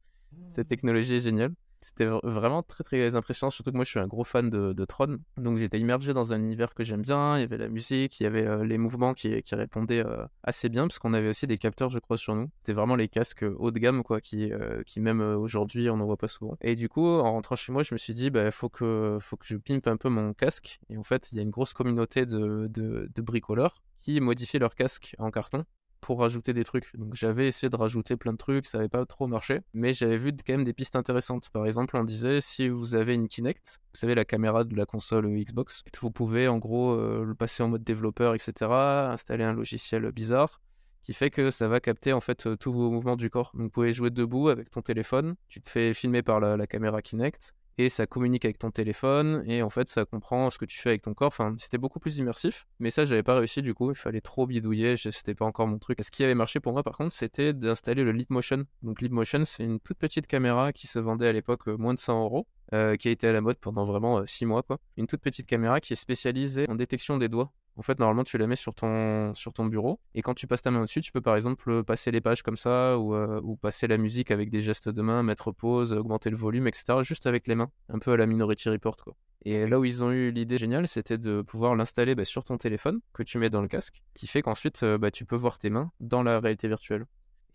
Cette technologie est géniale. C'était vr- vraiment très très impressionnant, surtout que moi je suis un gros fan de, Tron. Donc j'étais immergé dans un univers que j'aime bien. Il y avait la musique, il y avait euh, les mouvements qui, répondaient euh, assez bien, parce qu'on avait aussi des capteurs, je crois, sur nous. C'était vraiment les casques haut de gamme, quoi, qui, même aujourd'hui on n'en voit pas souvent. Et du coup, en rentrant chez moi, je me suis dit, bah, faut que, faut que je pimpe un peu mon casque. Et en fait, il y a une grosse communauté de bricoleurs qui modifient leur casque en carton pour rajouter des trucs. Donc j'avais essayé de rajouter plein de trucs, ça n'avait pas trop marché, mais j'avais vu quand même des pistes intéressantes. Par exemple, on disait si vous avez une Kinect, vous savez la caméra de la console Xbox, vous pouvez en gros euh, le passer en mode développeur, etc., installer un logiciel bizarre qui fait que ça va capter en fait euh, tous vos mouvements du corps. Donc vous pouvez jouer debout avec ton téléphone, tu te fais filmer par la, la caméra Kinect et ça communique avec ton téléphone et en fait ça comprend ce que tu fais avec ton corps. Enfin, c'était beaucoup plus immersif, mais ça j'avais pas réussi du coup, il fallait trop bidouiller, c'était pas encore mon truc. Ce qui avait marché pour moi par contre, c'était d'installer le Leap Motion. Donc Leap Motion, c'est une toute petite caméra qui se vendait à l'époque euh, moins de 100 euros. Euh, qui a été à la mode pendant vraiment 6 mois quoi. Une toute petite caméra qui est spécialisée en détection des doigts. En fait, normalement, tu la mets sur ton, bureau et quand tu passes ta main au-dessus, tu peux par exemple passer les pages comme ça ou, euh, passer la musique avec des gestes de main, mettre pause, augmenter le volume, etc. juste avec les mains, un peu à la Minority Report quoi. Et là où ils ont eu l'idée géniale, c'était de pouvoir l'installer bah, sur ton téléphone que tu mets dans le casque, qui fait qu'ensuite euh, bah, tu peux voir tes mains dans la réalité virtuelle.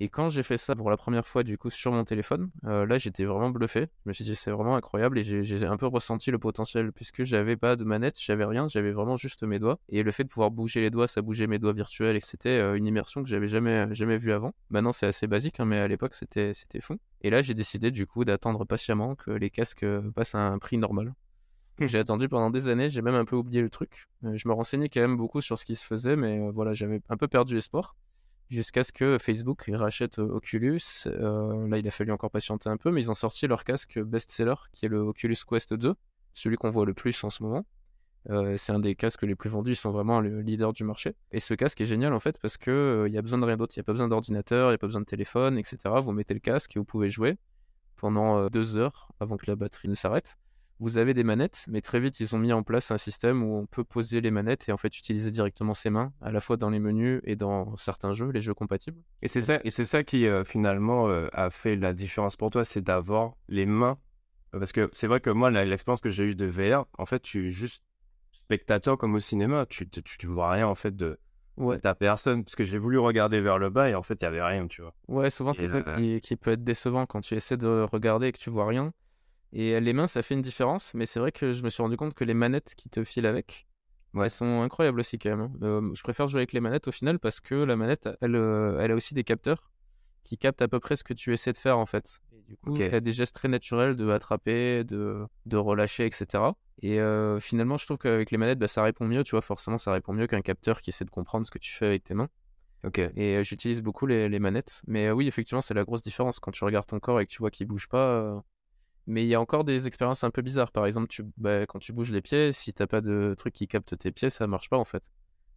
Et quand j'ai fait ça pour la première fois du coup sur mon téléphone, euh, là j'étais vraiment bluffé. Je me suis dit c'est vraiment incroyable et j'ai un peu ressenti le potentiel puisque j'avais pas de manette, j'avais rien, j'avais vraiment juste mes doigts. Et le fait de pouvoir bouger les doigts, ça bougeait mes doigts virtuels et c'était euh, une immersion que j'avais jamais jamais vue avant. Maintenant c'est assez basique hein, mais à l'époque c'était fou. Et là j'ai décidé du coup d'attendre patiemment que les casques euh, passent à un prix normal. J'ai attendu pendant des années, j'ai même un peu oublié le truc. Je me renseignais quand même beaucoup sur ce qui se faisait, mais voilà, j'avais un peu perdu espoir jusqu'à ce que Facebook rachète Oculus. Là, il a fallu encore patienter un peu, mais ils ont sorti leur casque best-seller, qui est le Oculus Quest 2, celui qu'on voit le plus en ce moment. C'est un des casques les plus vendus, ils sont vraiment le leader du marché. Et ce casque est génial en fait parce que euh, il y a besoin de rien d'autre, il n'y a pas besoin d'ordinateur, il n'y a pas besoin de téléphone, etc. Vous mettez le casque et vous pouvez jouer pendant deux heures avant que la batterie ne s'arrête. Vous avez des manettes, mais très vite, ils ont mis en place un système où on peut poser les manettes et en fait utiliser directement ses mains, à la fois dans les menus et dans certains jeux, les jeux compatibles. Et c'est ça, et c'est ça qui euh, finalement euh, a fait la différence pour toi, c'est d'avoir les mains. Parce que c'est vrai que moi, l'expérience que j'ai eue de VR, en fait, tu es juste spectateur comme au cinéma. Tu, tu, tu vois rien en fait de, Ouais, ta personne. Parce que j'ai voulu regarder vers le bas et en fait, il y avait rien, tu vois. ouais souvent c'est ça qui, qui peut être décevant quand tu essaies de regarder et que tu vois rien. Et euh, les mains, ça fait une différence, mais c'est vrai que je me suis rendu compte que les manettes qui te filent avec, Ouais. elles sont incroyables aussi quand même. hein. Euh, je préfère jouer avec les manettes au final parce que la manette, elle, euh, elle a aussi des capteurs qui captent à peu près ce que tu essaies de faire en fait. Et du coup, Ok. tu as des gestes très naturels de attraper, de, de relâcher, etc. Et euh, finalement, je trouve qu'avec les manettes, bah, ça répond mieux, tu vois, forcément, ça répond mieux qu'un capteur qui essaie de comprendre ce que tu fais avec tes mains. Ok. Et euh, j'utilise beaucoup les, les manettes. Mais euh, oui, effectivement, c'est la grosse différence quand tu regardes ton corps et que tu vois qu'il bouge pas. euh, Mais il y a encore des expériences un peu bizarres. Par exemple, tu, bah, quand tu bouges les pieds, si t'as pas de truc qui capte tes pieds, ça marche pas en fait.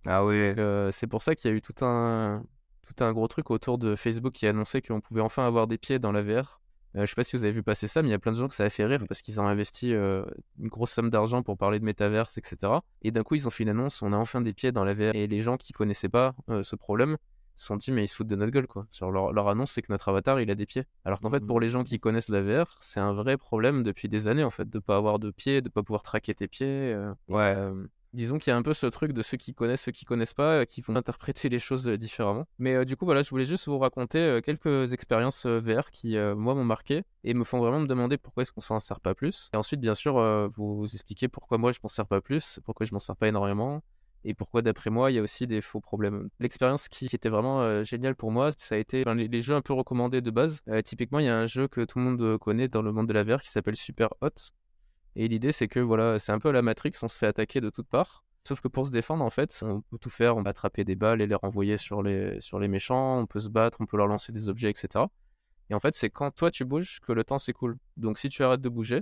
Ah. Donc, euh, c'est pour ça qu'il y a eu tout un, tout un gros truc autour de Facebook qui annonçait qu'on pouvait enfin avoir des pieds dans la VR. Euh, je sais pas si vous avez vu passer ça, mais il y a plein de gens que ça a fait rire parce qu'ils ont investi euh, une grosse somme d'argent pour parler de métaverse, etc. Et d'un coup, ils ont fait une annonce, on a enfin des pieds dans la VR. Et les gens qui connaissaient pas ce problème se sont dit, mais ils se foutent de notre gueule, quoi. Sur leur, leur annonce, c'est que notre avatar, il a des pieds. Alors qu'en fait, pour les gens qui connaissent la VR, c'est un vrai problème depuis des années, en fait, de pas avoir de pieds, de pas pouvoir traquer tes pieds. euh, Ouais. euh, disons qu'il y a un peu ce truc de ceux qui connaissent, ceux qui connaissent pas, euh, qui vont interpréter les choses différemment. Mais du coup, voilà, je voulais juste vous raconter quelques expériences VR qui, moi, m'ont marqué et me font vraiment me demander pourquoi est-ce qu'on s'en sert pas plus. Et ensuite, bien sûr, euh, vous expliquer pourquoi moi, je m'en sers pas plus, pourquoi je m'en sers pas énormément. Et pourquoi, d'après moi, il y a aussi des faux problèmes. L'expérience qui, était vraiment euh, géniale pour moi, ça a été les, jeux un peu recommandés de base. Euh, typiquement, il y a un jeu que tout le monde euh, connaît dans le monde de la VR qui s'appelle Super Hot. Et l'idée, c'est que voilà, c'est un peu à la Matrix, on se fait attaquer de toutes parts. Sauf que pour se défendre, en fait, on peut tout faire. On peut attraper des balles et les renvoyer sur les, sur les méchants. On peut se battre, on peut leur lancer des objets, etc. Et en fait, c'est quand toi tu bouges que le temps s'écoule. Donc si tu arrêtes de bouger,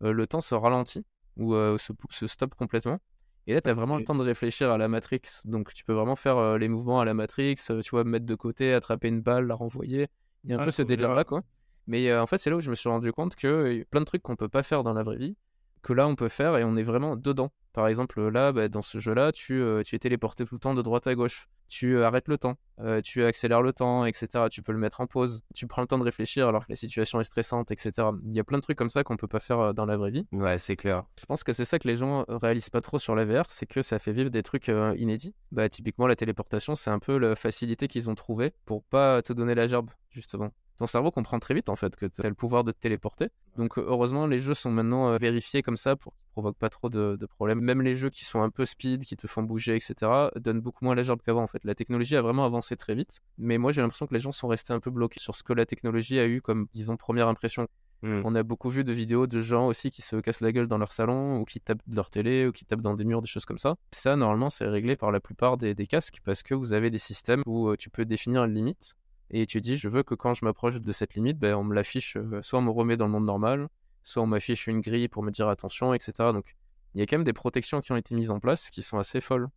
le temps se ralentit ou se, se stoppe complètement. Et là, tu as vraiment le temps de réfléchir à la Matrix. Donc tu peux vraiment faire euh, les mouvements à la Matrix, euh, tu vois, mettre de côté, attraper une balle, la renvoyer. Il y a un Ah, peu ce délire-là, quoi. Mais euh, en fait, c'est là où je me suis rendu compte que y a plein de trucs qu'on peut pas faire dans la vraie vie, que là on peut faire et on est vraiment dedans. Par exemple, là, bah, dans ce jeu-là, tu, euh, tu es téléporté tout le temps de droite à gauche. Tu euh, arrêtes le temps, euh, tu accélères le temps, etc. Tu peux le mettre en pause. Tu prends le temps de réfléchir alors que la situation est stressante, etc. Il y a plein de trucs comme ça qu'on peut pas faire dans la vraie vie. Ouais, c'est clair. Je pense que c'est ça que les gens réalisent pas trop sur la VR, c'est que ça fait vivre des trucs inédits. Bah, typiquement, la téléportation, c'est un peu la facilité qu'ils ont trouvée pour pas te donner la gerbe, justement. Ton cerveau comprend très vite en fait que tu as le pouvoir de te téléporter. Donc euh, heureusement, les jeux sont maintenant euh, vérifiés comme ça pour qu'ils provoquent pas trop de, de problèmes. Même les jeux qui sont un peu speed, qui te font bouger, etc., donnent beaucoup moins la gerbe qu'avant en fait. La technologie a vraiment avancé très vite, mais moi j'ai l'impression que les gens sont restés un peu bloqués sur ce que la technologie a eu comme, disons, première impression. Hmm. On a beaucoup vu de vidéos de gens aussi qui se cassent la gueule dans leur salon ou qui tapent de leur télé ou qui tapent dans des murs, des choses comme ça. Ça, normalement, c'est réglé par la plupart des, des casques parce que vous avez des systèmes où euh, tu peux définir une limite et tu dis je veux que quand je m'approche de cette limite, ben, me l'affiche, euh, soit on me remet dans le monde normal, soit on m'affiche une grille pour me dire attention, etc. Donc il y a quand même des protections qui ont été mises en place qui sont assez folles.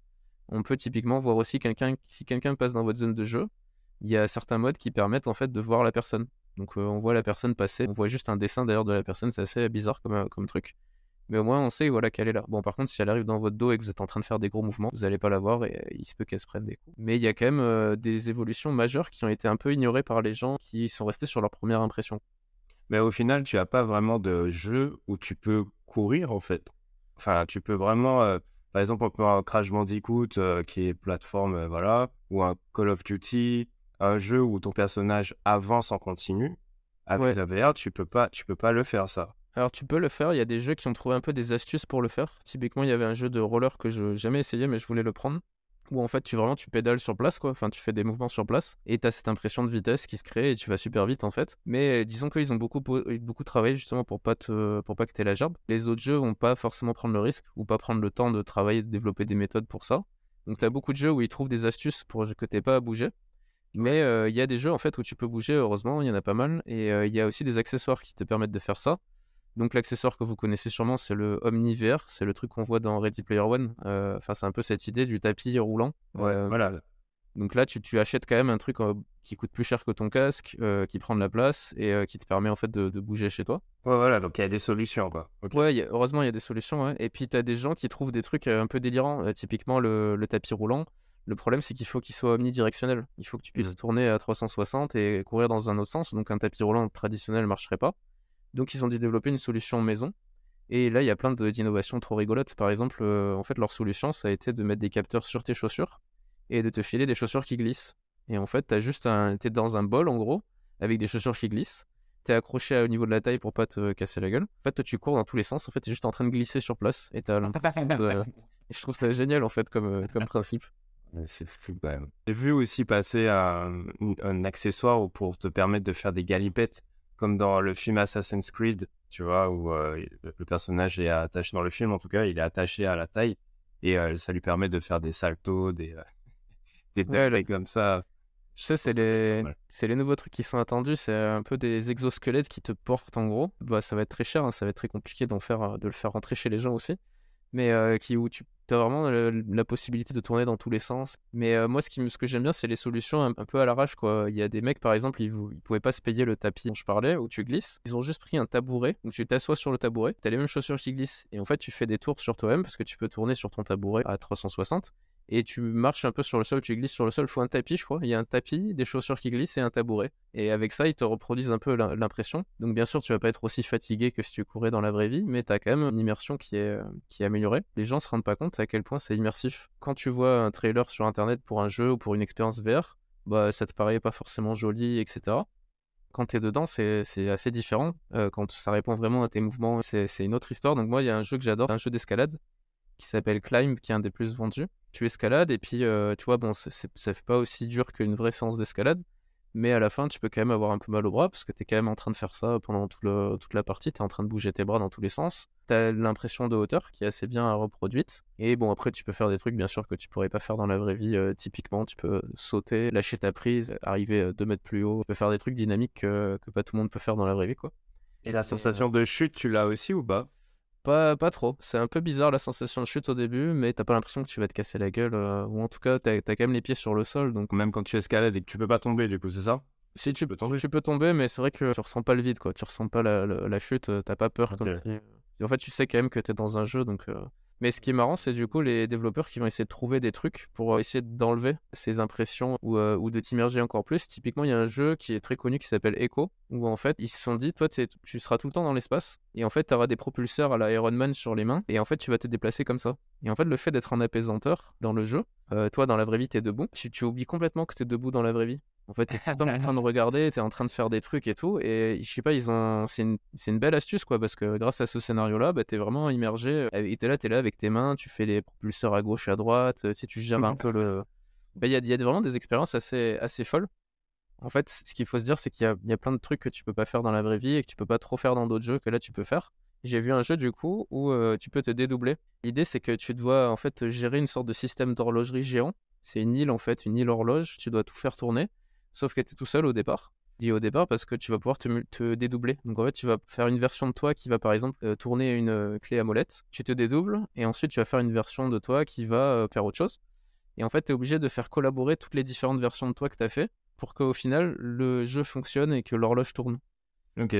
On peut typiquement voir aussi quelqu'un, si quelqu'un passe dans votre zone de jeu, il y a certains modes qui permettent en fait de voir la personne. Donc euh, on voit la personne passer, on voit juste un dessin d'ailleurs de la personne, c'est assez bizarre comme, euh, comme truc. Mais au moins on sait voilà qu'elle est là. Bon par contre si elle arrive dans votre dos et que vous êtes en train de faire des gros mouvements, vous allez pas la voir et euh, il se peut qu'elle se prenne des coups. Mais il y a quand même euh, des évolutions majeures qui ont été un peu ignorées par les gens qui sont restés sur leur première impression. Mais au final, tu n'as pas vraiment de jeu où tu peux courir, en fait. Enfin, tu peux vraiment... euh, par exemple, on peut avoir un Crash Bandicoot qui est plateforme, voilà, ou un Call of Duty, un jeu où ton personnage avance en continu. Avec Ouais. la VR, tu peux pas, tu peux pas le faire, ça. Alors tu peux le faire, il y a des jeux qui ont trouvé un peu des astuces pour le faire. Typiquement il y avait un jeu de roller que je jamais essayé mais je voulais le prendre. Où en fait tu vraiment tu pédales sur place quoi, enfin tu fais des mouvements sur place et tu as cette impression de vitesse qui se crée et tu vas super vite en fait. Mais euh, disons qu'ils ont beaucoup, po- beaucoup travaillé justement pour pas, te, pour pas que tu aies la gerbe. Les autres jeux vont pas forcément prendre le risque ou pas prendre le temps de travailler, de développer des méthodes pour ça. Donc tu as beaucoup de jeux où ils trouvent des astuces pour que tu pas à bouger. Mais euh, il y a des jeux en fait où tu peux bouger, heureusement, il y en a pas mal. Et euh, il y a aussi des accessoires qui te permettent de faire ça. Donc l'accessoire que vous connaissez sûrement, c'est le Omni VR, c'est le truc qu'on voit dans Ready Player One. Euh, Enfin, c'est un peu cette idée du tapis roulant. Ouais, Euh, voilà. Donc là, tu, tu achètes quand même un truc euh, qui coûte plus cher que ton casque, euh, qui prend de la place et euh, qui te permet en fait de, de bouger chez toi. Ouais, voilà, donc il y a des solutions, quoi. Ok. Ouais, a- heureusement, il y a des solutions. ouais. Et puis, tu as des gens qui trouvent des trucs un peu délirants. Typiquement, le, le tapis roulant. Le problème, c'est qu'il faut qu'il soit omnidirectionnel. Il faut que tu puisses Mhm. tourner à 360 et courir dans un autre sens. Donc, un tapis roulant traditionnel ne marcherait pas. Donc, ils ont dû développer une solution maison. Et là, il y a plein d'innovations trop rigolotes. Par exemple, euh, en fait, leur solution, ça a été de mettre des capteurs sur tes chaussures et de te filer des chaussures qui glissent. Et en fait, t'as juste un... t'es dans un bol, en gros, avec des chaussures qui glissent. T'es accroché au niveau de la taille pour pas te casser la gueule. En fait, toi, tu cours dans tous les sens. En fait, t'es juste en train de glisser sur place. Et t'as l'impression [laughs] de- Et je trouve ça génial, en fait, comme, euh, comme principe. C'est fou quand même. J'ai vu aussi passer un, un accessoire pour te permettre de faire des galipettes, comme dans le film Assassin's Creed, tu vois, où euh, le personnage est attaché, dans le film en tout cas, il est attaché à la taille et euh, ça lui permet de faire des saltos, des, euh, [laughs] des Ouais, comme ça. C'est Ça, être les... c'est les nouveaux trucs qui sont attendus. C'est un peu des exosquelettes qui te portent, en gros. Bah, ça va être très cher, hein, ça va être très compliqué d'en faire, euh, de le faire rentrer chez les gens aussi. Mais qui, où tu as vraiment la possibilité de tourner dans tous les sens. Mais moi, ce, que j'aime bien, c'est les solutions un, peu à l'arrache. quoi. Il y a des mecs, par exemple, ils ne pouvaient pas se payer le tapis dont je parlais, où tu glisses. Ils ont juste pris un tabouret. Donc tu t'assois sur le tabouret, tu as les mêmes chaussures qui glissent. Et en fait, tu fais des tours sur toi-même parce que tu peux tourner sur ton tabouret à 360 et tu marches un peu sur le sol, tu glisses sur le sol, il faut un tapis, je crois. Il y a un tapis, des chaussures qui glissent et un tabouret. Et avec ça, ils te reproduisent un peu l'im- l'impression. Donc bien sûr, tu vas pas être aussi fatigué que si tu courais dans la vraie vie, mais tu as quand même une immersion qui est, qui est améliorée. Les gens se rendent pas compte à quel point c'est immersif. Quand tu vois un trailer sur internet pour un jeu ou pour une expérience VR, bah ça te paraît pas forcément joli, etc. Quand tu es dedans, c'est assez différent. Euh, quand ça répond vraiment à tes mouvements, c'est une autre histoire. Donc moi, il y a un jeu que j'adore, un jeu d'escalade qui s'appelle Climb, qui est un des plus vendus. Tu escalades et puis, euh, tu vois, bon, c'est- c'est- ça fait pas aussi dur qu'une vraie séance d'escalade, mais à la fin, tu peux quand même avoir un peu mal au bras parce que tu es quand même en train de faire ça pendant tout le- toute la partie. Tu es en train de bouger tes bras dans tous les sens. Tu as l'impression de hauteur qui est assez bien reproduite. Et bon, après, tu peux faire des trucs, bien sûr, que tu pourrais pas faire dans la vraie vie. euh, typiquement, tu peux sauter, lâcher ta prise, arriver euh, deux mètres plus haut. Tu peux faire des trucs dynamiques que, que pas tout le monde peut faire dans la vraie vie, quoi. Et la sensation de chute, tu l'as aussi ou pas? Pas, pas trop. C'est un peu bizarre la sensation de chute au début, mais t'as pas l'impression que tu vas te casser la gueule. euh, ou en tout cas, t'as as quand même les pieds sur le sol. Donc, Même quand tu escalades et que tu peux pas tomber, du coup, c'est ça? Si tu, peux tomber. tu peux tomber, mais c'est vrai que tu ressens pas le vide, quoi. Tu ressens pas la, la- la chute, t'as pas peur. En fait, tu sais quand même que t'es dans un jeu. Donc, euh, Mais ce qui est marrant, c'est du coup les développeurs qui vont essayer de trouver des trucs pour essayer d'enlever ces impressions ou, euh, ou de t'immerger encore plus. Typiquement, il y a un jeu qui est très connu qui s'appelle Echo, où en fait, ils se sont dit, toi, tu seras tout le temps dans l'espace, et en fait, tu auras des propulseurs à la Man sur les mains, et en fait, tu vas te déplacer comme ça. Et en fait, le fait d'être en apaisanteur dans le jeu, euh, toi, dans la vraie vie, t'es debout, tu, tu oublies complètement que t'es debout dans la vraie vie. En fait, t'es tout le [laughs] temps en train de regarder, t'es en train de faire des trucs et tout. Et je sais pas, ils ont. C'est une, c'est une belle astuce, quoi, parce que grâce à ce scénario-là, bah, t'es vraiment immergé. euh, Et t'es là, t'es là avec tes mains, tu fais les propulseurs à gauche à droite, euh, tu sais, tu gères un peu le. Bah, Il y, a, y a vraiment des expériences assez, assez folles. En fait, ce qu'il faut se dire, c'est qu'il y y a plein de trucs que tu peux pas faire dans la vraie vie et que tu peux pas trop faire dans d'autres jeux que là tu peux faire. J'ai vu un jeu du coup où euh, tu peux te dédoubler. L'idée c'est que tu dois en fait gérer une sorte de système d'horlogerie géant. C'est une île en fait, une île horloge. Tu dois tout faire tourner, sauf que tu es tout seul au départ. Dis au départ parce que tu vas pouvoir te, dédoubler. Donc en fait, tu vas faire une version de toi qui va par exemple euh, tourner une euh, clé à molette. Tu te dédoubles et ensuite tu vas faire une version de toi qui va euh, faire autre chose. Et en fait, tu es obligé de faire collaborer toutes les différentes versions de toi que tu as fait pour qu'au final le jeu fonctionne et que l'horloge tourne. Ok.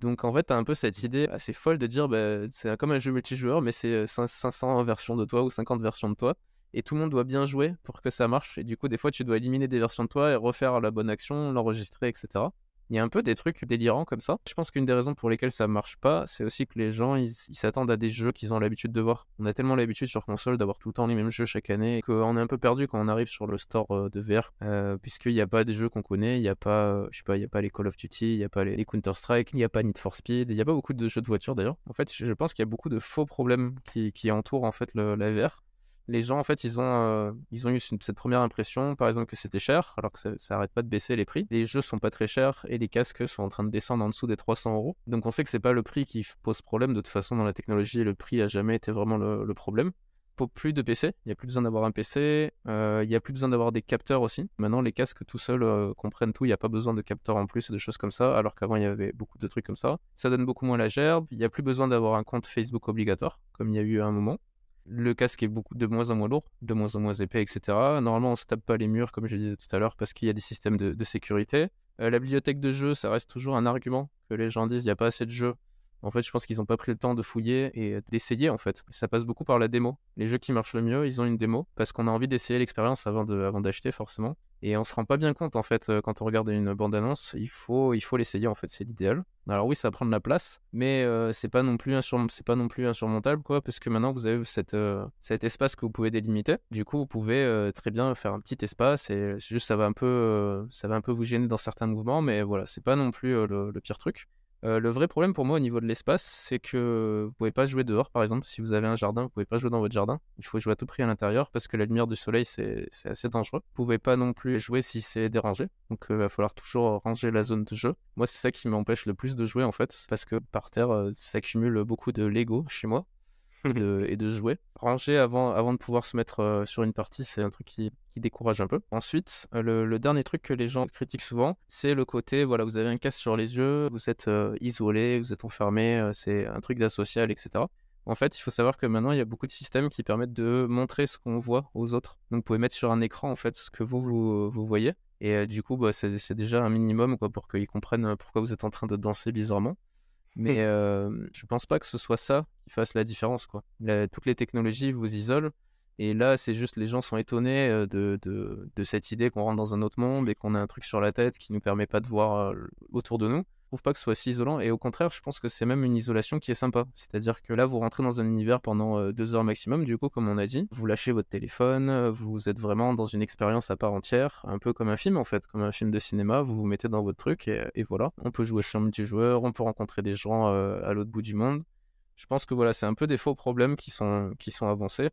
Donc en fait, t'as un peu cette idée assez folle de dire, bah, c'est comme un jeu multijoueur, mais c'est euh, cin- 500 versions de toi ou 50 versions de toi. Et tout le monde doit bien jouer pour que ça marche. Et du coup, des fois, tu dois éliminer des versions de toi et refaire la bonne action, l'enregistrer, etc. Il y a un peu des trucs délirants comme ça. Je pense qu'une des raisons pour lesquelles ça marche pas, c'est aussi que les gens, ils s'attendent à des jeux qu'ils ont l'habitude de voir. On a tellement l'habitude sur console d'avoir tout le temps les mêmes jeux chaque année qu'on est un peu perdu quand on arrive sur le store euh, de VR, euh, puisqu'il n'y a pas des jeux qu'on connaît, il n'y a pas, euh, je sais pas, il a pas les Call of Duty, il n'y a pas les, Counter-Strike, il n'y a pas Need for Speed, il n'y a pas beaucoup de jeux de voiture d'ailleurs. En fait, je pense qu'il y a beaucoup de faux problèmes qui, entourent en fait la VR les gens en fait ils ont euh, eu cette première impression par exemple que c'était cher alors que ça, ça arrête pas de baisser les prix. Les jeux sont pas très chers et les casques sont en train de descendre en dessous des 300 euros. Donc on sait que c'est pas le prix qui pose problème. De toute façon dans la technologie le prix a jamais été vraiment le, problème. Faut plus de PC, il n'y a plus besoin d'avoir un PC, euh, il n'y a plus besoin d'avoir des capteurs aussi. Maintenant, les casques tout seuls euh, comprennent tout, il n'y a pas besoin de capteurs en plus et de choses comme ça, alors qu'avant, il y avait beaucoup de trucs comme ça. Ça donne beaucoup moins la gerbe, il n'y a plus besoin d'avoir un compte Facebook obligatoire, comme il y a eu à un moment. Le casque est beaucoup de moins en moins lourd, de moins en moins épais, etc. Normalement, on se tape pas les murs, comme je disais tout à l'heure, parce qu'il y a des systèmes de, sécurité. Euh, la bibliothèque de jeux, ça reste toujours un argument que les gens disent il n'y a pas assez de jeux. En fait, je pense qu'ils n'ont pas pris le temps de fouiller et d'essayer, en fait. Ça passe beaucoup par la démo. Les jeux qui marchent le mieux, ils ont une démo parce qu'on a envie d'essayer l'expérience avant de, d'acheter, forcément. Et on se rend pas bien compte, en fait, euh, quand on regarde une bande-annonce. Il faut, l'essayer, en fait, c'est l'idéal. Alors oui, ça prend de la place, mais euh, c'est pas non plus insurmontable, quoi, parce que maintenant vous avez euh, cet espace que vous pouvez délimiter. Du coup, vous pouvez euh, très bien faire un petit espace et juste ça va un peu, ça va un peu vous gêner dans certains mouvements, mais voilà, c'est pas non plus le pire truc. Euh, le vrai problème pour moi au niveau de l'espace, c'est que vous pouvez pas jouer dehors, par exemple. Si vous avez un jardin, vous pouvez pas jouer dans votre jardin. Il faut jouer à tout prix à l'intérieur parce que la lumière du soleil, c'est assez dangereux. Vous pouvez pas non plus jouer si c'est dérangé. Donc, il va falloir toujours ranger la zone de jeu. Moi, c'est ça qui m'empêche le plus de jouer, en fait, parce que par terre, euh, s'accumule beaucoup de Lego chez moi et de, jouer. Ranger avant, avant de pouvoir se mettre euh, sur une partie, c'est un truc qui, qui décourage un peu. Ensuite, euh, le, dernier truc que les gens critiquent souvent, c'est le côté, voilà, vous avez un casque sur les yeux, vous êtes euh, isolé, vous êtes enfermé, c'est un truc d'asocial, etc. En fait, il faut savoir que maintenant, il y a beaucoup de systèmes qui permettent de montrer ce qu'on voit aux autres. Donc, vous pouvez mettre sur un écran, en fait, ce que vous, vous, voyez. Et du coup, bah, c'est déjà un minimum quoi, pour qu'ils comprennent pourquoi vous êtes en train de danser bizarrement. Mais euh, je pense pas que ce soit ça qui fasse la différence. Quoi. Toutes les technologies vous isolent. Et là, c'est juste les gens sont étonnés euh, de, de, cette idée qu'on rentre dans un autre monde et qu'on a un truc sur la tête qui nous permet pas de voir euh, autour de nous. Trouve pas que ce soit si isolant. Et au contraire, je pense que c'est même une isolation qui est sympa. C'est-à-dire que là, vous rentrez dans un univers pendant euh, deux heures maximum, du coup, comme on a dit. Vous lâchez votre téléphone, euh, vous êtes vraiment dans une expérience à part entière, un peu comme un film en fait, comme un film de cinéma. Vous vous mettez dans votre truc et, voilà. On peut jouer chez un multijoueur, on peut rencontrer des gens euh, à l'autre bout du monde. Je pense que voilà, c'est un peu des faux problèmes qui sont avancés.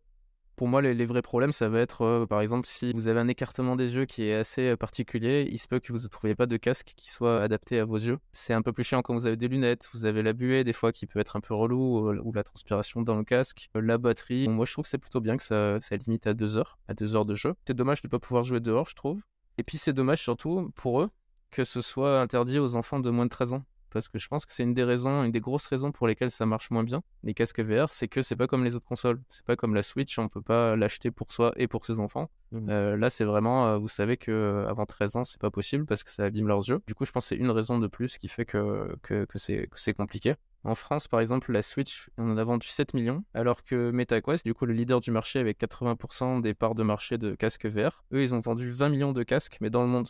Pour moi, les, vrais problèmes, ça va être, euh, par exemple, si vous avez un écartement des yeux qui est assez euh, particulier, il se peut que vous ne trouviez pas de casque qui soit adapté à vos yeux. C'est un peu plus chiant quand vous avez des lunettes, vous avez la buée des fois qui peut être un peu relou, euh, ou la transpiration dans le casque, Euh, la batterie. Bon, moi, je trouve que c'est plutôt bien que ça, ça limite à deux heures, à deux heures de jeu. C'est dommage de ne pas pouvoir jouer dehors, je trouve. Et puis, c'est dommage surtout pour eux que ce soit interdit aux enfants de moins de 13 ans parce que je pense que c'est une des raisons, une des grosses raisons pour lesquelles ça marche moins bien, les casques VR, c'est que c'est pas comme les autres consoles. C'est pas comme la Switch, on peut pas l'acheter pour soi et pour ses enfants. Mhm. Euh, là, c'est vraiment, euh, vous savez que euh, avant 13 ans, c'est pas possible parce que ça abîme leurs yeux. Du coup, je pense que c'est une raison de plus qui fait que, que, que c'est que c'est compliqué. En France, par exemple, la Switch, on en a vendu 7 millions, alors que MetaQuest, du coup, le leader du marché avec 80% des parts de marché de casques VR, eux, ils ont vendu 20 millions de casques, mais dans le monde.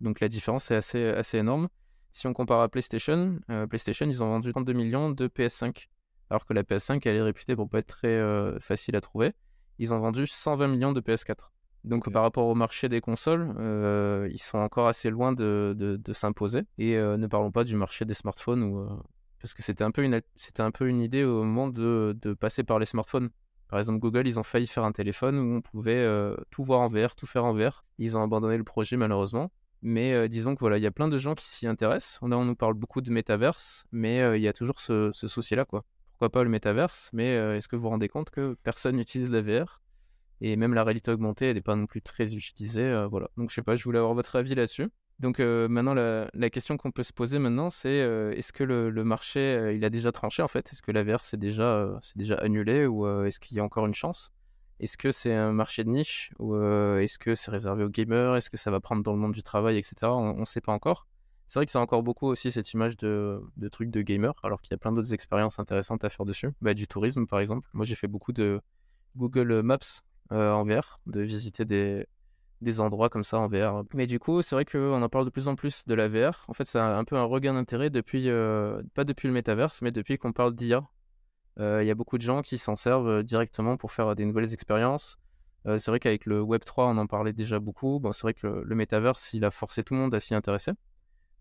Donc la différence est assez, assez énorme. Si on compare à PlayStation, euh, PlayStation, ils ont vendu 32 millions de PS5, alors que la PS5, elle est réputée pour pas être très euh, facile à trouver. Ils ont vendu 120 millions de PS4. Donc par rapport au marché des consoles, euh, ils sont encore assez loin de, de, de s'imposer. Et ne parlons pas du marché des smartphones, où, parce que c'était un, peu une, c'était un peu une idée au moment de, de passer par les smartphones. Par exemple, Google, ils ont failli faire un téléphone où on pouvait euh, tout voir en VR, tout faire en VR. Ils ont abandonné le projet malheureusement. Mais euh, disons que voilà, il y a plein de gens qui s'y intéressent. On, nous parle beaucoup de métaverse, mais euh, il y a toujours ce, souci-là, quoi. Pourquoi pas le métaverse Mais euh, est-ce que vous vous rendez compte que personne n'utilise la VR Et même la réalité augmentée, elle n'est pas non plus très utilisée. voilà. Donc je sais pas, je voulais avoir votre avis là-dessus. Donc maintenant, la, question qu'on peut se poser maintenant, c'est est-ce que le, marché, il a déjà tranché en fait? Est-ce que la VR, c'est déjà, déjà annulé ou est-ce qu'il y a encore une chance? Est-ce que c'est un marché de niche ou euh, est-ce que c'est réservé aux gamers? Est-ce que ça va prendre dans le monde du travail, etc. On ne sait pas encore. C'est vrai que c'est encore beaucoup aussi cette image de, de de gamer, alors qu'il y a plein d'autres expériences intéressantes à faire dessus. Bah, du tourisme, par exemple. Moi, j'ai fait beaucoup de Google Maps euh, en VR, de visiter des, des endroits comme ça en VR. Mais du coup, c'est vrai qu'on en parle de plus en plus de la VR. En fait, ça a un peu un regain d'intérêt depuis, euh, pas depuis le métaverse, mais depuis qu'on parle d'IA. Euh, Il y a beaucoup de gens qui s'en servent euh, directement pour faire des nouvelles expériences. Euh, c'est vrai qu'avec le Web3, on en parlait déjà beaucoup. Bon, c'est vrai que le, le métaverse, il a forcé tout le monde à s'y intéresser.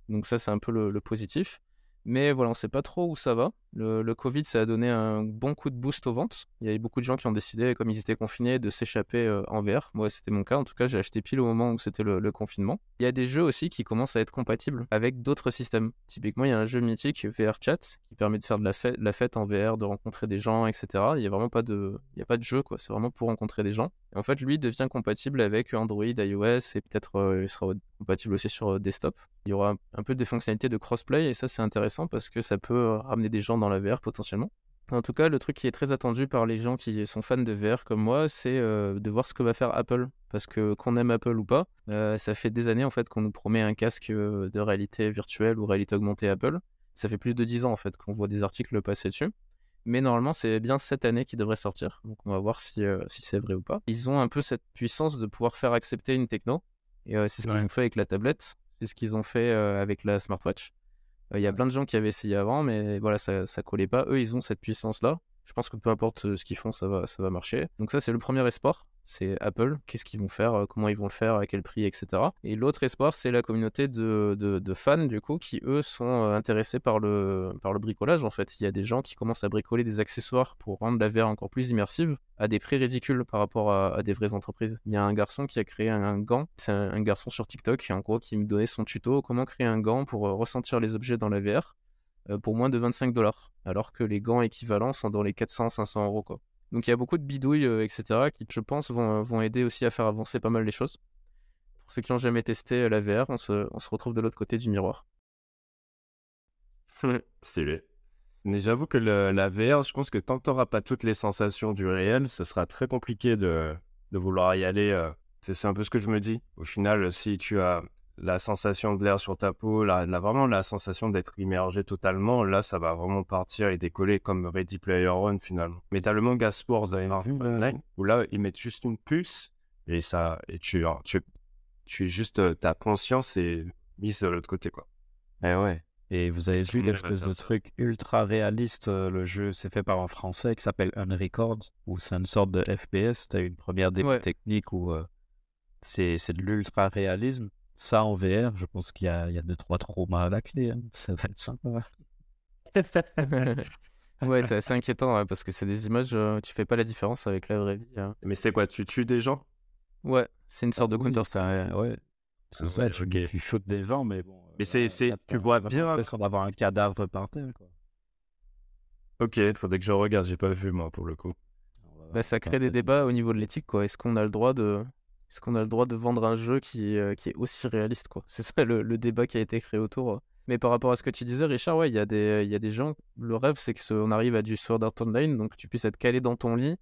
Donc ça, c'est un peu le positif. Mais voilà, on sait pas trop où ça va. Le, Covid, ça a donné un bon coup de boost aux ventes. Il y avait beaucoup de gens qui ont décidé, comme ils étaient confinés, de s'échapper euh, en VR. Moi, c'était mon cas. En tout cas, j'ai acheté pile au moment où c'était le, confinement. Il y a des jeux aussi qui commencent à être compatibles avec d'autres systèmes. Typiquement, il y a un jeu mythique VR Chat qui permet de faire de la fête, la fête en VR, de rencontrer des gens, etc. Il y a vraiment pas de, il y a pas de jeu quoi. C'est vraiment pour rencontrer des gens. En fait, lui devient compatible avec Android, iOS et peut-être euh, il sera compatible aussi sur euh, desktop. Il y aura un, peu des fonctionnalités de crossplay et ça c'est intéressant parce que ça peut euh, ramener des gens dans la VR potentiellement. En tout cas, le truc qui est très attendu par les gens qui sont fans de VR comme moi, c'est de voir ce que va faire Apple. Parce que qu'on aime Apple ou pas, ça fait des années en fait qu'on nous promet un casque de réalité virtuelle ou réalité augmentée Apple. Ça fait plus de 10 ans en fait qu'on voit des articles passer dessus. Mais normalement, c'est bien cette année qui devrait sortir. Donc on va voir si, euh, si c'est vrai ou pas. Ils ont un peu cette puissance de pouvoir faire accepter une techno. Et euh, c'est ce qu'ils ont fait avec la tablette. C'est ce qu'ils ont fait euh, avec la smartwatch. Il y a plein de gens qui avaient essayé avant, mais voilà, ça, ça collait pas. Eux, ils ont cette puissance-là. Je pense que peu importe ce qu'ils font, ça va, ça va marcher. Donc ça, c'est le premier espoir. C'est Apple. Qu'est-ce qu'ils vont faire euh, Comment ils vont le faire À quel prix Etc. Et l'autre espoir, c'est la communauté de, fans, du coup, qui, eux, sont euh, intéressés par le, bricolage, en fait. Il y a des gens qui commencent à bricoler des accessoires pour rendre la VR encore plus immersive à des prix ridicules par rapport à, des vraies entreprises. Il y a un garçon qui a créé un, gant. C'est un, garçon sur TikTok, en gros, qui me donnait son tuto comment créer un gant pour euh, ressentir les objets dans la VR pour moins de 25 dollars, alors que les gants équivalents sont dans les 400-500 euros. Quoi. Donc il y a beaucoup de bidouilles, euh, etc., qui, je pense, vont, vont aider aussi à faire avancer pas mal les choses. Pour ceux qui n'ont jamais testé euh, la VR, on se, retrouve de l'autre côté du miroir. [laughs] Stylé. Mais j'avoue que la VR, je pense que tant que tu n'auras pas toutes les sensations du réel, ça sera très compliqué de, vouloir y aller. euh. C'est un peu ce que je me dis. Au final, si tu as la sensation de l'air sur ta peau, la, la- vraiment la sensation d'être immergé totalement, là, ça va vraiment partir et décoller comme Ready Player One finalement. Mais tu as le manga Sport, vous avez vu online, où là, ils mettent juste une puce et ça, et tu, tu, tu juste, euh, ta conscience est mise de l'autre côté, quoi. Eh ouais. Et vous avez vu l'espèce de truc ultra réaliste, euh, le jeu c'est fait par un français qui s'appelle Unrecord, où c'est une sorte de FPS, tu as une première démo Ouais. technique où euh, c'est c'est de l'ultra réalisme. Ça en VR, je pense qu'il y a, il y a deux, trois traumas à la clé, hein. ça va être sympa. [laughs] ouais, c'est assez inquiétant ouais, parce que c'est des images, euh, tu fais pas la différence avec la vraie vie. hein. Mais c'est quoi, tu tues des gens? Ouais, c'est une sorte de ça, ouais. C'est Ah ça, ouais, tu, ok. tu shootes des gens, mais bon. Mais c'est- c'est- là, tu vois bien- l'impression d'avoir un cadavre par terre, quoi. Ok, faudrait que je regarde, j'ai pas vu moi pour le coup. Bah, ça crée des débats au niveau de l'éthique, quoi. Est-ce qu'on a le droit de, est-ce qu'on a le droit de vendre un jeu qui, euh, qui est aussi réaliste, quoi? C'est ça le, le débat qui a été créé autour. euh. Mais par rapport à ce que tu disais, Richard, ouais, il y a des, y a des gens. Le rêve, c'est que ce- on arrive à du Sword Art Online, donc tu puisses être calé dans ton lit,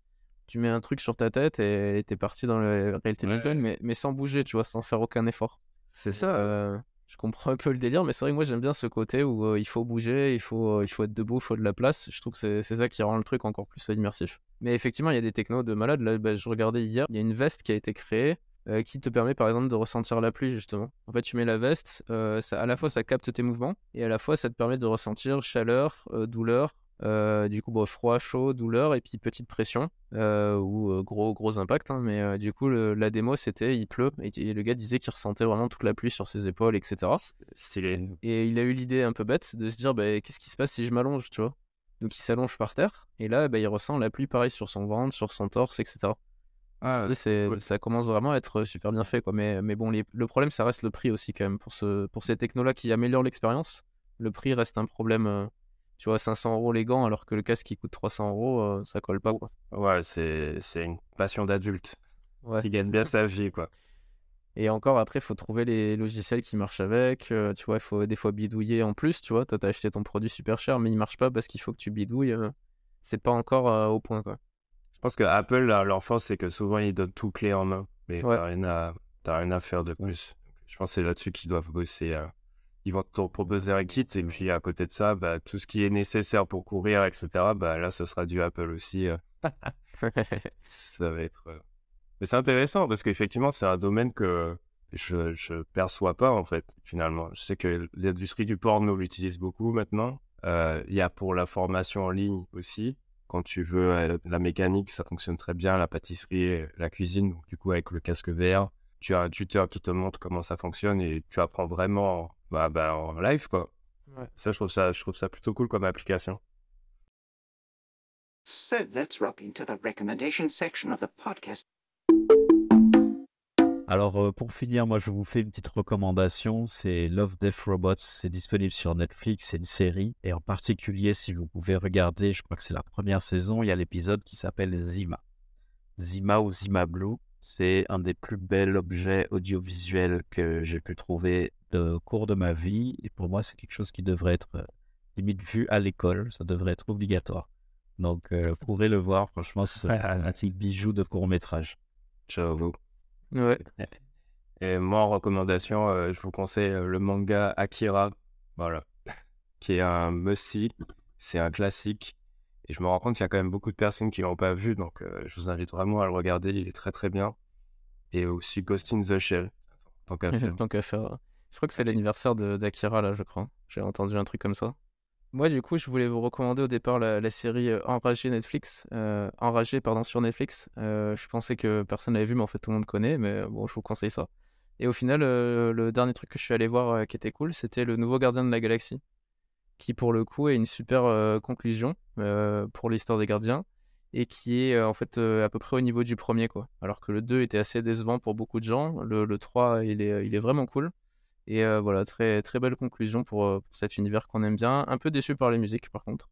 tu mets un truc sur ta tête et t'es parti dans la réalité Ouais. virtuelle, mais, mais sans bouger, tu vois, sans faire aucun effort. C'est ça. Euh, je comprends un peu le délire, mais c'est vrai que moi j'aime bien ce côté où euh, il faut bouger, il faut, euh, il faut être debout, il faut de la place. Je trouve que c'est ça qui rend le truc encore plus immersif. Mais effectivement, il y a des technos de malades. Là, bah, je regardais hier, il y a une veste qui a été créée euh, qui te permet par exemple de ressentir la pluie justement. En fait, tu mets la veste, à la fois ça capte tes mouvements et à la fois ça te permet de ressentir chaleur, douleur. Euh, du coup, bon, froid, chaud, douleur et puis petite pression euh, ou euh, gros gros impact. hein. mais euh, du coup, le- la démo c'était il pleut et, et le gars disait qu'il ressentait vraiment toute la pluie sur ses épaules, etc. Stylé. Et il a eu l'idée un peu bête de se dire bah, qu'est-ce qui se passe si je m'allonge, tu vois? Donc il s'allonge par terre et là bah, il ressent la pluie pareil sur son ventre, sur son torse, etc. Ah, Après, c'est- cool. Ça commence vraiment à être super bien fait. Quoi. Mais, mais bon, les- le problème ça reste le prix aussi quand même. Pour, ce, pour ces technos-là qui améliorent l'expérience, le prix reste un problème. Tu vois, 500 euros les gants alors que le casque qui coûte 300 euros, euh, ça colle pas. Quoi. Ouais, c'est c'est une passion d'adulte Ouais. qui gagne bien sa vie, quoi. Et encore après, il faut trouver les logiciels qui marchent avec. euh, tu vois, il faut des fois bidouiller en plus. Tu vois, toi, t'as acheté ton produit super cher, mais il marche pas parce qu'il faut que tu bidouilles. euh, c'est pas encore au point, quoi. Je pense que Apple, force, c'est que souvent, ils donnent tout clé en main. Mais Ouais. t'as rien, à... t'as rien à faire de plus. Je pense que c'est là-dessus qu'ils doivent bosser. Ils vont te proposer un kit, et puis à côté de ça, bah, tout ce qui est nécessaire pour courir, etc., bah, là, ce sera du Apple aussi. euh. [laughs] Ça va être. euh, Mais c'est intéressant parce qu'effectivement, c'est un domaine que je, je perçois pas en fait, finalement. Je sais que l'industrie du porno l'utilise beaucoup maintenant. Euh, Il y a pour la formation en ligne aussi. Quand tu veux euh, la mécanique, ça fonctionne très bien. La pâtisserie, la cuisine. Donc, du coup, avec le casque VR, tu as un tuteur qui te montre comment ça fonctionne et tu apprends vraiment bah, bah, en live, quoi. Ouais. Ça, je trouve ça, je trouve ça plutôt cool comme application. So let's rock into the recommendation section of the podcast. Alors, euh, pour finir, moi, je vous fais une petite recommandation. C'est Love, Death, Robots. C'est disponible sur Netflix. C'est une série. Et en particulier, si vous pouvez regarder, je crois que c'est la première saison, il y a l'épisode qui s'appelle Zima. Zima ou Zima Blue. C'est un des plus bels objets audiovisuels que j'ai pu trouver au cours de ma vie. Et pour moi, c'est quelque chose qui devrait être euh, limite vu à l'école. Ça devrait être obligatoire. Donc, euh, vous pourrez le voir. Franchement, c'est [laughs] un petit bijou de court métrage. J'avoue. Ouais. [laughs] Et moi, en recommandation, euh, je vous conseille euh, le manga Akira, voilà, [laughs] qui est un must-see. C'est un classique. Et je me rends compte qu'il y a quand même beaucoup de personnes qui l'ont pas vu, donc euh, je vous invite vraiment à le regarder. Il est très très bien. Et aussi Ghost in the Shell, tant qu'à faire. Tant qu'à faire. Je crois que c'est l'anniversaire d'Akira, là, je crois. J'ai entendu un truc comme ça. Moi, du coup, je voulais vous recommander au départ la, série euh, Enragé Netflix. euh, Enragé, pardon, sur Netflix. Euh, je pensais que personne l'avait vu, mais en fait, tout le monde connaît. Mais euh, bon, je vous conseille ça. Et au final, le dernier truc que je suis allé voir qui était cool, c'était le nouveau Gardien de la Galaxie. Qui, pour le coup, est une super conclusion pour l'histoire des gardiens. Et qui est en fait à peu près au niveau du premier, quoi. Alors que le 2 était assez décevant pour beaucoup de gens. Le, le 3, il est, il est vraiment cool. Et euh, voilà, très, très belle conclusion pour, euh, pour cet univers qu'on aime bien. Un peu déçu par les musiques, par contre.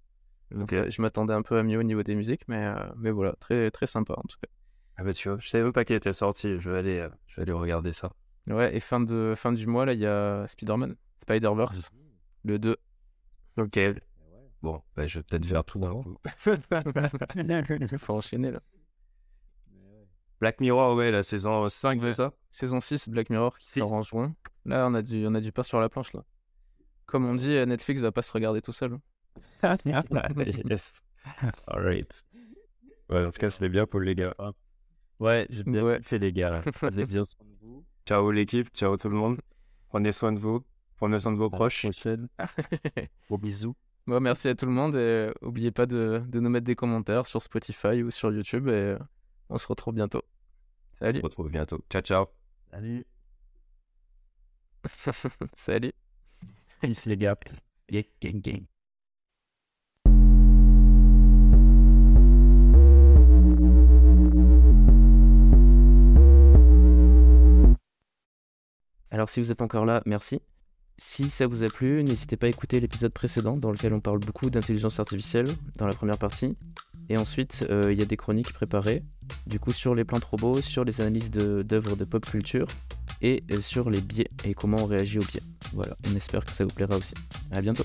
Je m'attendais un peu à mieux au niveau des musiques, mais, euh, mais voilà, très, très sympa en tout cas. Ah bah tu vois, je savais même pas qu'il était sorti. Je vais aller, je vais aller regarder ça. Ouais, et fin, de, fin du mois, là, il y a Spider-Man, Spider-Verse, le 2. Ok. Bon, bah, je vais peut-être faire tout d'un coup. [laughs] Faut enchaîner là. Black Mirror, ouais, la saison 5, Ouais. c'est ça? Saison 6, Black Mirror, qui Six. sort en juin. Là, on a, du, on a du pain sur la planche là. Comme on dit, euh, Netflix va pas se regarder tout seul. [laughs] [laughs] yes. Alright. Ouais, en tout cas, c'était bien pour les gars. Ouais, j'ai bien Ouais. kiffé, les gars. Prenez [laughs] bien soin de vous. Ciao l'équipe, ciao tout le monde. Prenez soin de vous, prenez soin de vos proches. Gros bisous. Bon, merci à tout le monde et euh, oubliez pas de, de nous mettre des commentaires sur Spotify ou sur YouTube et euh, on se retrouve bientôt. On Salut. se retrouve bientôt. Ciao, ciao. Salut. [laughs] Salut. Peace, les gars. Yeah, gang, gang. Alors si vous êtes encore là, merci. Si ça vous a plu, n'hésitez pas à écouter l'épisode précédent dans lequel on parle beaucoup d'intelligence artificielle dans la première partie. Et ensuite, euh, il y a des chroniques préparées, du coup sur les plantes robots, sur les analyses de- d'œuvres de, pop culture et euh, sur les biais et comment on réagit aux biais. Voilà, on espère que ça vous plaira aussi. À bientôt.